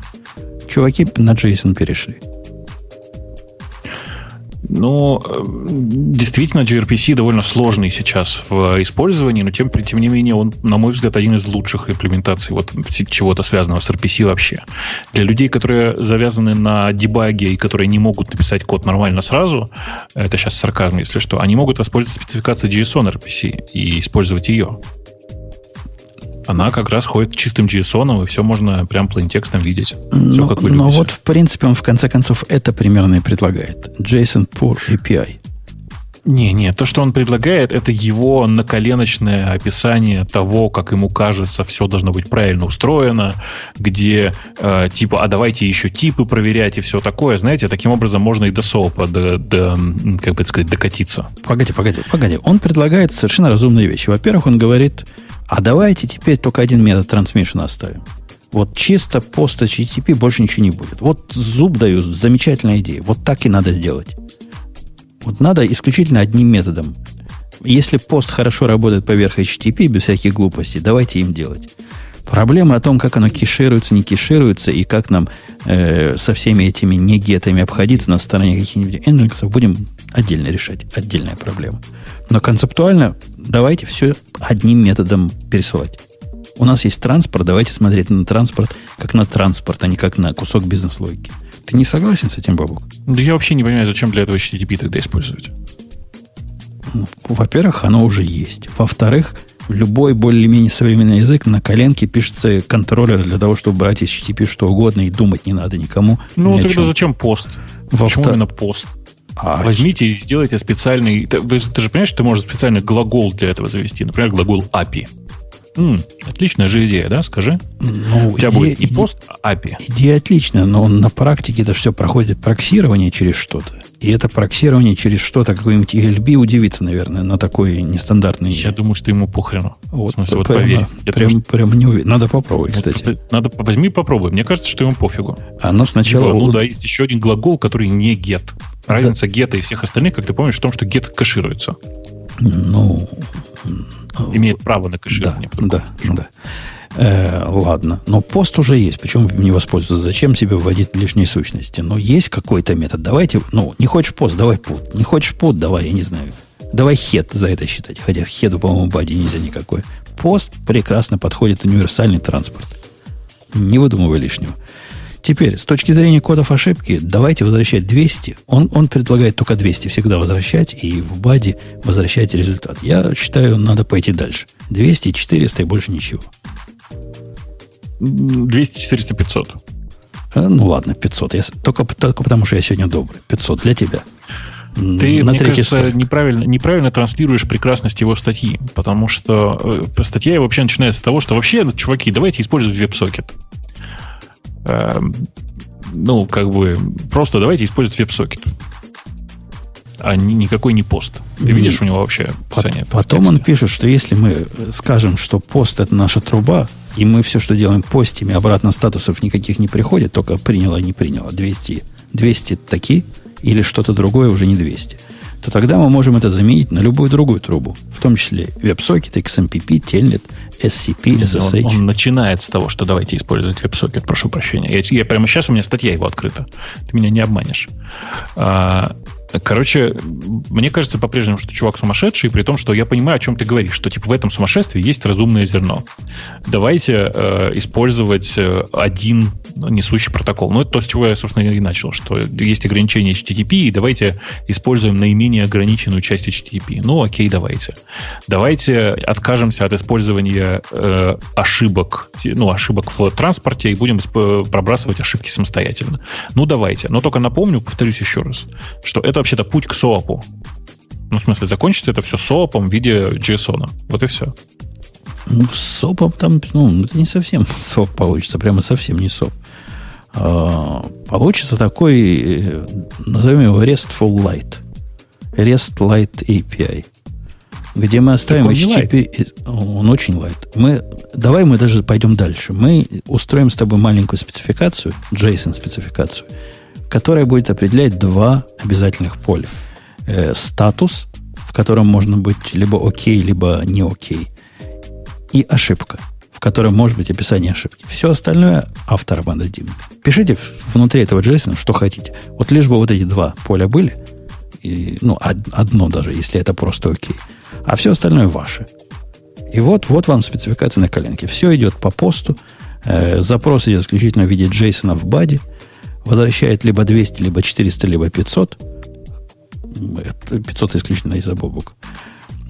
Чуваки на JSON перешли. Ну, э, действительно, gRPC довольно сложный сейчас в использовании, но тем, тем не менее он, на мой взгляд, один из лучших имплементаций вот чего-то связанного с RPC вообще. Для людей, которые завязаны на дебаге и которые не могут написать код нормально сразу, это сейчас сарказм, если что, они могут воспользоваться спецификацией JSON RPC и использовать ее. Она как раз ходит чистым JSON, и все можно прям плейн-текстом видеть. Все, но, как вы но вот, в принципе, он в конце концов это примерно и предлагает. JSON Pure API. Не, не, то, что он предлагает, это его наколеночное описание того, как ему кажется, все должно быть правильно устроено, где э, типа, а давайте еще типы проверять и все такое. Знаете, таким образом можно и до соупа, до, до, как бы сказать, докатиться. Погоди, погоди, погоди. Он предлагает совершенно разумные вещи. Во-первых, он говорит, а давайте теперь только один метод transmission оставим. Вот чисто пост HTTP больше ничего не будет. Вот зуб даю, замечательная идея. Вот так и надо сделать. Вот надо исключительно одним методом. Если пост хорошо работает поверх HTTP, без всяких глупостей, давайте им делать. Проблема о том, как оно кешируется, не кешируется, и как нам э, со всеми этими негетами обходиться на стороне каких-нибудь эндексов, будем отдельно решать. Отдельная проблема. Но концептуально давайте все одним методом пересылать. У нас есть транспорт, давайте смотреть на транспорт как на транспорт, а не как на кусок бизнес-логики. Ты не согласен с этим, Бабук? Да я вообще не понимаю, зачем для этого HTTP тогда использовать. Ну, во-первых, оно уже есть. Во-вторых, любой более-менее современный язык на коленке пишется контроллер для того, чтобы брать из HTTP что угодно и думать не надо никому. Ну, тогда чем. зачем пост? Во Почему именно пост? А, Возьмите и сделайте специальный... Ты, ты же понимаешь, что ты можешь специальный глагол для этого завести. Например, глагол API. М, отличная же идея, да? Скажи. Ну, У тебя идея, будет и пост API. Идея отличная, но на практике это все проходит проксирование через что-то. И это проксирование через что-то, какой-нибудь ELB удивится, наверное, на такой нестандартный... Я думаю, что ему похрену. Вот, В смысле, вот поверь. Прям, думаю, прям не уверен. Надо попробовать, кстати. Надо, возьми попробуй. Мне кажется, что ему пофигу. Оно сначала... Ну, ну да, есть еще один глагол, который не get. Разница да. гета и всех остальных, как ты помнишь, в том, что get кэшируется. Ну... Имеет право на кэширование. Да, да, да. Э, ладно, но пост уже есть. Почему не воспользоваться? Зачем себе вводить лишние сущности? Но есть какой-то метод. Давайте, ну, не хочешь пост, давай пут. Не хочешь пут, давай, я не знаю. Давай хед за это считать. Хотя хеду, по-моему, бади нельзя никакой. Пост прекрасно подходит универсальный транспорт. Не выдумывай лишнего. Теперь, с точки зрения кодов ошибки, давайте возвращать 200. Он, он предлагает только 200 всегда возвращать, и в баде возвращать результат. Я считаю, надо пойти дальше. 200, 400 и больше ничего. 200, 400, 500. Ну ладно, 500. Я, только, только потому, что я сегодня добрый. 500 для тебя. Ты, на мне кажется, неправильно, неправильно транслируешь прекрасность его статьи, потому что э, статья вообще начинается с того, что вообще, чуваки, давайте использовать веб-сокет. Э, ну, как бы, просто давайте использовать веб-сокет а ни, никакой не пост. Ты не. видишь у него вообще описание. Потом он пишет, что если мы скажем, что пост это наша труба, и мы все, что делаем постими, обратно статусов никаких не приходит, только приняло не приняло. 200, 200 таки или что-то другое уже не 200 то тогда мы можем это заменить на любую другую трубу, в том числе WebSocket, XMPP, Telnet, SCP, SSH. Он, он начинает с того, что давайте использовать WebSocket, прошу прощения. Я, я прямо сейчас у меня статья его открыта. Ты меня не обманешь. А, Короче, мне кажется по-прежнему, что чувак сумасшедший, при том, что я понимаю, о чем ты говоришь, что типа в этом сумасшествии есть разумное зерно. Давайте э, использовать э, один несущий протокол. Ну, это то, с чего я, собственно, и начал, что есть ограничение HTTP, и давайте используем наименее ограниченную часть HTTP. Ну, окей, давайте. Давайте откажемся от использования э, ошибок, ну, ошибок в транспорте и будем пробрасывать ошибки самостоятельно. Ну, давайте. Но только напомню, повторюсь еще раз, что это вообще-то путь к СОАПу. Ну, в смысле, закончится это все СОАПом в виде JSON. Вот и все. Ну, с СОПом там, ну, это не совсем СОП получится, прямо совсем не СОП. А, получится такой, э, назовем его RESTful Light. REST Light API. Где мы оставим он HTTP... Он очень light. Мы, давай мы даже пойдем дальше. Мы устроим с тобой маленькую спецификацию, JSON-спецификацию, которая будет определять два обязательных поля. Э, статус, в котором можно быть либо окей, либо не окей. И ошибка, в которой может быть описание ошибки. Все остальное авторам отдадим. Пишите внутри этого JSON, что хотите. Вот лишь бы вот эти два поля были, и, ну, одно даже, если это просто окей. А все остальное ваше. И вот, вот вам спецификация на коленке. Все идет по посту. Э, запрос идет исключительно в виде JSON в баде возвращает либо 200, либо 400, либо 500. 500 исключительно из-за бобук.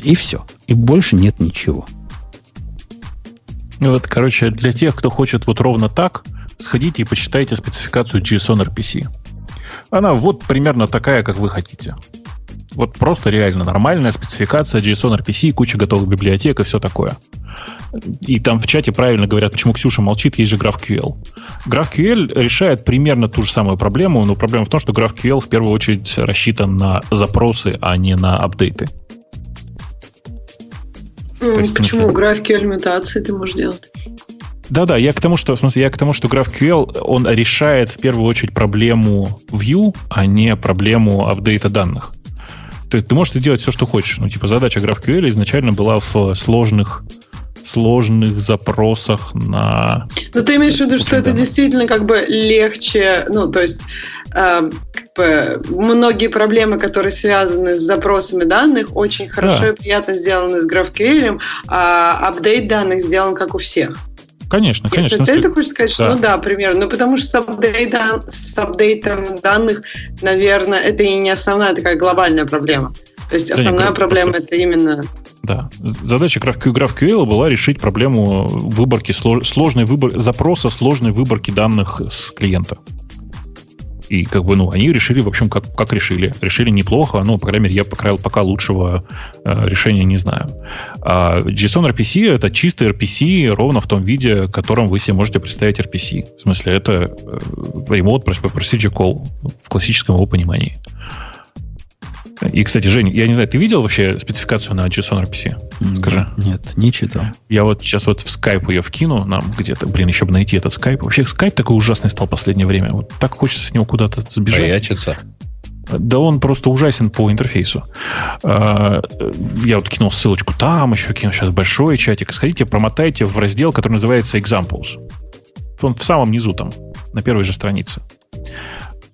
И все. И больше нет ничего. Ну вот, короче, для тех, кто хочет вот ровно так, сходите и почитайте спецификацию JSON RPC. Она вот примерно такая, как вы хотите. Вот просто реально нормальная спецификация JSON RPC, куча готовых библиотек и все такое. И там в чате правильно говорят, почему Ксюша молчит, есть же GraphQL. GraphQL решает примерно ту же самую проблему, но проблема в том, что GraphQL в первую очередь рассчитан на запросы, а не на апдейты. есть, Почему GraphQL мутации ты можешь делать? Да-да, я к тому, что, в смысле, я к тому, что GraphQL, он решает в первую очередь проблему view, а не проблему апдейта данных. Есть ты можешь делать все, что хочешь. Ну, типа, задача GraphQL изначально была в сложных сложных запросах на... Но ты имеешь в виду, что это действительно как бы легче, ну, то есть э, как бы многие проблемы, которые связаны с запросами данных, очень хорошо да. и приятно сделаны с GraphQL, а апдейт данных сделан как у всех. Конечно, Если конечно. Ты это хочешь сказать, что да. ну да, примерно. Ну, потому что с, апдейтом, с апдейтом данных, наверное, это и не основная такая глобальная проблема. То есть основная да, проблема это именно да. Задача GraphQL была решить проблему выборки, сложной выбор, запроса сложной выборки данных с клиента. И как бы, ну, они решили, в общем, как, как решили. Решили неплохо, ну, по крайней мере, я пока, пока лучшего э, решения не знаю. А JSON RPC — это чистый RPC ровно в том виде, в котором вы себе можете представить RPC. В смысле, это э, Remote Procedure Call в классическом его понимании. И, кстати, Жень, я не знаю, ты видел вообще спецификацию на JSON RPC? Скажи. Нет, не читал. Я вот сейчас вот в Skype ее вкину нам где-то. Блин, еще бы найти этот Skype. Вообще Skype такой ужасный стал в последнее время. Вот так хочется с него куда-то сбежать. Боячиться. Да он просто ужасен по интерфейсу. А, я вот кинул ссылочку там, еще кину сейчас большой чатик. Сходите, промотайте в раздел, который называется Examples. Он в самом низу там, на первой же странице.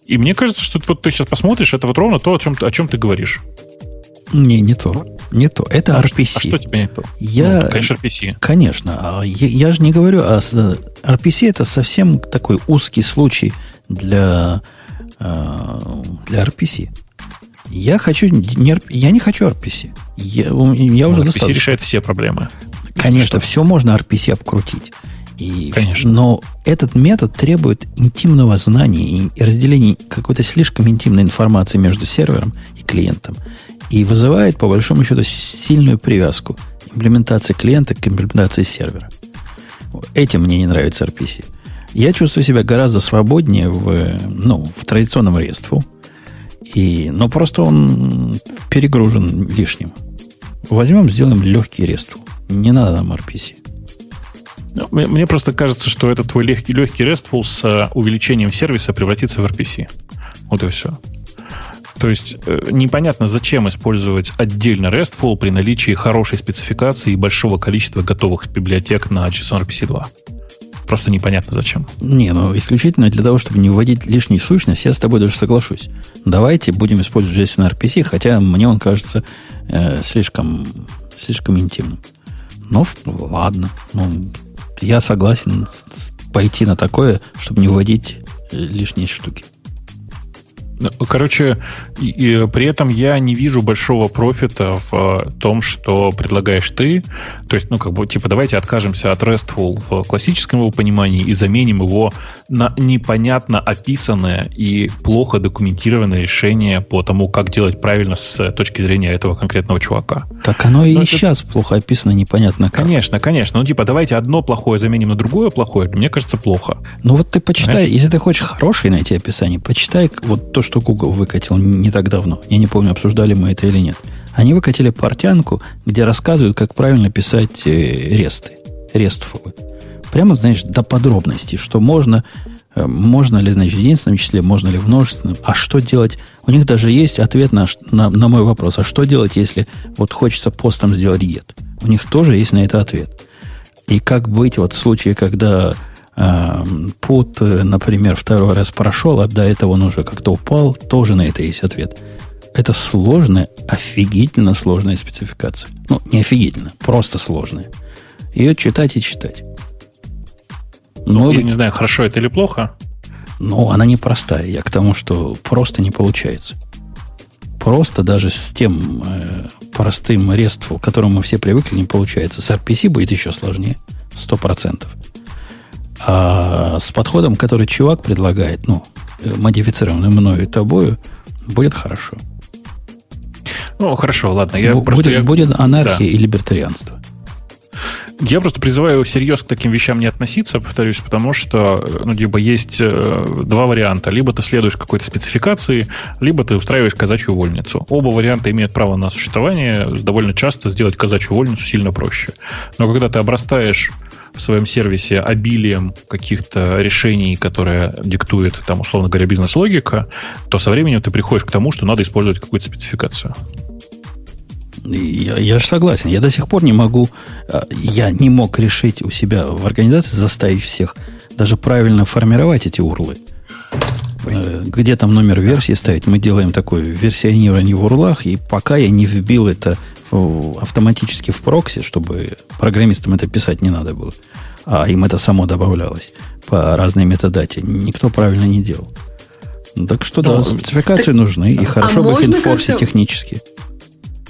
И мне кажется, что вот ты сейчас посмотришь, это вот ровно то, о чем, о чем ты говоришь. Не, не то. Не то. Это а RPC. Что, а что тебе не то? Я, ну, конечно, RPC. Конечно. А я, я же не говорю, а RPC это совсем такой узкий случай для, а, для RPC. Я хочу не, я не хочу RPC. Я, я уже RPC достаточно. решает все проблемы. Конечно, все можно RPC обкрутить. И, Конечно. Но этот метод требует интимного знания и, разделения какой-то слишком интимной информации между сервером и клиентом. И вызывает, по большому счету, сильную привязку имплементации клиента к имплементации сервера. Этим мне не нравится RPC. Я чувствую себя гораздо свободнее в, ну, в традиционном RESTful. И, но просто он перегружен лишним. Возьмем, сделаем легкий RESTful. Не надо нам RPC. Ну, мне просто кажется, что этот твой легкий, легкий RESTful с э, увеличением сервиса превратится в RPC. Вот и все. То есть э, непонятно, зачем использовать отдельно RESTful при наличии хорошей спецификации и большого количества готовых библиотек на JSON RPC 2. просто непонятно зачем. Не, ну исключительно для того, чтобы не вводить лишнюю сущность, я с тобой даже соглашусь. Давайте будем использовать JSON RPC, хотя мне он кажется э, слишком, слишком интимным. Ну, ладно. Ну, я согласен пойти на такое, чтобы не вводить э, лишние штуки. Короче, и, и при этом я не вижу большого профита в э, том, что предлагаешь ты. То есть, ну, как бы, типа, давайте откажемся от RESTful в классическом его понимании и заменим его на непонятно описанное и плохо документированное решение по тому, как делать правильно с точки зрения этого конкретного чувака. Так оно и сейчас это... плохо описано, непонятно как. Конечно, конечно. Ну, типа, давайте одно плохое заменим на другое плохое, мне кажется, плохо. Ну, вот ты почитай, Понимаешь? если ты хочешь хорошее найти описание, почитай вот то, что Google выкатил не так давно. Я не помню, обсуждали мы это или нет. Они выкатили портянку, где рассказывают, как правильно писать э, ресты, рестфулы. Прямо, знаешь, до подробностей, что можно, э, можно ли, значит, в единственном числе, можно ли в множественном, а что делать. У них даже есть ответ на, на, на мой вопрос, а что делать, если вот хочется постом сделать get. У них тоже есть на это ответ. И как быть вот в случае, когда Пут, э, например, второй раз прошел, а до этого он уже как-то упал, тоже на это есть ответ. Это сложная, офигительно сложная спецификация. Ну, не офигительно, просто сложная. Ее читать и читать. Ну, я не знаю, хорошо это или плохо. Ну, она непростая. Я к тому, что просто не получается. Просто даже с тем э, простым RESTful, к которому мы все привыкли, не получается. С RPC будет еще сложнее. Сто процентов. А с подходом, который чувак предлагает, ну, модифицированный мною и тобою, будет хорошо. Ну, хорошо, ладно. Я Б- просто, будет, я... будет анархия да. и либертарианство. Я просто призываю всерьез к таким вещам не относиться, повторюсь, потому что, ну, либо есть э, два варианта. Либо ты следуешь какой-то спецификации, либо ты устраиваешь казачью вольницу. Оба варианта имеют право на существование. Довольно часто сделать казачью вольницу сильно проще. Но когда ты обрастаешь в своем сервисе обилием каких-то решений, которые диктует, там, условно говоря, бизнес-логика, то со временем ты приходишь к тому, что надо использовать какую-то спецификацию. Я, я же согласен. Я до сих пор не могу, а, я не мог решить у себя в организации, заставить всех даже правильно формировать эти урлы. Э, где там номер версии ставить? Мы делаем такое версионирование в урлах, и пока я не вбил это автоматически в прокси, чтобы программистам это писать не надо было, а им это само добавлялось по разной метадате, никто правильно не делал. Так что да, ну, спецификации так, нужны, и хорошо а бы их инфорсить технически.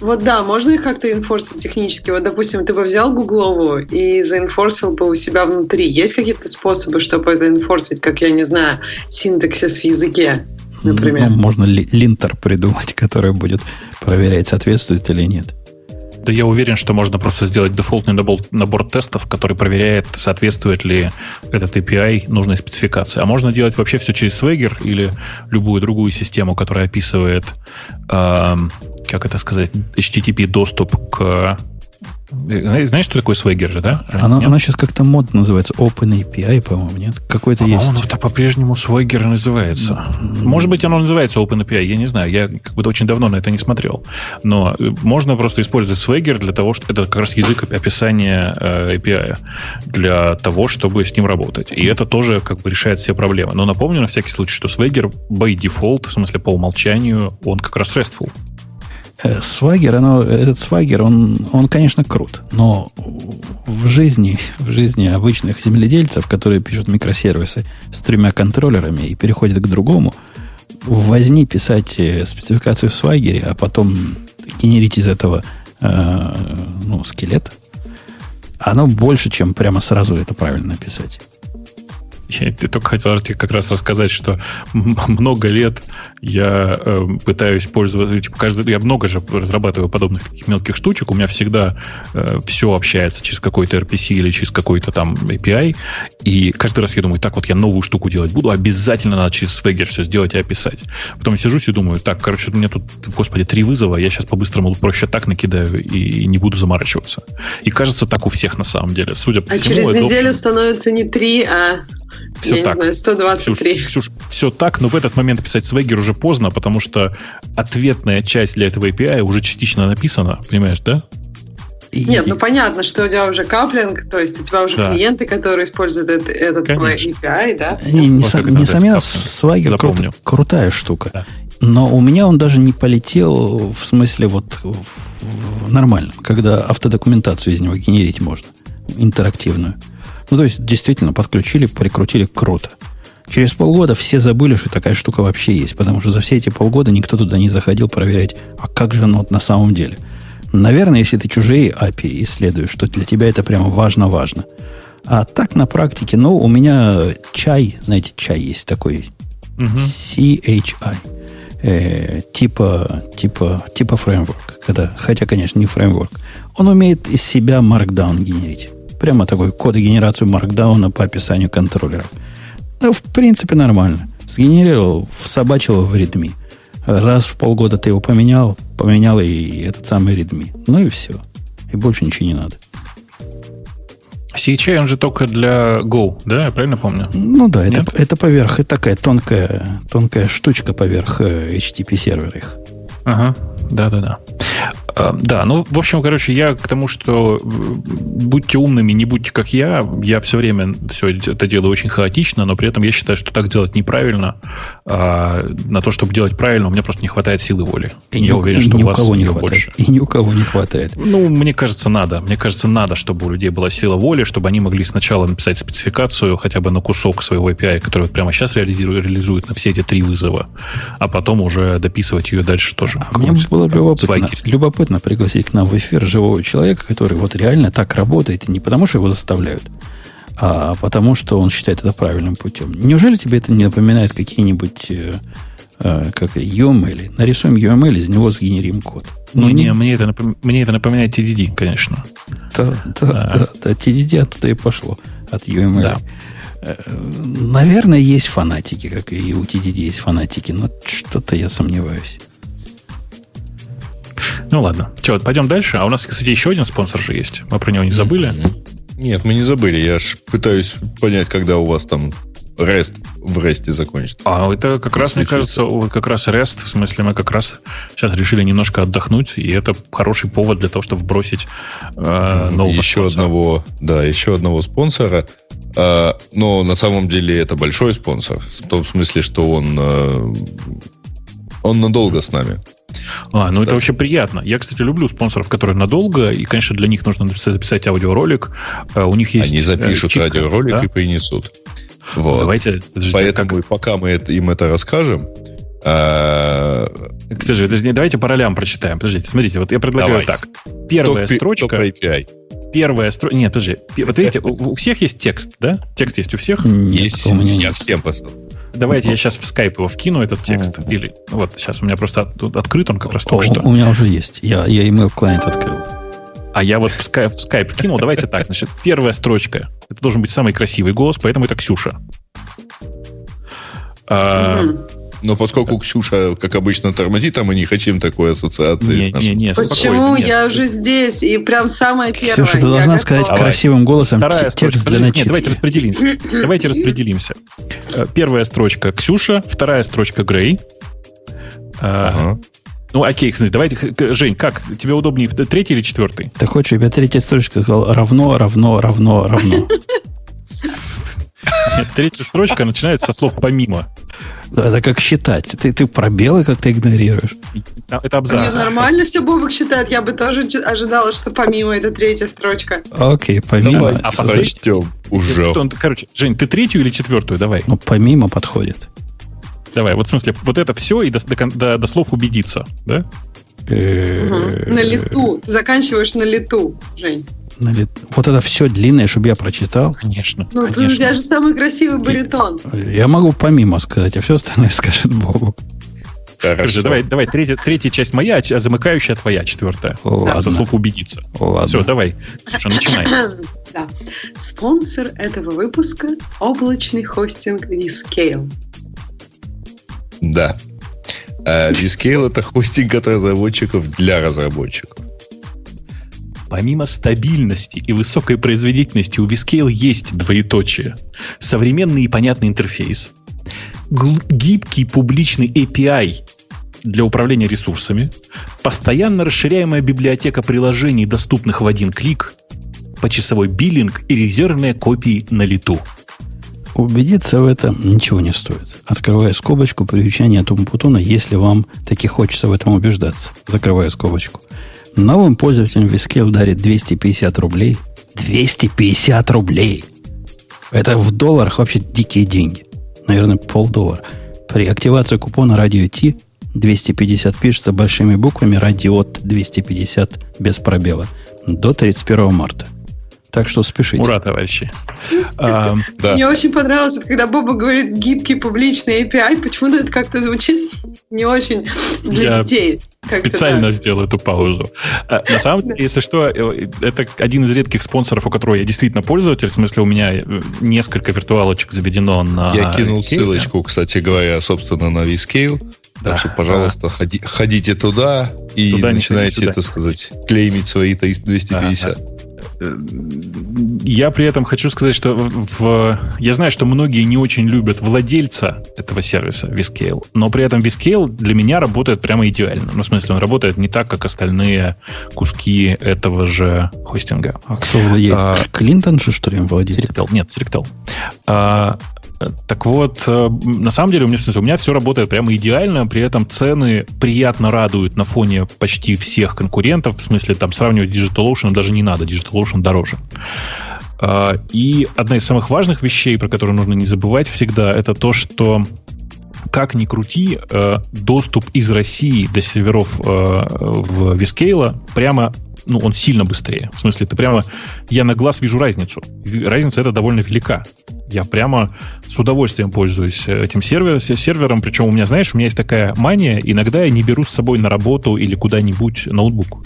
Вот да, можно их как-то инфорсить технически. Вот, допустим, ты бы взял гугловую и заинфорсил бы у себя внутри. Есть какие-то способы, чтобы это инфорсить, как, я не знаю, синтаксис в языке, например? Ну, можно ли, линтер придумать, который будет проверять, соответствует или нет. Да я уверен, что можно просто сделать дефолтный набор, набор тестов, который проверяет, соответствует ли этот API нужной спецификации. А можно делать вообще все через Swagger или любую другую систему, которая описывает, э, как это сказать, HTTP доступ к знаешь, знаешь, что такое Swagger же, да? Она, она сейчас как-то мод называется Open API, по-моему, нет? Какой-то а есть. Это по-прежнему Swagger называется. Mm-hmm. Может быть, оно называется Open API, я не знаю. Я как бы очень давно на это не смотрел. Но э, можно просто использовать Swagger для того, что это как раз язык описания э, API для того, чтобы с ним работать. И это тоже как бы решает все проблемы. Но напомню на всякий случай, что Swagger by default, в смысле по умолчанию, он как раз RESTful. Свагер, оно, этот свагер, он, он, конечно, крут, но в жизни, в жизни обычных земледельцев, которые пишут микросервисы с тремя контроллерами и переходят к другому, возни писать э, спецификацию в свагере, а потом генерить из этого э, ну, скелет, оно больше, чем прямо сразу это правильно написать. Я только хотел тебе как раз рассказать, что много лет я э, пытаюсь пользоваться, типа, каждый, я много же разрабатываю подобных мелких штучек, у меня всегда э, все общается через какой-то RPC или через какой-то там API, и каждый раз я думаю, так вот я новую штуку делать буду, обязательно надо через Swagger все сделать и описать. Потом я сижусь и думаю, так, короче, у меня тут, господи, три вызова, я сейчас по-быстрому проще так накидаю и не буду заморачиваться. И кажется, так у всех на самом деле. Судя по а всему, через неделю общем... становится не три, а все я так. не знаю, 123. Ксюш, Ксюш, все так, но в этот момент писать Swagger уже поздно, потому что ответная часть для этого API уже частично написана, понимаешь, да? Нет, ну понятно, что у тебя уже каплинг, то есть у тебя уже да. клиенты, которые используют этот, этот твой API, да? Не, не, вот несомненно, Swagger крут, крутая штука. Да. Но у меня он даже не полетел в смысле вот нормально, когда автодокументацию из него генерить можно, интерактивную. Ну, то есть, действительно, подключили, прикрутили круто. Через полгода все забыли, что такая штука вообще есть, потому что за все эти полгода никто туда не заходил проверять, а как же оно на самом деле. Наверное, если ты чужие API исследуешь, что для тебя это прямо важно-важно. А так на практике, ну, у меня чай, знаете, чай есть такой, угу. CHI, э, типа, типа, типа фреймворк, когда, хотя, конечно, не фреймворк. Он умеет из себя Markdown генерить. Прямо такой кодогенерацию Markdown по описанию контроллеров. Ну, в принципе, нормально. Сгенерировал, всобачил в Redmi. Раз в полгода ты его поменял, поменял и этот самый Redmi. Ну и все. И больше ничего не надо. CHI, он же только для Go, да? Я правильно помню? Ну да, это, это поверх, это такая тонкая, тонкая штучка поверх э, HTTP сервера их. Ага, да-да-да. А, да, ну, в общем, короче, я к тому, что будьте умными, не будьте как я. Я все время все это делаю очень хаотично, но при этом я считаю, что так делать неправильно. А на то, чтобы делать правильно, у меня просто не хватает силы воли. И я ни, уверен, и что ни у вас кого не хватает. больше. И ни у кого не хватает. Ну, мне кажется, надо. Мне кажется, надо, чтобы у людей была сила воли, чтобы они могли сначала написать спецификацию хотя бы на кусок своего API, который вот прямо сейчас реализует, реализует на все эти три вызова, а потом уже дописывать ее дальше тоже. А мне было бы любопытно, любопытно пригласить к нам в эфир живого человека, который вот реально так работает, и не потому, что его заставляют, а потому, что он считает это правильным путем. Неужели тебе это не напоминает какие-нибудь э, э, как UML? Нарисуем UML, из него сгенерим код. Ну, не, не, мне, это напом... мне это напоминает TDD, конечно. Да, да, а. да, да, TDD оттуда и пошло, от UML. Да. Э, наверное, есть фанатики, как и у TDD есть фанатики, но что-то я сомневаюсь. Ну ладно. Че, пойдем дальше. А у нас, кстати, еще один спонсор же есть. Мы про него не забыли. Нет, мы не забыли. Я ж пытаюсь понять, когда у вас там REST в REST закончится. А это как раз, мне кажется, вот как раз REST, в смысле мы как раз сейчас решили немножко отдохнуть, и это хороший повод для того, чтобы вбросить э, нового еще спонсора. одного, да, еще одного спонсора. Э, но на самом деле это большой спонсор, в том смысле, что он э, он надолго с нами. А, ну кстати. это вообще приятно. Я, кстати, люблю спонсоров, которые надолго, и, конечно, для них нужно записать аудиоролик. А, у них есть... Они запишут чик, радиоролик да? и принесут. Вот. Давайте, Поэтому как... пока мы это, им это расскажем, а, Кстати, давайте по ролям прочитаем. Подождите, смотрите, вот я предлагаю Давайте. так. Первая топ, строчка. Топ API. Первая строчка. Нет, подожди. Вот видите, у всех есть текст, да? Текст есть у всех? Нет, есть. У меня я всем поставил. Давайте я сейчас в скайп его вкину, этот текст. Или вот сейчас у меня просто от, открыт, он как раз только что. У меня уже есть. Я, я email клиент открыл. А я вот в скайп, в скайп кинул. Давайте так. Значит, первая строчка. Это должен быть самый красивый голос, поэтому это Ксюша. А, но поскольку Ксюша, как обычно, тормозит, а мы не хотим такой ассоциации не, с нашим... Не, не, Почему? Нет. Я уже здесь, и прям самая первая. Ксюша, ты должна сказать готова. красивым голосом Вторая текст строчка. для начала. Нет, давайте распределимся. Давайте распределимся. Э, первая строчка Ксюша, вторая строчка Грей. Э, ага. Ну, окей, давайте, Жень, как? Тебе удобнее третий или четвертый? Ты хочешь, я третья строчка сказал равно, равно, равно, равно. Нет, третья строчка начинается со слов «помимо». Это как считать. Ты, ты пробелы как-то игнорируешь. Это абзац. нормально все Бобок считает. Я бы тоже ожидала, что помимо это третья строчка. Окей, помимо. Ну, а прочтем уже. Короче, Жень, ты третью или четвертую? Давай. Ну, помимо подходит. Давай, вот в смысле, вот это все и до, до, до слов убедиться, да? На лету. Ты заканчиваешь на лету, Жень. Вот это все длинное, чтобы я прочитал. Конечно. Ну, конечно. у тебя же самый красивый баритон. Я могу помимо сказать, а все остальное скажет Богу. Хорошо. давай, давай, третья, третья часть моя, а замыкающая твоя, четвертая. Ладно. За слов убедиться. Ладно. Все, давай. Слушай, начинай. да. Спонсор этого выпуска – облачный хостинг Vscale. Да. А Vscale – это хостинг от разработчиков для разработчиков. Помимо стабильности и высокой производительности у Viscale есть двоеточие. Современный и понятный интерфейс. Гибкий публичный API для управления ресурсами, постоянно расширяемая библиотека приложений, доступных в один клик, почасовой биллинг и резервные копии на лету. Убедиться в этом ничего не стоит. Открывая скобочку, примечание от Умпутуна, если вам таки хочется в этом убеждаться. Закрываю скобочку. Новым пользователям Viscale дарит 250 рублей. 250 рублей! Это в долларах вообще дикие деньги. Наверное, полдоллара. При активации купона Radio T 250 пишется большими буквами, радиот 250 без пробела. До 31 марта. Так что спешите. Ура, товарищи. А, Мне очень понравилось, когда Боба говорит гибкий публичный API, почему-то это как-то звучит не очень для детей. Специально сделал эту паузу. А, на самом деле, если что, э, это один из редких спонсоров, у которого я действительно пользователь. В смысле, у меня э, несколько виртуалочек заведено на Я кинул ссылочку, кстати говоря, собственно, на Vscale. Так что, пожалуйста, ходи, ходите туда и туда начинайте, так сказать, клеймить свои 250. Ага. Я при этом хочу сказать, что в, я знаю, что многие не очень любят владельца этого сервиса Viscale, но при этом Viscale для меня работает прямо идеально. Ну, в смысле, он работает не так, как остальные куски этого же хостинга. А кто владеет? А, Клинтон же, что ли, владеет? Selectel. Нет, Selectel. А, так вот, э, на самом деле у меня, у меня все работает прямо идеально, при этом цены приятно радуют на фоне почти всех конкурентов, в смысле там сравнивать с DigitalOcean даже не надо, DigitalOcean дороже. А, и одна из самых важных вещей, про которую нужно не забывать всегда, это то, что как ни крути, э, доступ из России до серверов э, в Вискейла прямо ну, он сильно быстрее. В смысле, ты прямо... Я на глаз вижу разницу. Разница это довольно велика. Я прямо с удовольствием пользуюсь э, этим сервер, сервером. Причем у меня, знаешь, у меня есть такая мания. Иногда я не беру с собой на работу или куда-нибудь ноутбук.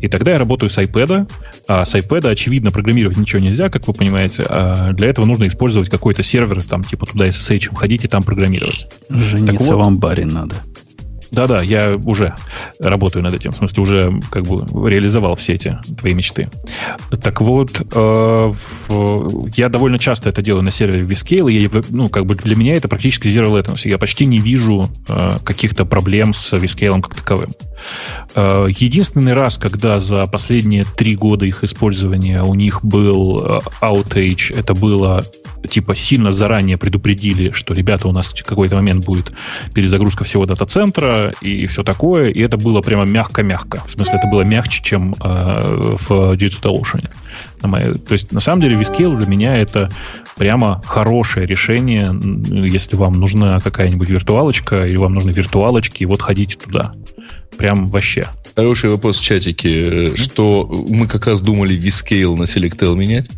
И тогда я работаю с iPad. А с iPad, очевидно, программировать ничего нельзя, как вы понимаете. А для этого нужно использовать какой-то сервер, там, типа туда SSH, ходить и там программировать. Жениться вот, в амбаре надо. Да-да, я уже работаю над этим. В смысле, уже как бы реализовал все эти твои мечты. Так вот, э, я довольно часто это делаю на сервере Vscale, и ну, как бы для меня это практически zero latency. Я почти не вижу э, каких-то проблем с Vscale как таковым. Э, единственный раз, когда за последние три года их использования у них был э, outage, это было типа сильно заранее предупредили, что, ребята, у нас в какой-то момент будет перезагрузка всего дата-центра и все такое, и это было прямо мягко-мягко. В смысле, это было мягче, чем э, в DigitalOcean. То есть, на самом деле, Viscale для меня это прямо хорошее решение, если вам нужна какая-нибудь виртуалочка, или вам нужны виртуалочки, вот ходите туда. Прям вообще. Хороший вопрос в чатике, что мы как раз думали Viscale на Selectel менять.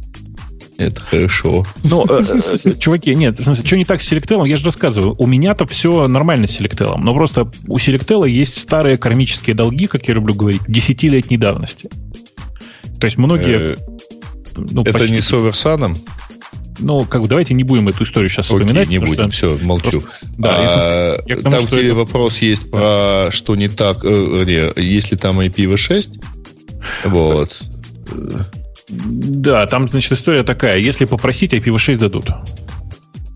Это хорошо. Ну, э, э, чуваки, нет, в смысле, что не так с Selectel? Я же рассказываю. У меня-то все нормально с Selectel. Но просто у Selectel есть старые кармические долги, как я люблю говорить, десятилетней давности. То есть многие... Э, ну, это не с Оверсаном? Ну, как бы давайте не будем эту историю сейчас Окей, вспоминать. не будем, что... все, молчу. Просто, да, а, я, тому, там где это... вопрос есть про что не так, э, не, если там IPv6, вот. Да, там, значит, история такая. Если попросить, IPv6 дадут.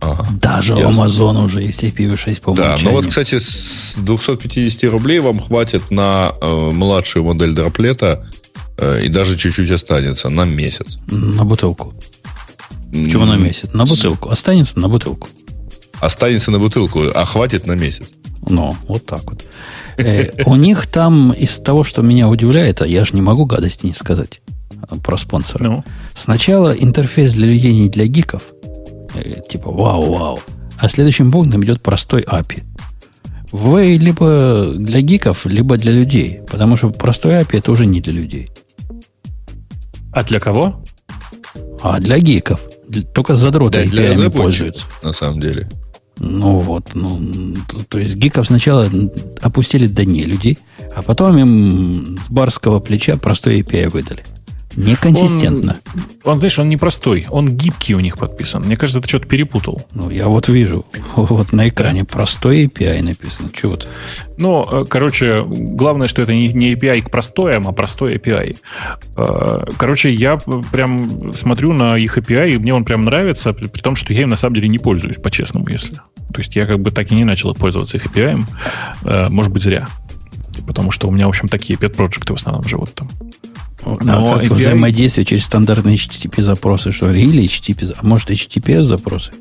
Ага, Даже ясно. у Amazon уже есть IPv6 по умолчанию. Да, ну вот, кстати, с 250 рублей вам хватит на э, младшую модель дроплета э, и даже чуть-чуть останется на месяц. На бутылку. Почему на месяц? На бутылку. Останется на бутылку. Останется на бутылку, а хватит на месяц. Ну, вот так вот. Э, у них там из того, что меня удивляет, а я же не могу гадости не сказать про спонсора. Ну. Сначала интерфейс для людей, не для гиков. Э, типа вау-вау. А следующим пунктом идет простой API. Вы либо для гиков, либо для людей. Потому что простой API это уже не для людей. А для кого? А для гиков. Только задроты да, для API пользуются. На самом деле. Ну вот, ну, то есть гиков сначала опустили до не людей, а потом им с барского плеча простой API выдали. Неконсистентно. Он, он, знаешь, он непростой. Он гибкий у них подписан. Мне кажется, ты что-то перепутал. Ну, я вот вижу. Вот на экране да? простой API написано. Чего вот? Ну, э, короче, главное, что это не, не API к простоям, а простой API. Э, короче, я прям смотрю на их API, и мне он прям нравится, при том, что я им на самом деле не пользуюсь, по-честному, если. То есть я как бы так и не начал пользоваться их API. Э, может быть, зря. Потому что у меня, в общем, такие pet проекты в основном живут там. Но а как API... взаимодействие через стандартные HTTP запросы, что или HTTP, а может HTTPS запросы?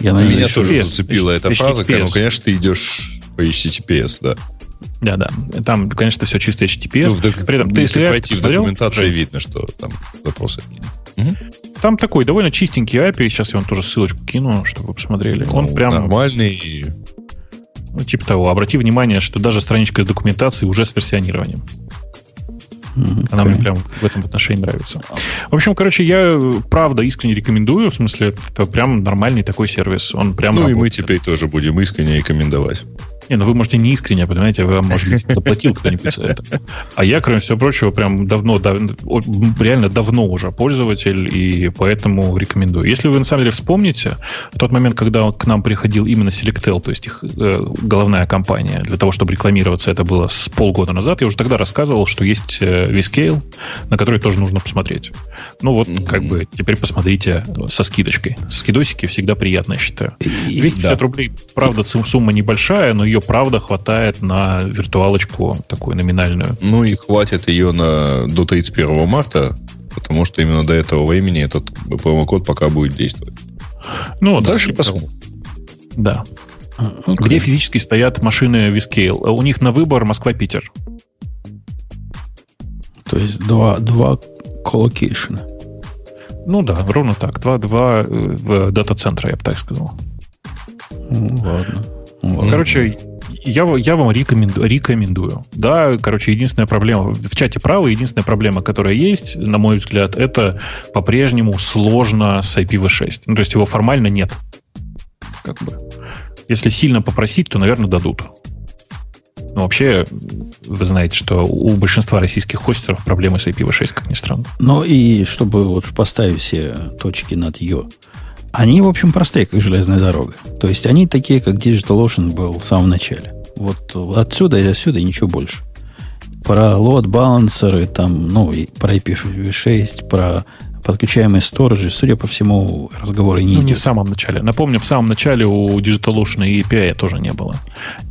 Я надеюсь, Меня тоже зацепила эта фраза, ну, конечно, ты идешь по HTTPS, да. Да, да. Там, конечно, все чисто HTTPS. Ну, При этом, ты, если пройти в документацию, видно, что там запросы. Угу. Там такой довольно чистенький API. Сейчас я вам тоже ссылочку кину, чтобы вы посмотрели. Ну, Он прям... Нормальный. Ну, типа того. Обрати внимание, что даже страничка с документацией уже с версионированием. Mm-hmm. Она мне прям в этом отношении нравится. В общем, короче, я правда искренне рекомендую. В смысле, это прям нормальный такой сервис. Он прям Ну работает. и мы теперь тоже будем искренне рекомендовать. Не, ну вы можете не искренне, понимаете, вы, может быть, заплатил кто-нибудь за это. А я, кроме всего прочего, прям давно, дав, реально давно уже пользователь, и поэтому рекомендую. Если вы, на самом деле, вспомните, в тот момент, когда к нам приходил именно Selectel, то есть их э, головная компания, для того, чтобы рекламироваться, это было с полгода назад, я уже тогда рассказывал, что есть э, Viscale, на который тоже нужно посмотреть. Ну вот, mm-hmm. как бы, теперь посмотрите со скидочкой. Скидосики всегда приятно, я считаю. 250 да. рублей, правда, сумма небольшая, но ее ее правда хватает на виртуалочку такую номинальную. Ну и хватит ее на, до 31 марта, потому что именно до этого времени этот промокод пока будет действовать. Ну, дальше посмотрим. Да. Okay. Где физически стоят машины Vscale? У них на выбор Москва-Питер. То есть два, два colocation а. Ну да, ровно так. Два, два э, дата-центра, я бы так сказал. Ну, ладно. ладно. Короче, я, я вам рекомендую, рекомендую. Да, короче, единственная проблема, в чате право, единственная проблема, которая есть, на мой взгляд, это по-прежнему сложно с IPv6. Ну, то есть его формально нет. Как бы. Если сильно попросить, то, наверное, дадут. Но вообще, вы знаете, что у большинства российских хостеров проблемы с IPv6, как ни странно. Ну и чтобы вот поставить все точки над «ё», они, в общем, простые, как железная дорога. То есть они такие, как DigitalOcean был в самом начале. Вот отсюда и отсюда и ничего больше. Про лот балансеры, там, ну, и про IPv6, про подключаемые сториджи, судя по всему, разговоры не ну, идет. не в самом начале. Напомню, в самом начале у DigitalOcean и API тоже не было.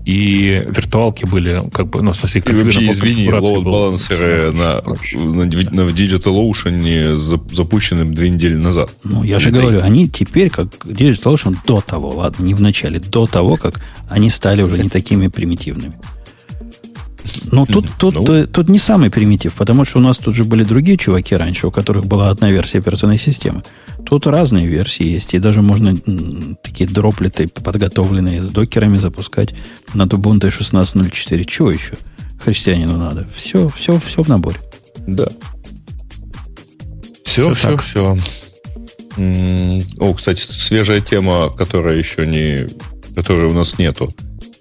И виртуалки были, как бы, ну, в смысле, и вообще, извини, лоуд-балансеры на, на, на DigitalOcean запущены две недели назад. Ну, я же говорю, они теперь, как DigitalOcean до того, ладно, не в начале, до того, как они стали уже не такими примитивными. Ну, тут, тут, ну. Э, тут не самый примитив, потому что у нас тут же были другие чуваки раньше, у которых была одна версия операционной системы. Тут разные версии есть, и даже можно такие дроплеты, подготовленные с докерами запускать на Ubuntu 16.04. Чего еще христианину надо? Все, все, все в наборе. Да. Все, все, все. все. О, кстати, свежая тема, которая еще не, которой у нас нету,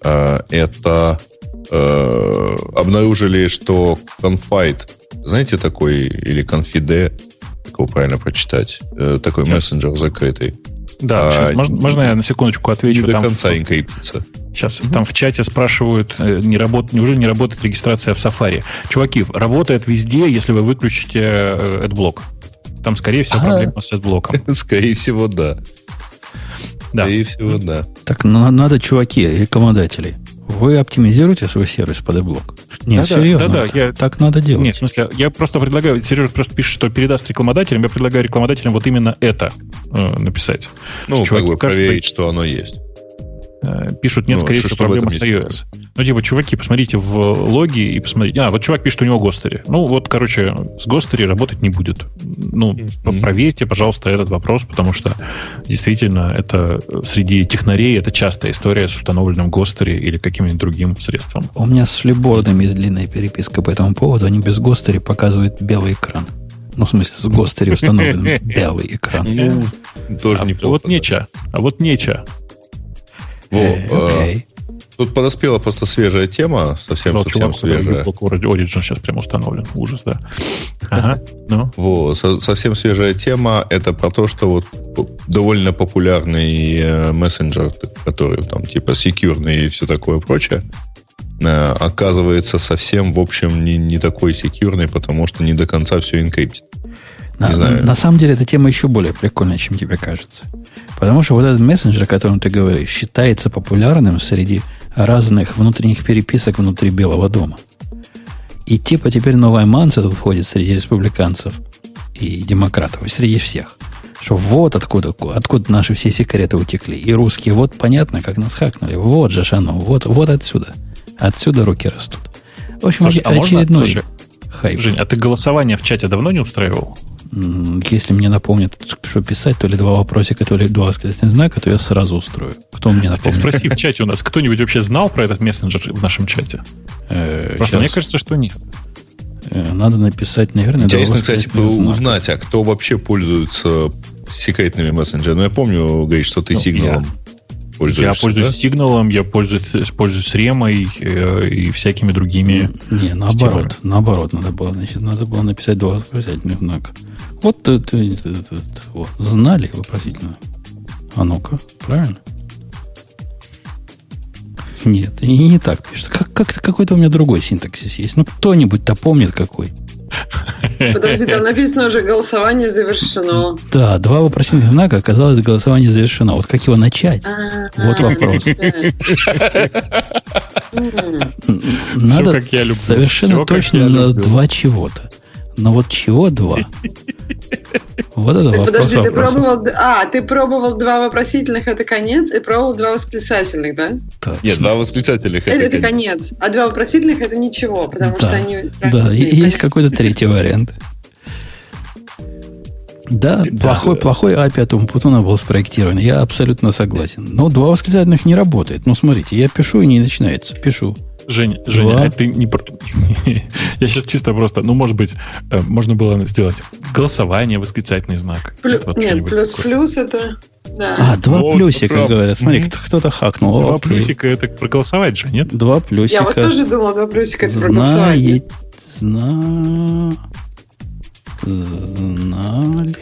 а, это э, обнаружили, что Confide, знаете такой, или Confide, как его правильно прочитать, э, такой Сейчас. мессенджер закрытый. Да, а, сейчас, можно, можно я на секундочку отвечу? Не до конца в... инкриптится. Сейчас угу. там в чате спрашивают, э, не работ, неужели не работает регистрация в Safari? Чуваки, работает везде, если вы выключите AdBlock. Там, скорее всего, ага. проблема с AdBlock. Скорее всего, да. Да. Скорее всего, да. Так, надо, чуваки, рекомендатели. Вы оптимизируете свой сервис под блок? Нет, да, серьезно. Да, да, я... Так надо делать. Нет, в смысле, я просто предлагаю, Сережа просто пишет, что передаст рекламодателям, я предлагаю рекламодателям вот именно это э, написать. Ну, как бы кажется, проверить, что оно есть. Э, пишут, нет, ну, скорее всего, проблема с iOS. Ну, типа, чуваки, посмотрите в логи и посмотрите. А, вот чувак пишет, у него Гостери. Ну, вот, короче, с Гостери работать не будет. Ну, mm-hmm. проверьте, пожалуйста, этот вопрос, потому что действительно это среди технарей это частая история с установленным Гостери или каким-нибудь другим средством. У меня с флибордами есть длинная переписка по этому поводу. Они без Гостери показывают белый экран. Ну, в смысле, с Гостери установлен белый экран. Ну, тоже а неплохо. Вот неча. А вот неча. Во, э, Тут подоспела просто свежая тема, совсем, Сказал, совсем чувак, свежая. Origin сейчас прям установлен. Ужас, да. Ага. Ну. Вот, со- совсем свежая тема. Это про то, что вот довольно популярный э, мессенджер, который там типа секьюрный и все такое прочее, э, оказывается совсем, в общем, не, не такой секьюрный, потому что не до конца все инкриптит. На, на самом деле, эта тема еще более прикольная, чем тебе кажется. Потому что вот этот мессенджер, о котором ты говоришь, считается популярным среди разных внутренних переписок внутри Белого дома. И типа теперь новая манса тут входит среди республиканцев и демократов, и среди всех. Что вот откуда, откуда наши все секреты утекли. И русские, вот понятно, как нас хакнули. Вот же оно, вот, вот отсюда. Отсюда руки растут. В общем, Слушай, очередной а можно, слушай, хайп. Жень, а ты голосование в чате давно не устраивал? Если мне напомнят, что писать, то ли два вопросика, то ли два восклицательных знака, то я сразу устрою. Кто мне напомнит? Ты спроси в чате у нас, кто-нибудь вообще знал про этот мессенджер в нашем чате? Э, Просто мне кажется, что нет. Э, надо написать, наверное, Интересно, кстати, узнать, а кто вообще пользуется секретными мессенджерами. Ну, я помню, говорит, что ты ну, сигналом я пользуюсь да? сигналом, я пользуюсь, пользуюсь ремой э, и всякими другими. Не, наоборот, стимами. наоборот, надо было, значит, надо было написать два вопросительных знака. Вот ты, ты, ты вот, знали вопросительно. А ну-ка, правильно? Нет, и не так пишется. Как, как, какой-то у меня другой синтаксис есть. Ну, кто-нибудь-то помнит какой. Подожди, там написано уже голосование завершено. Да, два вопросительных знака оказалось голосование завершено. Вот как его начать? Вот вопрос. Надо совершенно точно на два чего-то. Но вот чего два? Вот это вопрос. Подожди, ты пробовал... А, ты пробовал два вопросительных, это конец, и пробовал два восклицательных, да? Точно. Нет, два восклицательных это, это конец. А два вопросительных это ничего, потому да. что они... Да, и есть какой-то третий вариант. Да, да, плохой, да. плохой API от Умпутуна был спроектирован. Я абсолютно согласен. Но два восклицательных не работает. Ну, смотрите, я пишу и не начинается. Пишу. Женя, Женя, а ты не... Я сейчас чисто просто... Ну, может быть, э, можно было сделать голосование, восклицательный знак. Плю... Вот Нет, плюс-плюс это... Да. А, два вот, плюсика, вот, говорят. Смотри, mm-hmm. кто-то хакнул. Два Окей. плюсика это проголосовать же, нет? Два плюсика. Я вот тоже думал, два плюсика это проголосовать. Зна... Знали.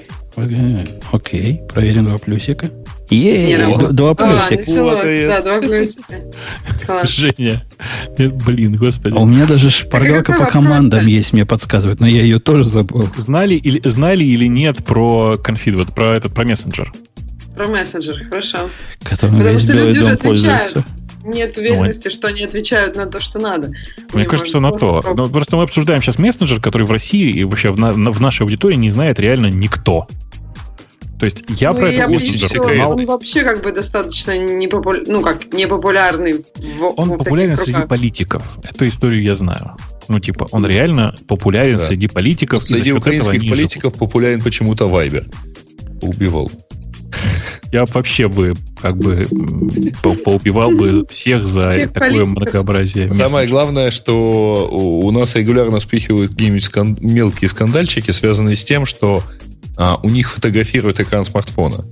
Окей, проверим два плюсика. Ей, два а, плюсика. да, два плюсика. Женя, блин, господи. А у меня даже шпаргалка по командам есть, мне подсказывает, но я ее тоже забыл. Знали или, знали или нет про конфид, вот про этот, про мессенджер? Про мессенджер, хорошо. Которым Потому весь Белый дом пользуется нет уверенности, что они отвечают на то, что надо. Мне кажется, на то. Но просто мы обсуждаем сейчас мессенджер, который в России и вообще в, на, в нашей аудитории не знает реально никто. То есть я ну, про это очень знал. Он вообще как бы достаточно непопуля... ну, как, непопулярный. В, он в популярен среди политиков. Эту историю я знаю. Ну, типа, он реально популярен да. среди политиков. Среди украинских политиков живут. популярен почему-то Вайбер. Убивал. Я вообще бы как бы поубивал бы всех за всех такое политиков. многообразие. Самое главное, что у нас регулярно вспихивают какие-нибудь скан- мелкие скандальчики, связанные с тем, что а, у них фотографируют экран смартфона.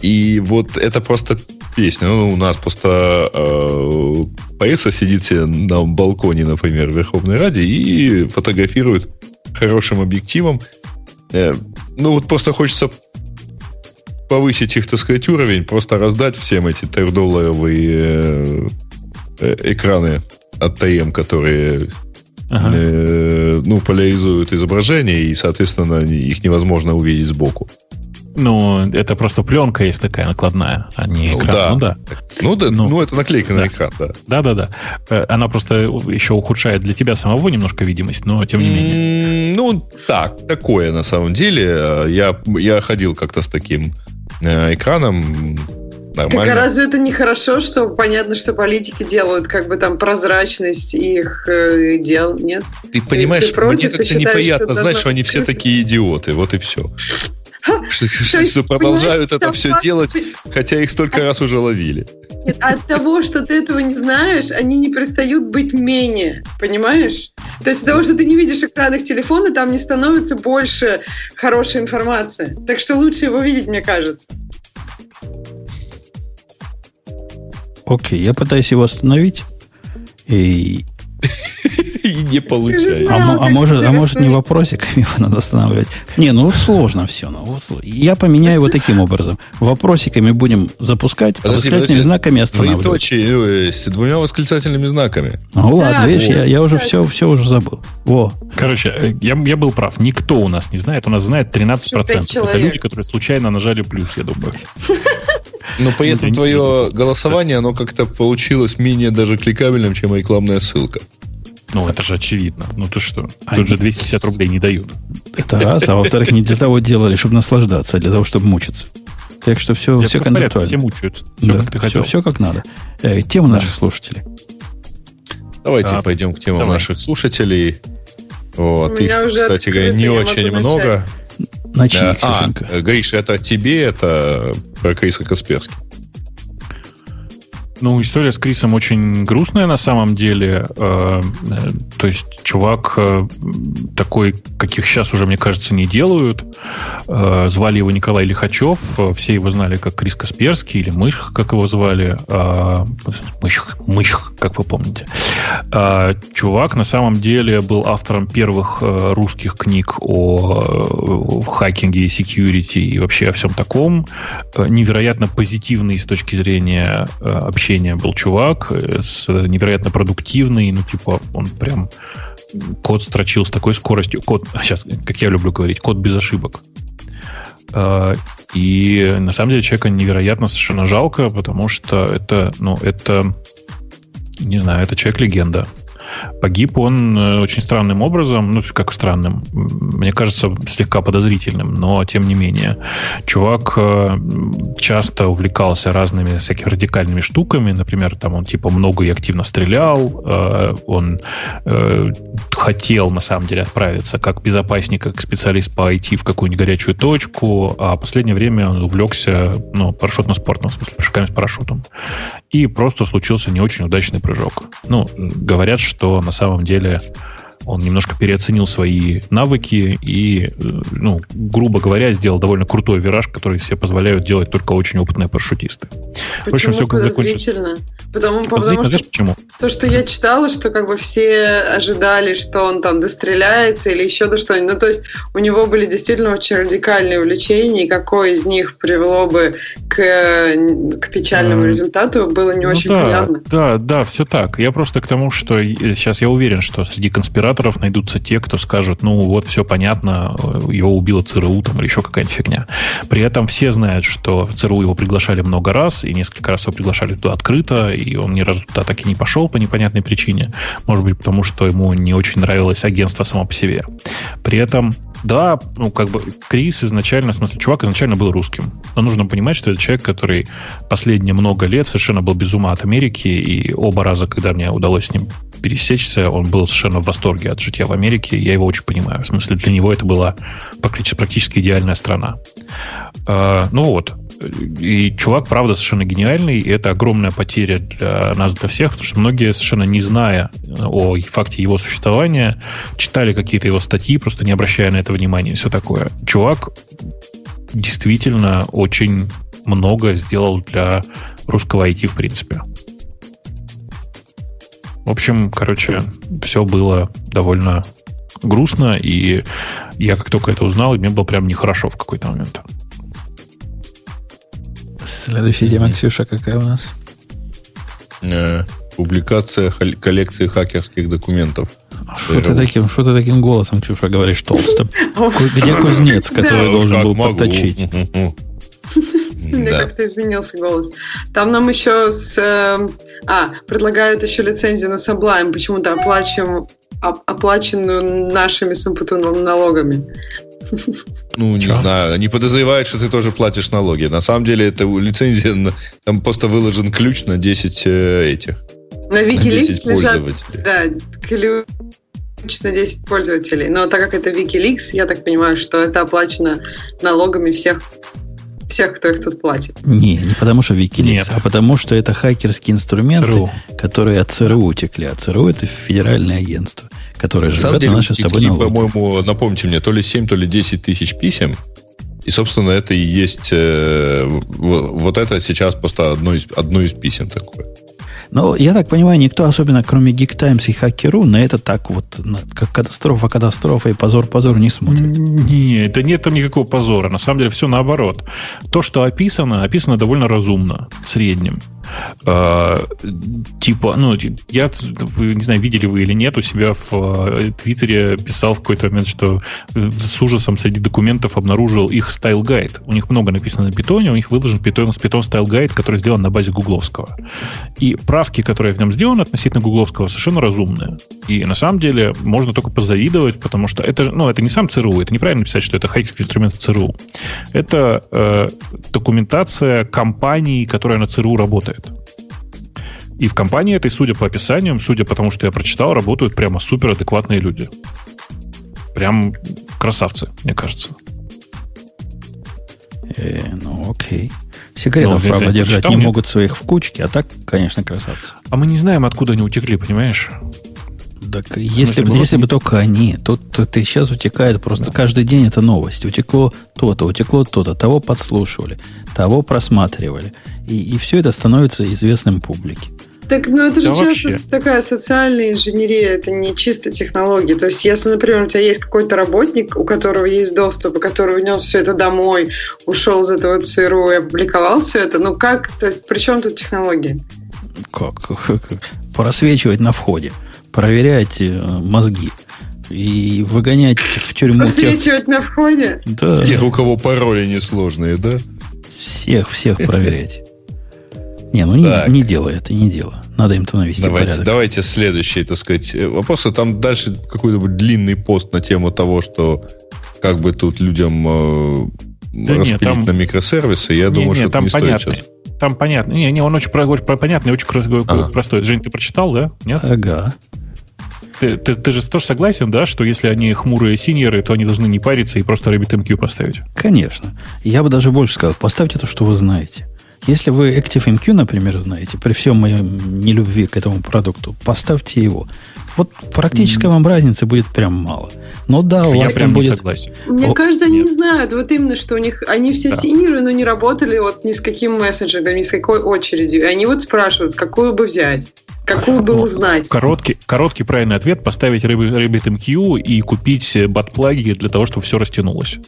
И вот это просто песня. Ну, у нас просто э, поэса сидит себе на балконе, например, в Верховной Раде и фотографирует хорошим объективом. Э, ну, вот просто хочется повысить их, так сказать, уровень, просто раздать всем эти трехдолларовые э, э, экраны от ТМ, которые ага. э, ну, поляризуют изображение, и, соответственно, их невозможно увидеть сбоку. Ну, это просто пленка есть такая накладная, а не ну экран. Да. Ну да. Ну, да, ну, ну это наклейка да. на экран, да. Да, да, да. Она просто еще ухудшает для тебя самого немножко видимость, но тем не менее. Ну, так, такое на самом деле. Я, я ходил как-то с таким экраном Нормально. Так а разве это не хорошо, что понятно, что политики делают как бы там прозрачность их э, дел, нет? Ты понимаешь, ты, ты против, мне как-то неприятно знать, что они все такие идиоты, вот и все. Что продолжают это все делать, хотя их столько раз уже ловили. От того, что ты этого не знаешь, они не перестают быть менее, понимаешь? То есть от того, что ты не видишь экран их телефона, там не становится больше хорошей информации. Так что лучше его видеть, мне кажется. Окей, я пытаюсь его остановить. И... Не получается. А, а, может, а может не вопросиками его надо останавливать? Не, ну сложно все. Ну, вот, я поменяю его таким образом. Вопросиками будем запускать, а восклицательными знаками останавливать. Двоеточие с двумя восклицательными знаками. Ну ладно, да, видишь, я, я уже все, все уже забыл. Во. Короче, э, я, я был прав. Никто у нас не знает. У нас знает 13%. Это люди, которые случайно нажали плюс, я думаю. Но при этом твое голосование, оно как-то получилось менее даже кликабельным, чем рекламная ссылка. Ну, это же очевидно. Ну, ты что? Они... Тут же 250 рублей не дают. Это раз. А во-вторых, не для того делали, чтобы наслаждаться, а для того, чтобы мучиться. Так что все, все, все концептуально. Все мучаются. Все, да, как ты хотел. Все, все как надо. Э, тема да. наших слушателей. Давайте а, пойдем к темам давай. наших слушателей. Вот. Их, кстати говоря, не очень много. Начни, а, Ксюшенька. А, Гриш, это тебе, это про Криса Касперский. Ну, история с Крисом очень грустная на самом деле. Э, э, то есть чувак э, такой, каких сейчас уже, мне кажется, не делают. Звали его Николай Лихачев. Все его знали как Крис Касперский или Мышь, как его звали. Мышь, Мышь, как вы помните. Чувак на самом деле был автором первых русских книг о хакинге и security и вообще о всем таком. Невероятно позитивный с точки зрения общения общения был чувак, э, невероятно продуктивный, ну, типа, он прям код строчил с такой скоростью. Код, сейчас, как я люблю говорить, код без ошибок. А, и на самом деле человека невероятно совершенно жалко, потому что это, ну, это, не знаю, это человек-легенда. Погиб он э, очень странным образом, ну, как странным, мне кажется, слегка подозрительным, но тем не менее. Чувак э, часто увлекался разными всякими радикальными штуками, например, там он типа много и активно стрелял, э, он хотел на самом деле отправиться как безопасник, как специалист по IT в какую-нибудь горячую точку, а в последнее время он увлекся ну, парашютно-спортом, в смысле прыжками с парашютом. И просто случился не очень удачный прыжок. Ну, говорят, что на самом деле он немножко переоценил свои навыки и, э, ну, грубо говоря, сделал довольно крутой вираж, который себе позволяют делать только очень опытные парашютисты. Почему в общем, все как закончилось. Потому, потому что почему? То, что я читала, что как бы все ожидали, что он там достреляется или еще до что-нибудь. Ну, то есть у него были действительно очень радикальные увлечения, и какое из них привело бы к, к печальному а, результату, было не ну очень да, понятно. Да, да, все так. Я просто к тому, что сейчас я уверен, что среди конспираторов комментаторов найдутся те, кто скажут, ну вот все понятно, его убило ЦРУ там, или еще какая-нибудь фигня. При этом все знают, что в ЦРУ его приглашали много раз, и несколько раз его приглашали туда открыто, и он ни разу туда так и не пошел по непонятной причине. Может быть, потому что ему не очень нравилось агентство само по себе. При этом да, ну, как бы Крис изначально, в смысле, чувак изначально был русским. Но нужно понимать, что это человек, который последние много лет совершенно был без ума от Америки, и оба раза, когда мне удалось с ним пересечься, он был совершенно в восторге от жития в Америке, я его очень понимаю. В смысле, для него это была практически идеальная страна. А, ну вот, и чувак, правда, совершенно гениальный, и это огромная потеря для нас, для всех, потому что многие, совершенно не зная о факте его существования, читали какие-то его статьи, просто не обращая на это внимания и все такое. Чувак действительно очень много сделал для русского IT, в принципе. В общем, короче, все было довольно грустно, и я как только это узнал, мне было прям нехорошо в какой-то момент. Следующая тема, Ксюша, какая у нас? Э, публикация коллекции хакерских документов. Что ты, таким, что ты таким голосом, Ксюша, говоришь толстым? Где кузнец, который должен был подточить? Мне как-то изменился голос. Там нам еще с... Э, а, предлагают еще лицензию на Sublime. Почему-то оплачиваем оплаченную нашими сумпутунными налогами. Ну, не Чё? знаю. Они подозревают, что ты тоже платишь налоги. На самом деле, это лицензия, там просто выложен ключ на 10 э, этих. На Wikileaks лежат, да, ключ на 10 пользователей. Но так как это Wikileaks, я так понимаю, что это оплачено налогами всех всех, кто их тут платит. Не, не потому что Wikileaks, Нет. а потому что это хакерские инструменты, ЦРУ. которые от ЦРУ утекли. А ЦРУ это федеральное агентство, которое на живет деле, на наши с тобой налоги. по-моему, напомните мне, то ли 7, то ли 10 тысяч писем. И, собственно, это и есть... Э, вот это сейчас просто одно из, одно из писем такое. Но я так понимаю, никто, особенно кроме Geek Times и Хакеру, на это так вот, на, как катастрофа, катастрофа и позор, позор не смотрит. Не, это нет там никакого позора. На самом деле все наоборот. То, что описано, описано довольно разумно, в среднем. Э, типа, ну, я, не знаю, видели вы или нет, у себя в э, Твиттере писал в какой-то момент, что с ужасом среди документов обнаружил их style guide. У них много написано на питоне, у них выложен Python, Python style guide, который сделан на базе гугловского. И правки, которые в нем сделаны относительно гугловского, совершенно разумные. И на самом деле можно только позавидовать, потому что это, ну, это не сам ЦРУ, это неправильно писать, что это хайкский инструмент ЦРУ. Это э, документация компании, которая на ЦРУ работает. И в компании этой, судя по описаниям, судя по тому, что я прочитал, работают прямо супер адекватные люди. Прям красавцы, мне кажется. Э, ну, окей. Секретов, ну, правда, держать читал, не нет? могут своих в кучке, а так, конечно, красавцы. А мы не знаем, откуда они утекли, понимаешь? Так если, бы, если бы только они, то, то ты сейчас утекает просто да. каждый день это новость. Утекло то-то, утекло то-то, того подслушивали, того просматривали. И, и все это становится известным публике. Так, ну это же да часто вообще. такая социальная инженерия, это не чисто технологии. То есть, если, например, у тебя есть какой-то работник, у которого есть доступ, у которого внес все это домой, ушел из этого ЦРУ и опубликовал все это, ну как, то есть, при чем тут технологии? Как? Просвечивать на входе, проверять э, мозги и выгонять в тюрьму Просвечивать тех... на входе? Да. Тех, у кого пароли несложные, да? Всех, всех проверять. Не, ну не, не дело это, не дело. Надо им то навести давайте, порядок. Давайте следующий, так сказать, э, вопрос. Там дальше какой-то длинный пост на тему того, что как бы тут людям э, да распилить нет, там... на микросервисы. Я не, думаю, не, что там это не понятно. стоит сейчас. Там понятно. Не, не, он очень, очень понятный, очень ага. простой. Жень, ты прочитал, да? Нет? Ага. Ты, ты, ты же тоже согласен, да, что если они хмурые синьоры, то они должны не париться и просто RabbitMQ поставить? Конечно. Я бы даже больше сказал, поставьте то, что вы знаете. Если вы ActiveMQ, например, знаете, при всем моем нелюбви к этому продукту, поставьте его. Вот практически вам разницы будет прям мало. Но да, у Я вас прям там будет... согласен. Мне О, кажется, они нет. не знают. Вот именно, что у них... Они все да. синеры, но не работали вот ни с каким мессенджером, ни с какой очередью. И они вот спрашивают, какую бы взять. Какую бы узнать? Короткий, короткий правильный ответ – поставить RabbitMQ и купить бат-плаги для того, чтобы все растянулось.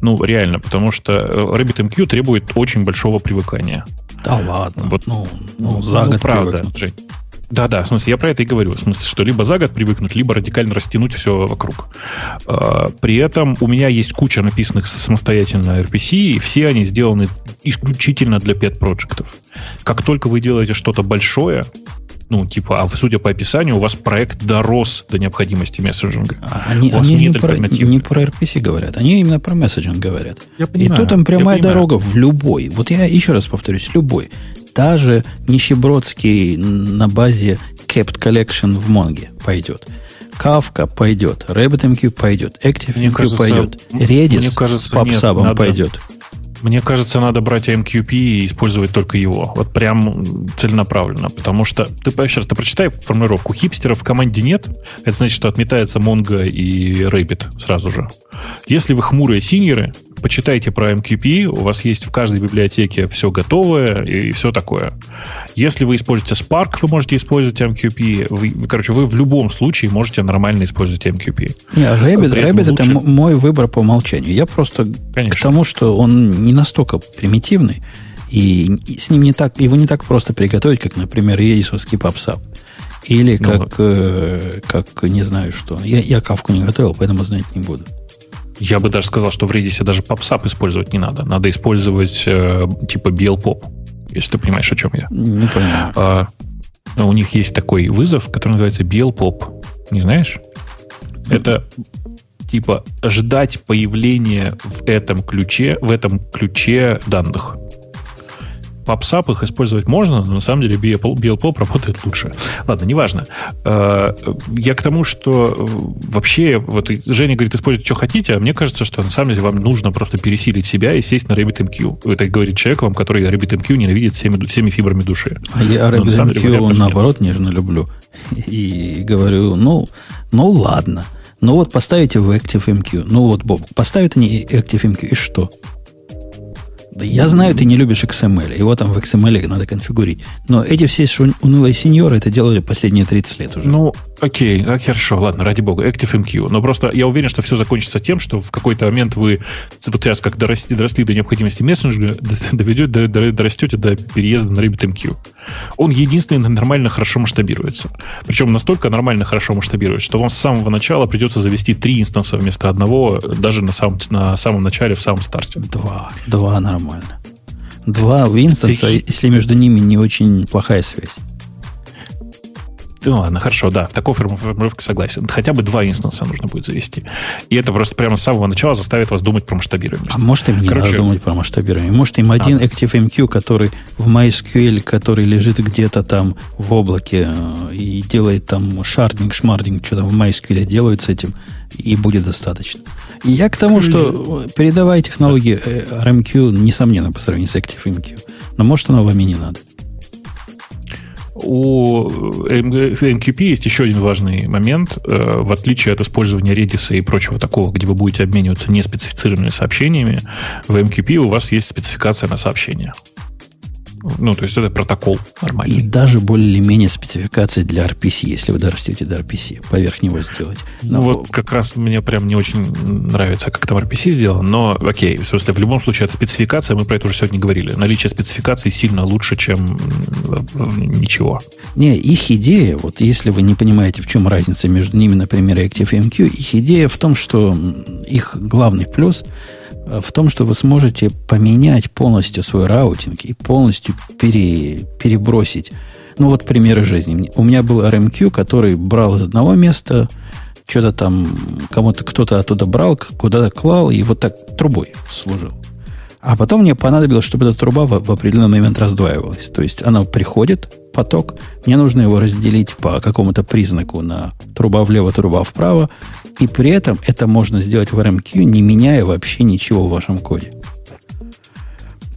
Ну, реально, потому что э, RabbitMQ требует очень большого привыкания. Да ладно. Вот, ну, ну, за ну, год правда, Жень. Да, да, в смысле, я про это и говорю. В смысле, что либо за год привыкнуть, либо радикально растянуть все вокруг. А, при этом у меня есть куча написанных самостоятельно RPC, и все они сделаны исключительно для pet-проектов. Как только вы делаете что-то большое, ну, типа, а судя по описанию, у вас проект дорос до необходимости месседжинга. А они, они не, про, не про RPC говорят, они именно про месседжинг говорят. Я понимаю, И тут там прямая дорога в любой. Вот я еще раз повторюсь, любой. Даже нищебродский на базе Kept Collection в Монге пойдет. Kafka пойдет, RabbitMQ пойдет, ActiveMQ пойдет, Redis кажется, с PubSub пойдет. Мне кажется, надо брать MQP и использовать только его. Вот прям целенаправленно. Потому что, ты, еще раз, ты прочитай формулировку. Хипстеров в команде нет. Это значит, что отметается Mongo и Rabbit сразу же. Если вы хмурые синьоры, почитайте про MQP, у вас есть в каждой библиотеке все готовое и все такое. Если вы используете Spark, вы можете использовать MQP. Вы, короче, вы в любом случае можете нормально использовать MQP. Не, Rabbit, Rabbit лучше... это мой выбор по умолчанию. Я просто Конечно. к тому, что он не настолько примитивный, и с ним не так, его не так просто приготовить, как, например, редисовский PubSub. Или ну, как, э, как, не знаю что. Я, я кавку не готовил, поэтому знать не буду. Я бы даже сказал, что в Redis даже PubSub использовать не надо. Надо использовать э, типа BLPOP, если ты понимаешь, о чем я. Не понимаю. А, у них есть такой вызов, который называется BLPOP. Не знаешь? Это типа ждать появления в этом ключе, в этом ключе данных попсап их использовать можно, но на самом деле BLPOP работает лучше. Ладно, неважно. Э, я к тому, что э, вообще, вот Женя говорит, используйте, что хотите, а мне кажется, что на самом деле вам нужно просто пересилить себя и сесть на RabbitMQ. Это говорит человек вам, который RabbitMQ ненавидит всеми, всеми фибрами души. А я RabbitMQ, наоборот, нежно люблю. И говорю, ну, ну ладно. Ну вот поставите в ActiveMQ. Ну вот, Боб, поставят они ActiveMQ, и что? Да я знаю, ты не любишь XML. Его там в XML надо конфигурить. Но эти все унылые сеньоры это делали последние 30 лет уже. Ну, окей, а хорошо, ладно, ради бога, ActiveMQ. Но просто я уверен, что все закончится тем, что в какой-то момент вы, вот сейчас как доросли, доросли до необходимости мессенджера, доведете, дорастете до переезда на RabbitMQ. Он единственный нормально хорошо масштабируется. Причем настолько нормально хорошо масштабируется, что вам с самого начала придется завести три инстанса вместо одного, даже на самом, на самом начале, в самом старте. Два. Два нормально. Два инстанса, если между ними не очень плохая связь. Ну ладно, хорошо, да, в такой формулировке согласен. Хотя бы два инстанса нужно будет завести. И это просто прямо с самого начала заставит вас думать про масштабируемость. А может, им не Короче, надо думать про масштабирование? Может, им один а. ActiveMQ, который в MySQL, который лежит где-то там в облаке э, и делает там шардинг, шмардинг, что там в MySQL делают с этим, и будет достаточно. Я к тому, что передавая технологии э, RMQ, несомненно, по сравнению с ActiveMQ. Но может, оно вам и не надо. У MQP есть еще один важный момент. Э, в отличие от использования Redis и прочего такого, где вы будете обмениваться неспецифицированными сообщениями, в MQP у вас есть спецификация на сообщения. Ну, то есть это протокол нормальный. И даже более-менее спецификации для RPC, если вы дорастете до RPC, поверх него сделать. Но... Ну, вот как раз мне прям не очень нравится, как там RPC сделан, но окей, в смысле, в любом случае это спецификация, мы про это уже сегодня говорили. Наличие спецификации сильно лучше, чем ничего. Не, их идея, вот если вы не понимаете, в чем разница между ними, например, и ActiveMQ, их идея в том, что их главный плюс – в том, что вы сможете поменять полностью свой раутинг и полностью пере, перебросить. Ну, вот примеры жизни. У меня был RMQ, который брал из одного места, что-то там кому-то кто-то оттуда брал, куда-то клал, и вот так трубой служил. А потом мне понадобилось, чтобы эта труба в, в определенный момент раздваивалась. То есть она приходит, поток, мне нужно его разделить по какому-то признаку на труба влево, труба вправо, и при этом это можно сделать в RMQ, не меняя вообще ничего в вашем коде.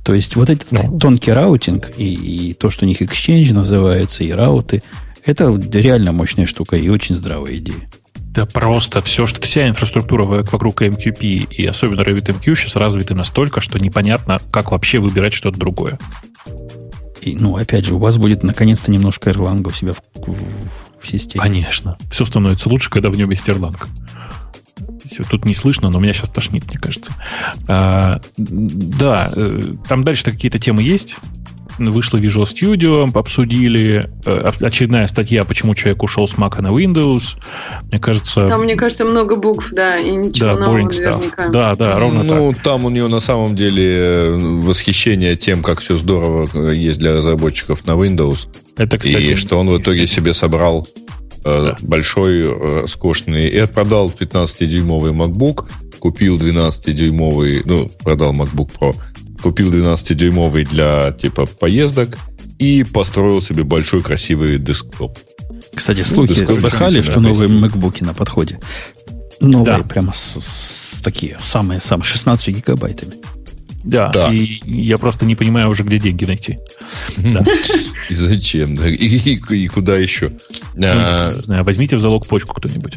То есть вот этот no. Ну. тонкий раутинг и, и то, что у них Exchange называется, и рауты, это реально мощная штука и очень здравая идея. Да просто все, что вся инфраструктура вокруг MQP и особенно RabbitMQ сейчас развиты настолько, что непонятно, как вообще выбирать что-то другое. И, ну, опять же, у вас будет наконец-то немножко Erlang у себя в, в, в системе. Конечно. Все становится лучше, когда в нем есть Erlang. Тут не слышно, но меня сейчас тошнит, мне кажется. А, да, э, там дальше какие-то темы есть вышла Visual Studio, обсудили. Э, очередная статья, почему человек ушел с Mac на Windows. Мне кажется... Там, мне кажется, много букв, да, и ничего да, нового наверняка. Да, да, ровно ну, так. там у нее на самом деле э, восхищение тем, как все здорово э, есть для разработчиков на Windows. Это, кстати... И что он в итоге себе собрал да. большой, роскошный... И продал 15-дюймовый MacBook, купил 12-дюймовый, ну, продал MacBook Pro, купил 12-дюймовый для типа поездок и построил себе большой красивый десктоп. Кстати, ну, слухи ну, слыхали, что новые MacBook на подходе? Новые, да. прямо с, с такие, самые-самые, 16 гигабайтами. Да, да, и я просто не понимаю уже, где деньги найти. И зачем? Да? И, и, и куда еще? Ну, а, не знаю, возьмите в залог почку кто-нибудь.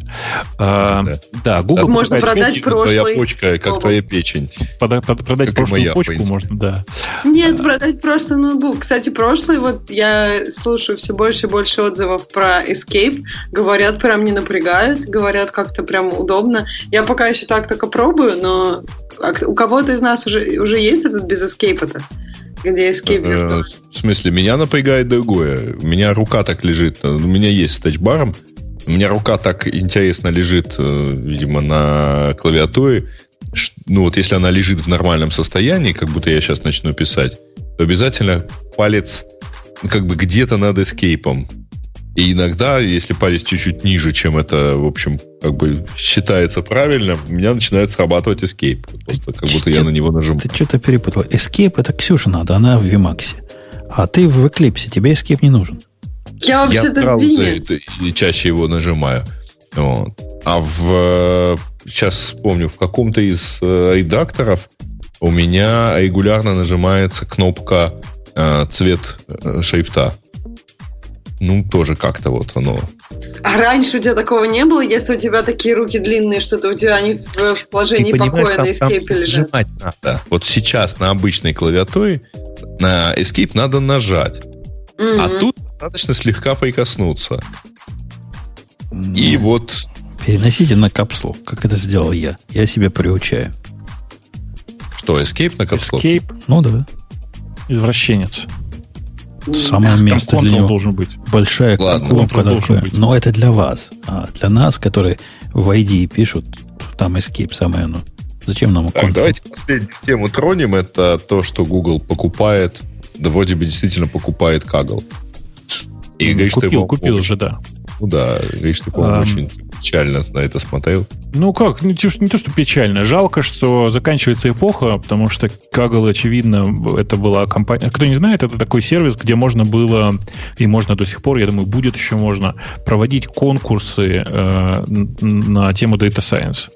А, да. да, Google... Можно продать прошлый... Твоя почка, как твоя печень. Под, продать как прошлую моя, почку можно, да. Нет, продать прошлый ноутбук. Кстати, прошлый, вот я слушаю все больше и больше отзывов про Escape. Говорят, прям не напрягает, говорят, как-то прям удобно. Я пока еще так только пробую, но у кого-то из нас уже, уже есть этот без эскейпа-то? Где эскейп э, В смысле, меня напрягает другое. У меня рука так лежит. У меня есть с тачбаром. У меня рука так интересно лежит, э, видимо, на клавиатуре. Ну вот если она лежит в нормальном состоянии, как будто я сейчас начну писать, то обязательно палец как бы где-то над эскейпом. И иногда, если палец чуть-чуть ниже, чем это, в общем, как бы считается правильно, у меня начинает срабатывать escape. Просто как будто я на него нажимаю. Ты что-то перепутал. Escape это Ксюша надо, она в Vmax. А ты в Eclipse, тебе escape не нужен. Я вообще-то в браузере и чаще его нажимаю. Вот. А в сейчас вспомню, в каком-то из э, редакторов у меня регулярно нажимается кнопка э, цвет э, шрифта ну, тоже как-то вот оно. А раньше у тебя такого не было, если у тебя такие руки длинные, что-то у тебя они в, в положении покоя на эскейпе лежат? надо. Вот сейчас на обычной клавиатуре на Escape надо нажать. Mm-hmm. А тут достаточно слегка прикоснуться. Ну, И вот Переносите на капслу, как это сделал я. Я себя приучаю. что, Escape на капслок? Escape, Ну да. извращенец. Самое Там место для него. должен быть. Большая Ладно, кнопка такая. быть. Но это для вас. А для нас, которые в ID пишут, там escape самое оно. Зачем нам Так, давайте последнюю тему тронем. Это то, что Google покупает, да вроде бы действительно покупает Kaggle. И говорит, что купил, его купил очень- же, да. Ну да, говорит, что, по-моему, Ам. очень печально на это смотрел. Ну как, не то, что- не то, что печально. Жалко, что заканчивается эпоха, потому что Kaggle, очевидно, это была компания... Кто не знает, это такой сервис, где можно было, и можно до сих пор, я думаю, будет еще можно, проводить конкурсы э, на тему Data Science.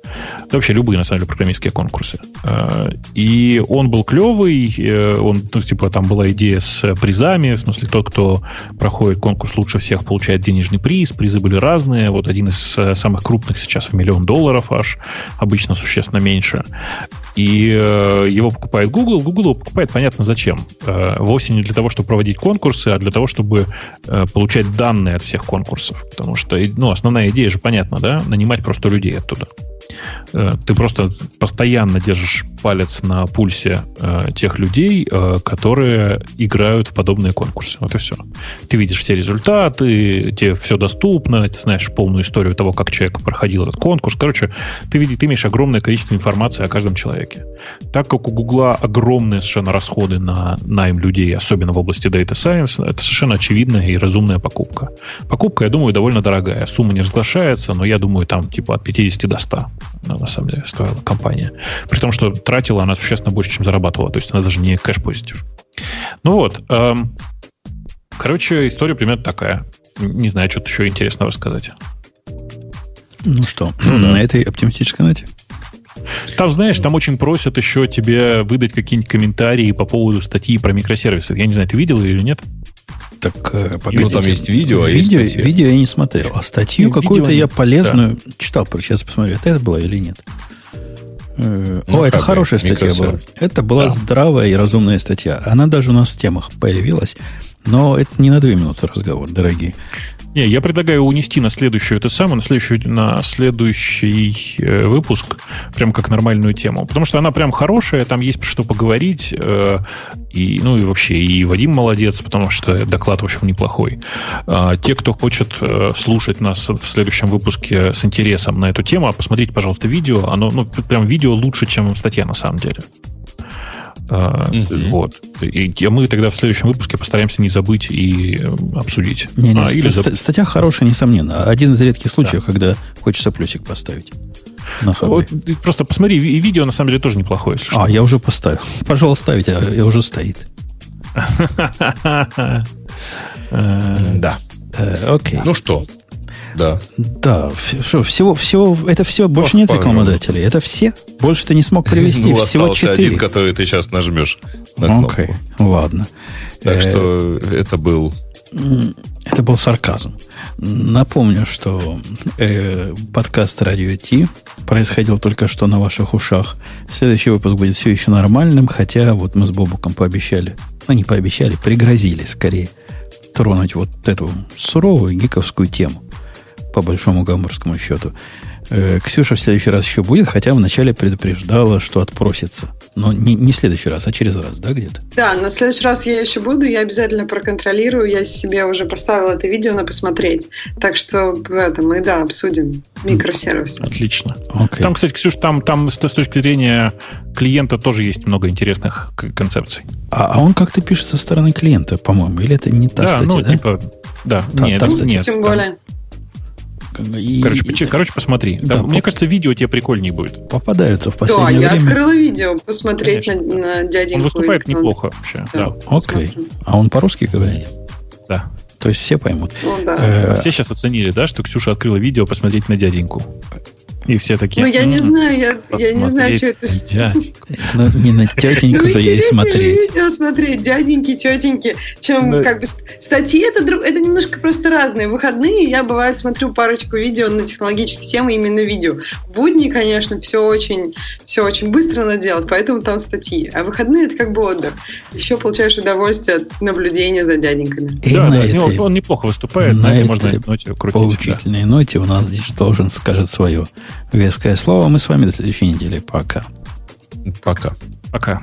Да вообще любые, на самом деле, программистские конкурсы. Э, и он был клевый, э, он, ну, типа, там была идея с призами, в смысле, тот, кто проходит конкурс лучше всех, получает денежный приз, призы были разные, вот один из э, самых крупных сейчас в миллион долларов аж, обычно существенно меньше. И э, его покупает Google. Google его покупает, понятно, зачем. Э, вовсе не для того, чтобы проводить конкурсы, а для того, чтобы получать данные от всех конкурсов. Потому что, ну, основная идея же понятна, да? Нанимать просто людей оттуда. Э, ты просто постоянно держишь палец на пульсе э, тех людей, э, которые играют в подобные конкурсы. Вот и все. Ты видишь все результаты, тебе все доступно, ты знаешь полную историю того, как человек проходил этот конкурс. Короче, ты, видишь, ты имеешь огромное количество информации о каждом человеке. Так как у Гугла огромные совершенно расходы на найм людей, особенно в области Data Science, это совершенно очевидная и разумная покупка. Покупка, я думаю, довольно дорогая. Сумма не разглашается, но я думаю, там типа от 50 до 100 ну, на самом деле стоила компания. При том, что тратила она существенно больше, чем зарабатывала. То есть она даже не кэш-позитив. Ну вот. эм, короче, история примерно такая. Не знаю, что-то еще интересного рассказать. Ну что, на этой оптимистической ноте? Там, знаешь, там очень просят еще тебе выдать какие-нибудь комментарии по поводу статьи про микросервисы. Я не знаю, ты видел ее или нет? Так, э, погодите. там есть видео, а есть видео, статья. видео я не смотрел. А статью Ну, какую-то я полезную читал. про- Сейчас посмотрю, это была или нет. Э, Ну, О, это как бы, хорошая статья была. микросервис. Это была Да. здравая и разумная статья. Она даже у нас в темах появилась. Но это не на две минуты разговор, дорогие. Не, я предлагаю унести на следующую это самое, на следующий, на следующий э, выпуск, прям как нормальную тему. Потому что она прям хорошая, там есть про что поговорить. э, и, ну и вообще, и Вадим молодец, потому что доклад, в общем, неплохой. А, те, кто хочет э, слушать нас в следующем выпуске с интересом на эту тему, посмотрите, пожалуйста, видео. Оно, ну, прям видео лучше, чем статья на самом деле. А, Мгм. Вот. И, и мы тогда в следующем выпуске постараемся не забыть и э, обсудить. Не, не, А, или ст- заб- ст- статья хорошая, несомненно. Один из редких случаев, когда хочется плюсик поставить. На. Вот, просто посмотри, ви- видео на самом деле тоже неплохое, если А, я уже поставил. Пожалуйста, ставите, а я уже стоит. что. Э, Да. Э, окей. Ну что? Да. Да, что, всего, всего, это все, больше Ох, нет пожалуйста. рекламодателей. Это все? Больше ты не смог привести, Ну, всего четыре. один, который ты сейчас нажмешь на кнопку. Окей, ладно. Так Э, что это был... Это был сарказм. Напомню, что э, подкаст Радио Ти происходил только что на ваших ушах. Следующий выпуск будет все еще нормальным, хотя вот мы с Бобуком пообещали, ну не пообещали, пригрозили скорее тронуть вот эту суровую гиковскую тему по большому гамбургскому счету. Э, Ксюша в следующий раз еще будет, хотя вначале предупреждала, что отпросится. Но не, не в следующий раз, а через раз, да, где-то? Да, на следующий раз я еще буду, я обязательно проконтролирую, я себе уже поставила это видео на посмотреть. Так что в этом мы, да, обсудим микросервисы. Отлично. Окей. Там, кстати, Ксюш, там, там с, с точки зрения клиента тоже есть много интересных концепций. А, а он как-то пишет со стороны клиента, по-моему, или это не та да, статья, ну, да? типа, да, Та- нет, та статья. нет. Тем там- более. И- короче, и- короче, посмотри. Да, Там, мне по- кажется, видео тебе прикольнее будет. попадаются в Да, последнее я время. открыла видео, посмотреть на, на дяденьку. Он выступает он. неплохо вообще. Да. Да. Окей. А он по-русски говорит? да. То есть все поймут. Ну да. Э, Все сейчас оценили, да, что Ксюша открыла видео посмотреть на дяденьку. И все такие... Ну, я не знаю, я, я не знаю, что это... Ну, не на тетеньку Ну, же ей смотреть. видео смотреть, дяденьки, тетеньки, чем Да. как бы... Статьи это, друг- это немножко просто разные. В выходные я, бывает, смотрю парочку видео на технологические темы, именно видео. В будни, конечно, все очень, все очень быстро надо делать, поэтому там статьи. А выходные это как бы отдых. Еще получаешь удовольствие от наблюдения за дяденьками. И Да, на да, не, он, этой он неплохо выступает, на на этой этой можно ноте крутить. да. поучительной ноте у нас здесь должен скажет свое веское слово. Мы с вами до следующей недели. Пока. Пока. Пока.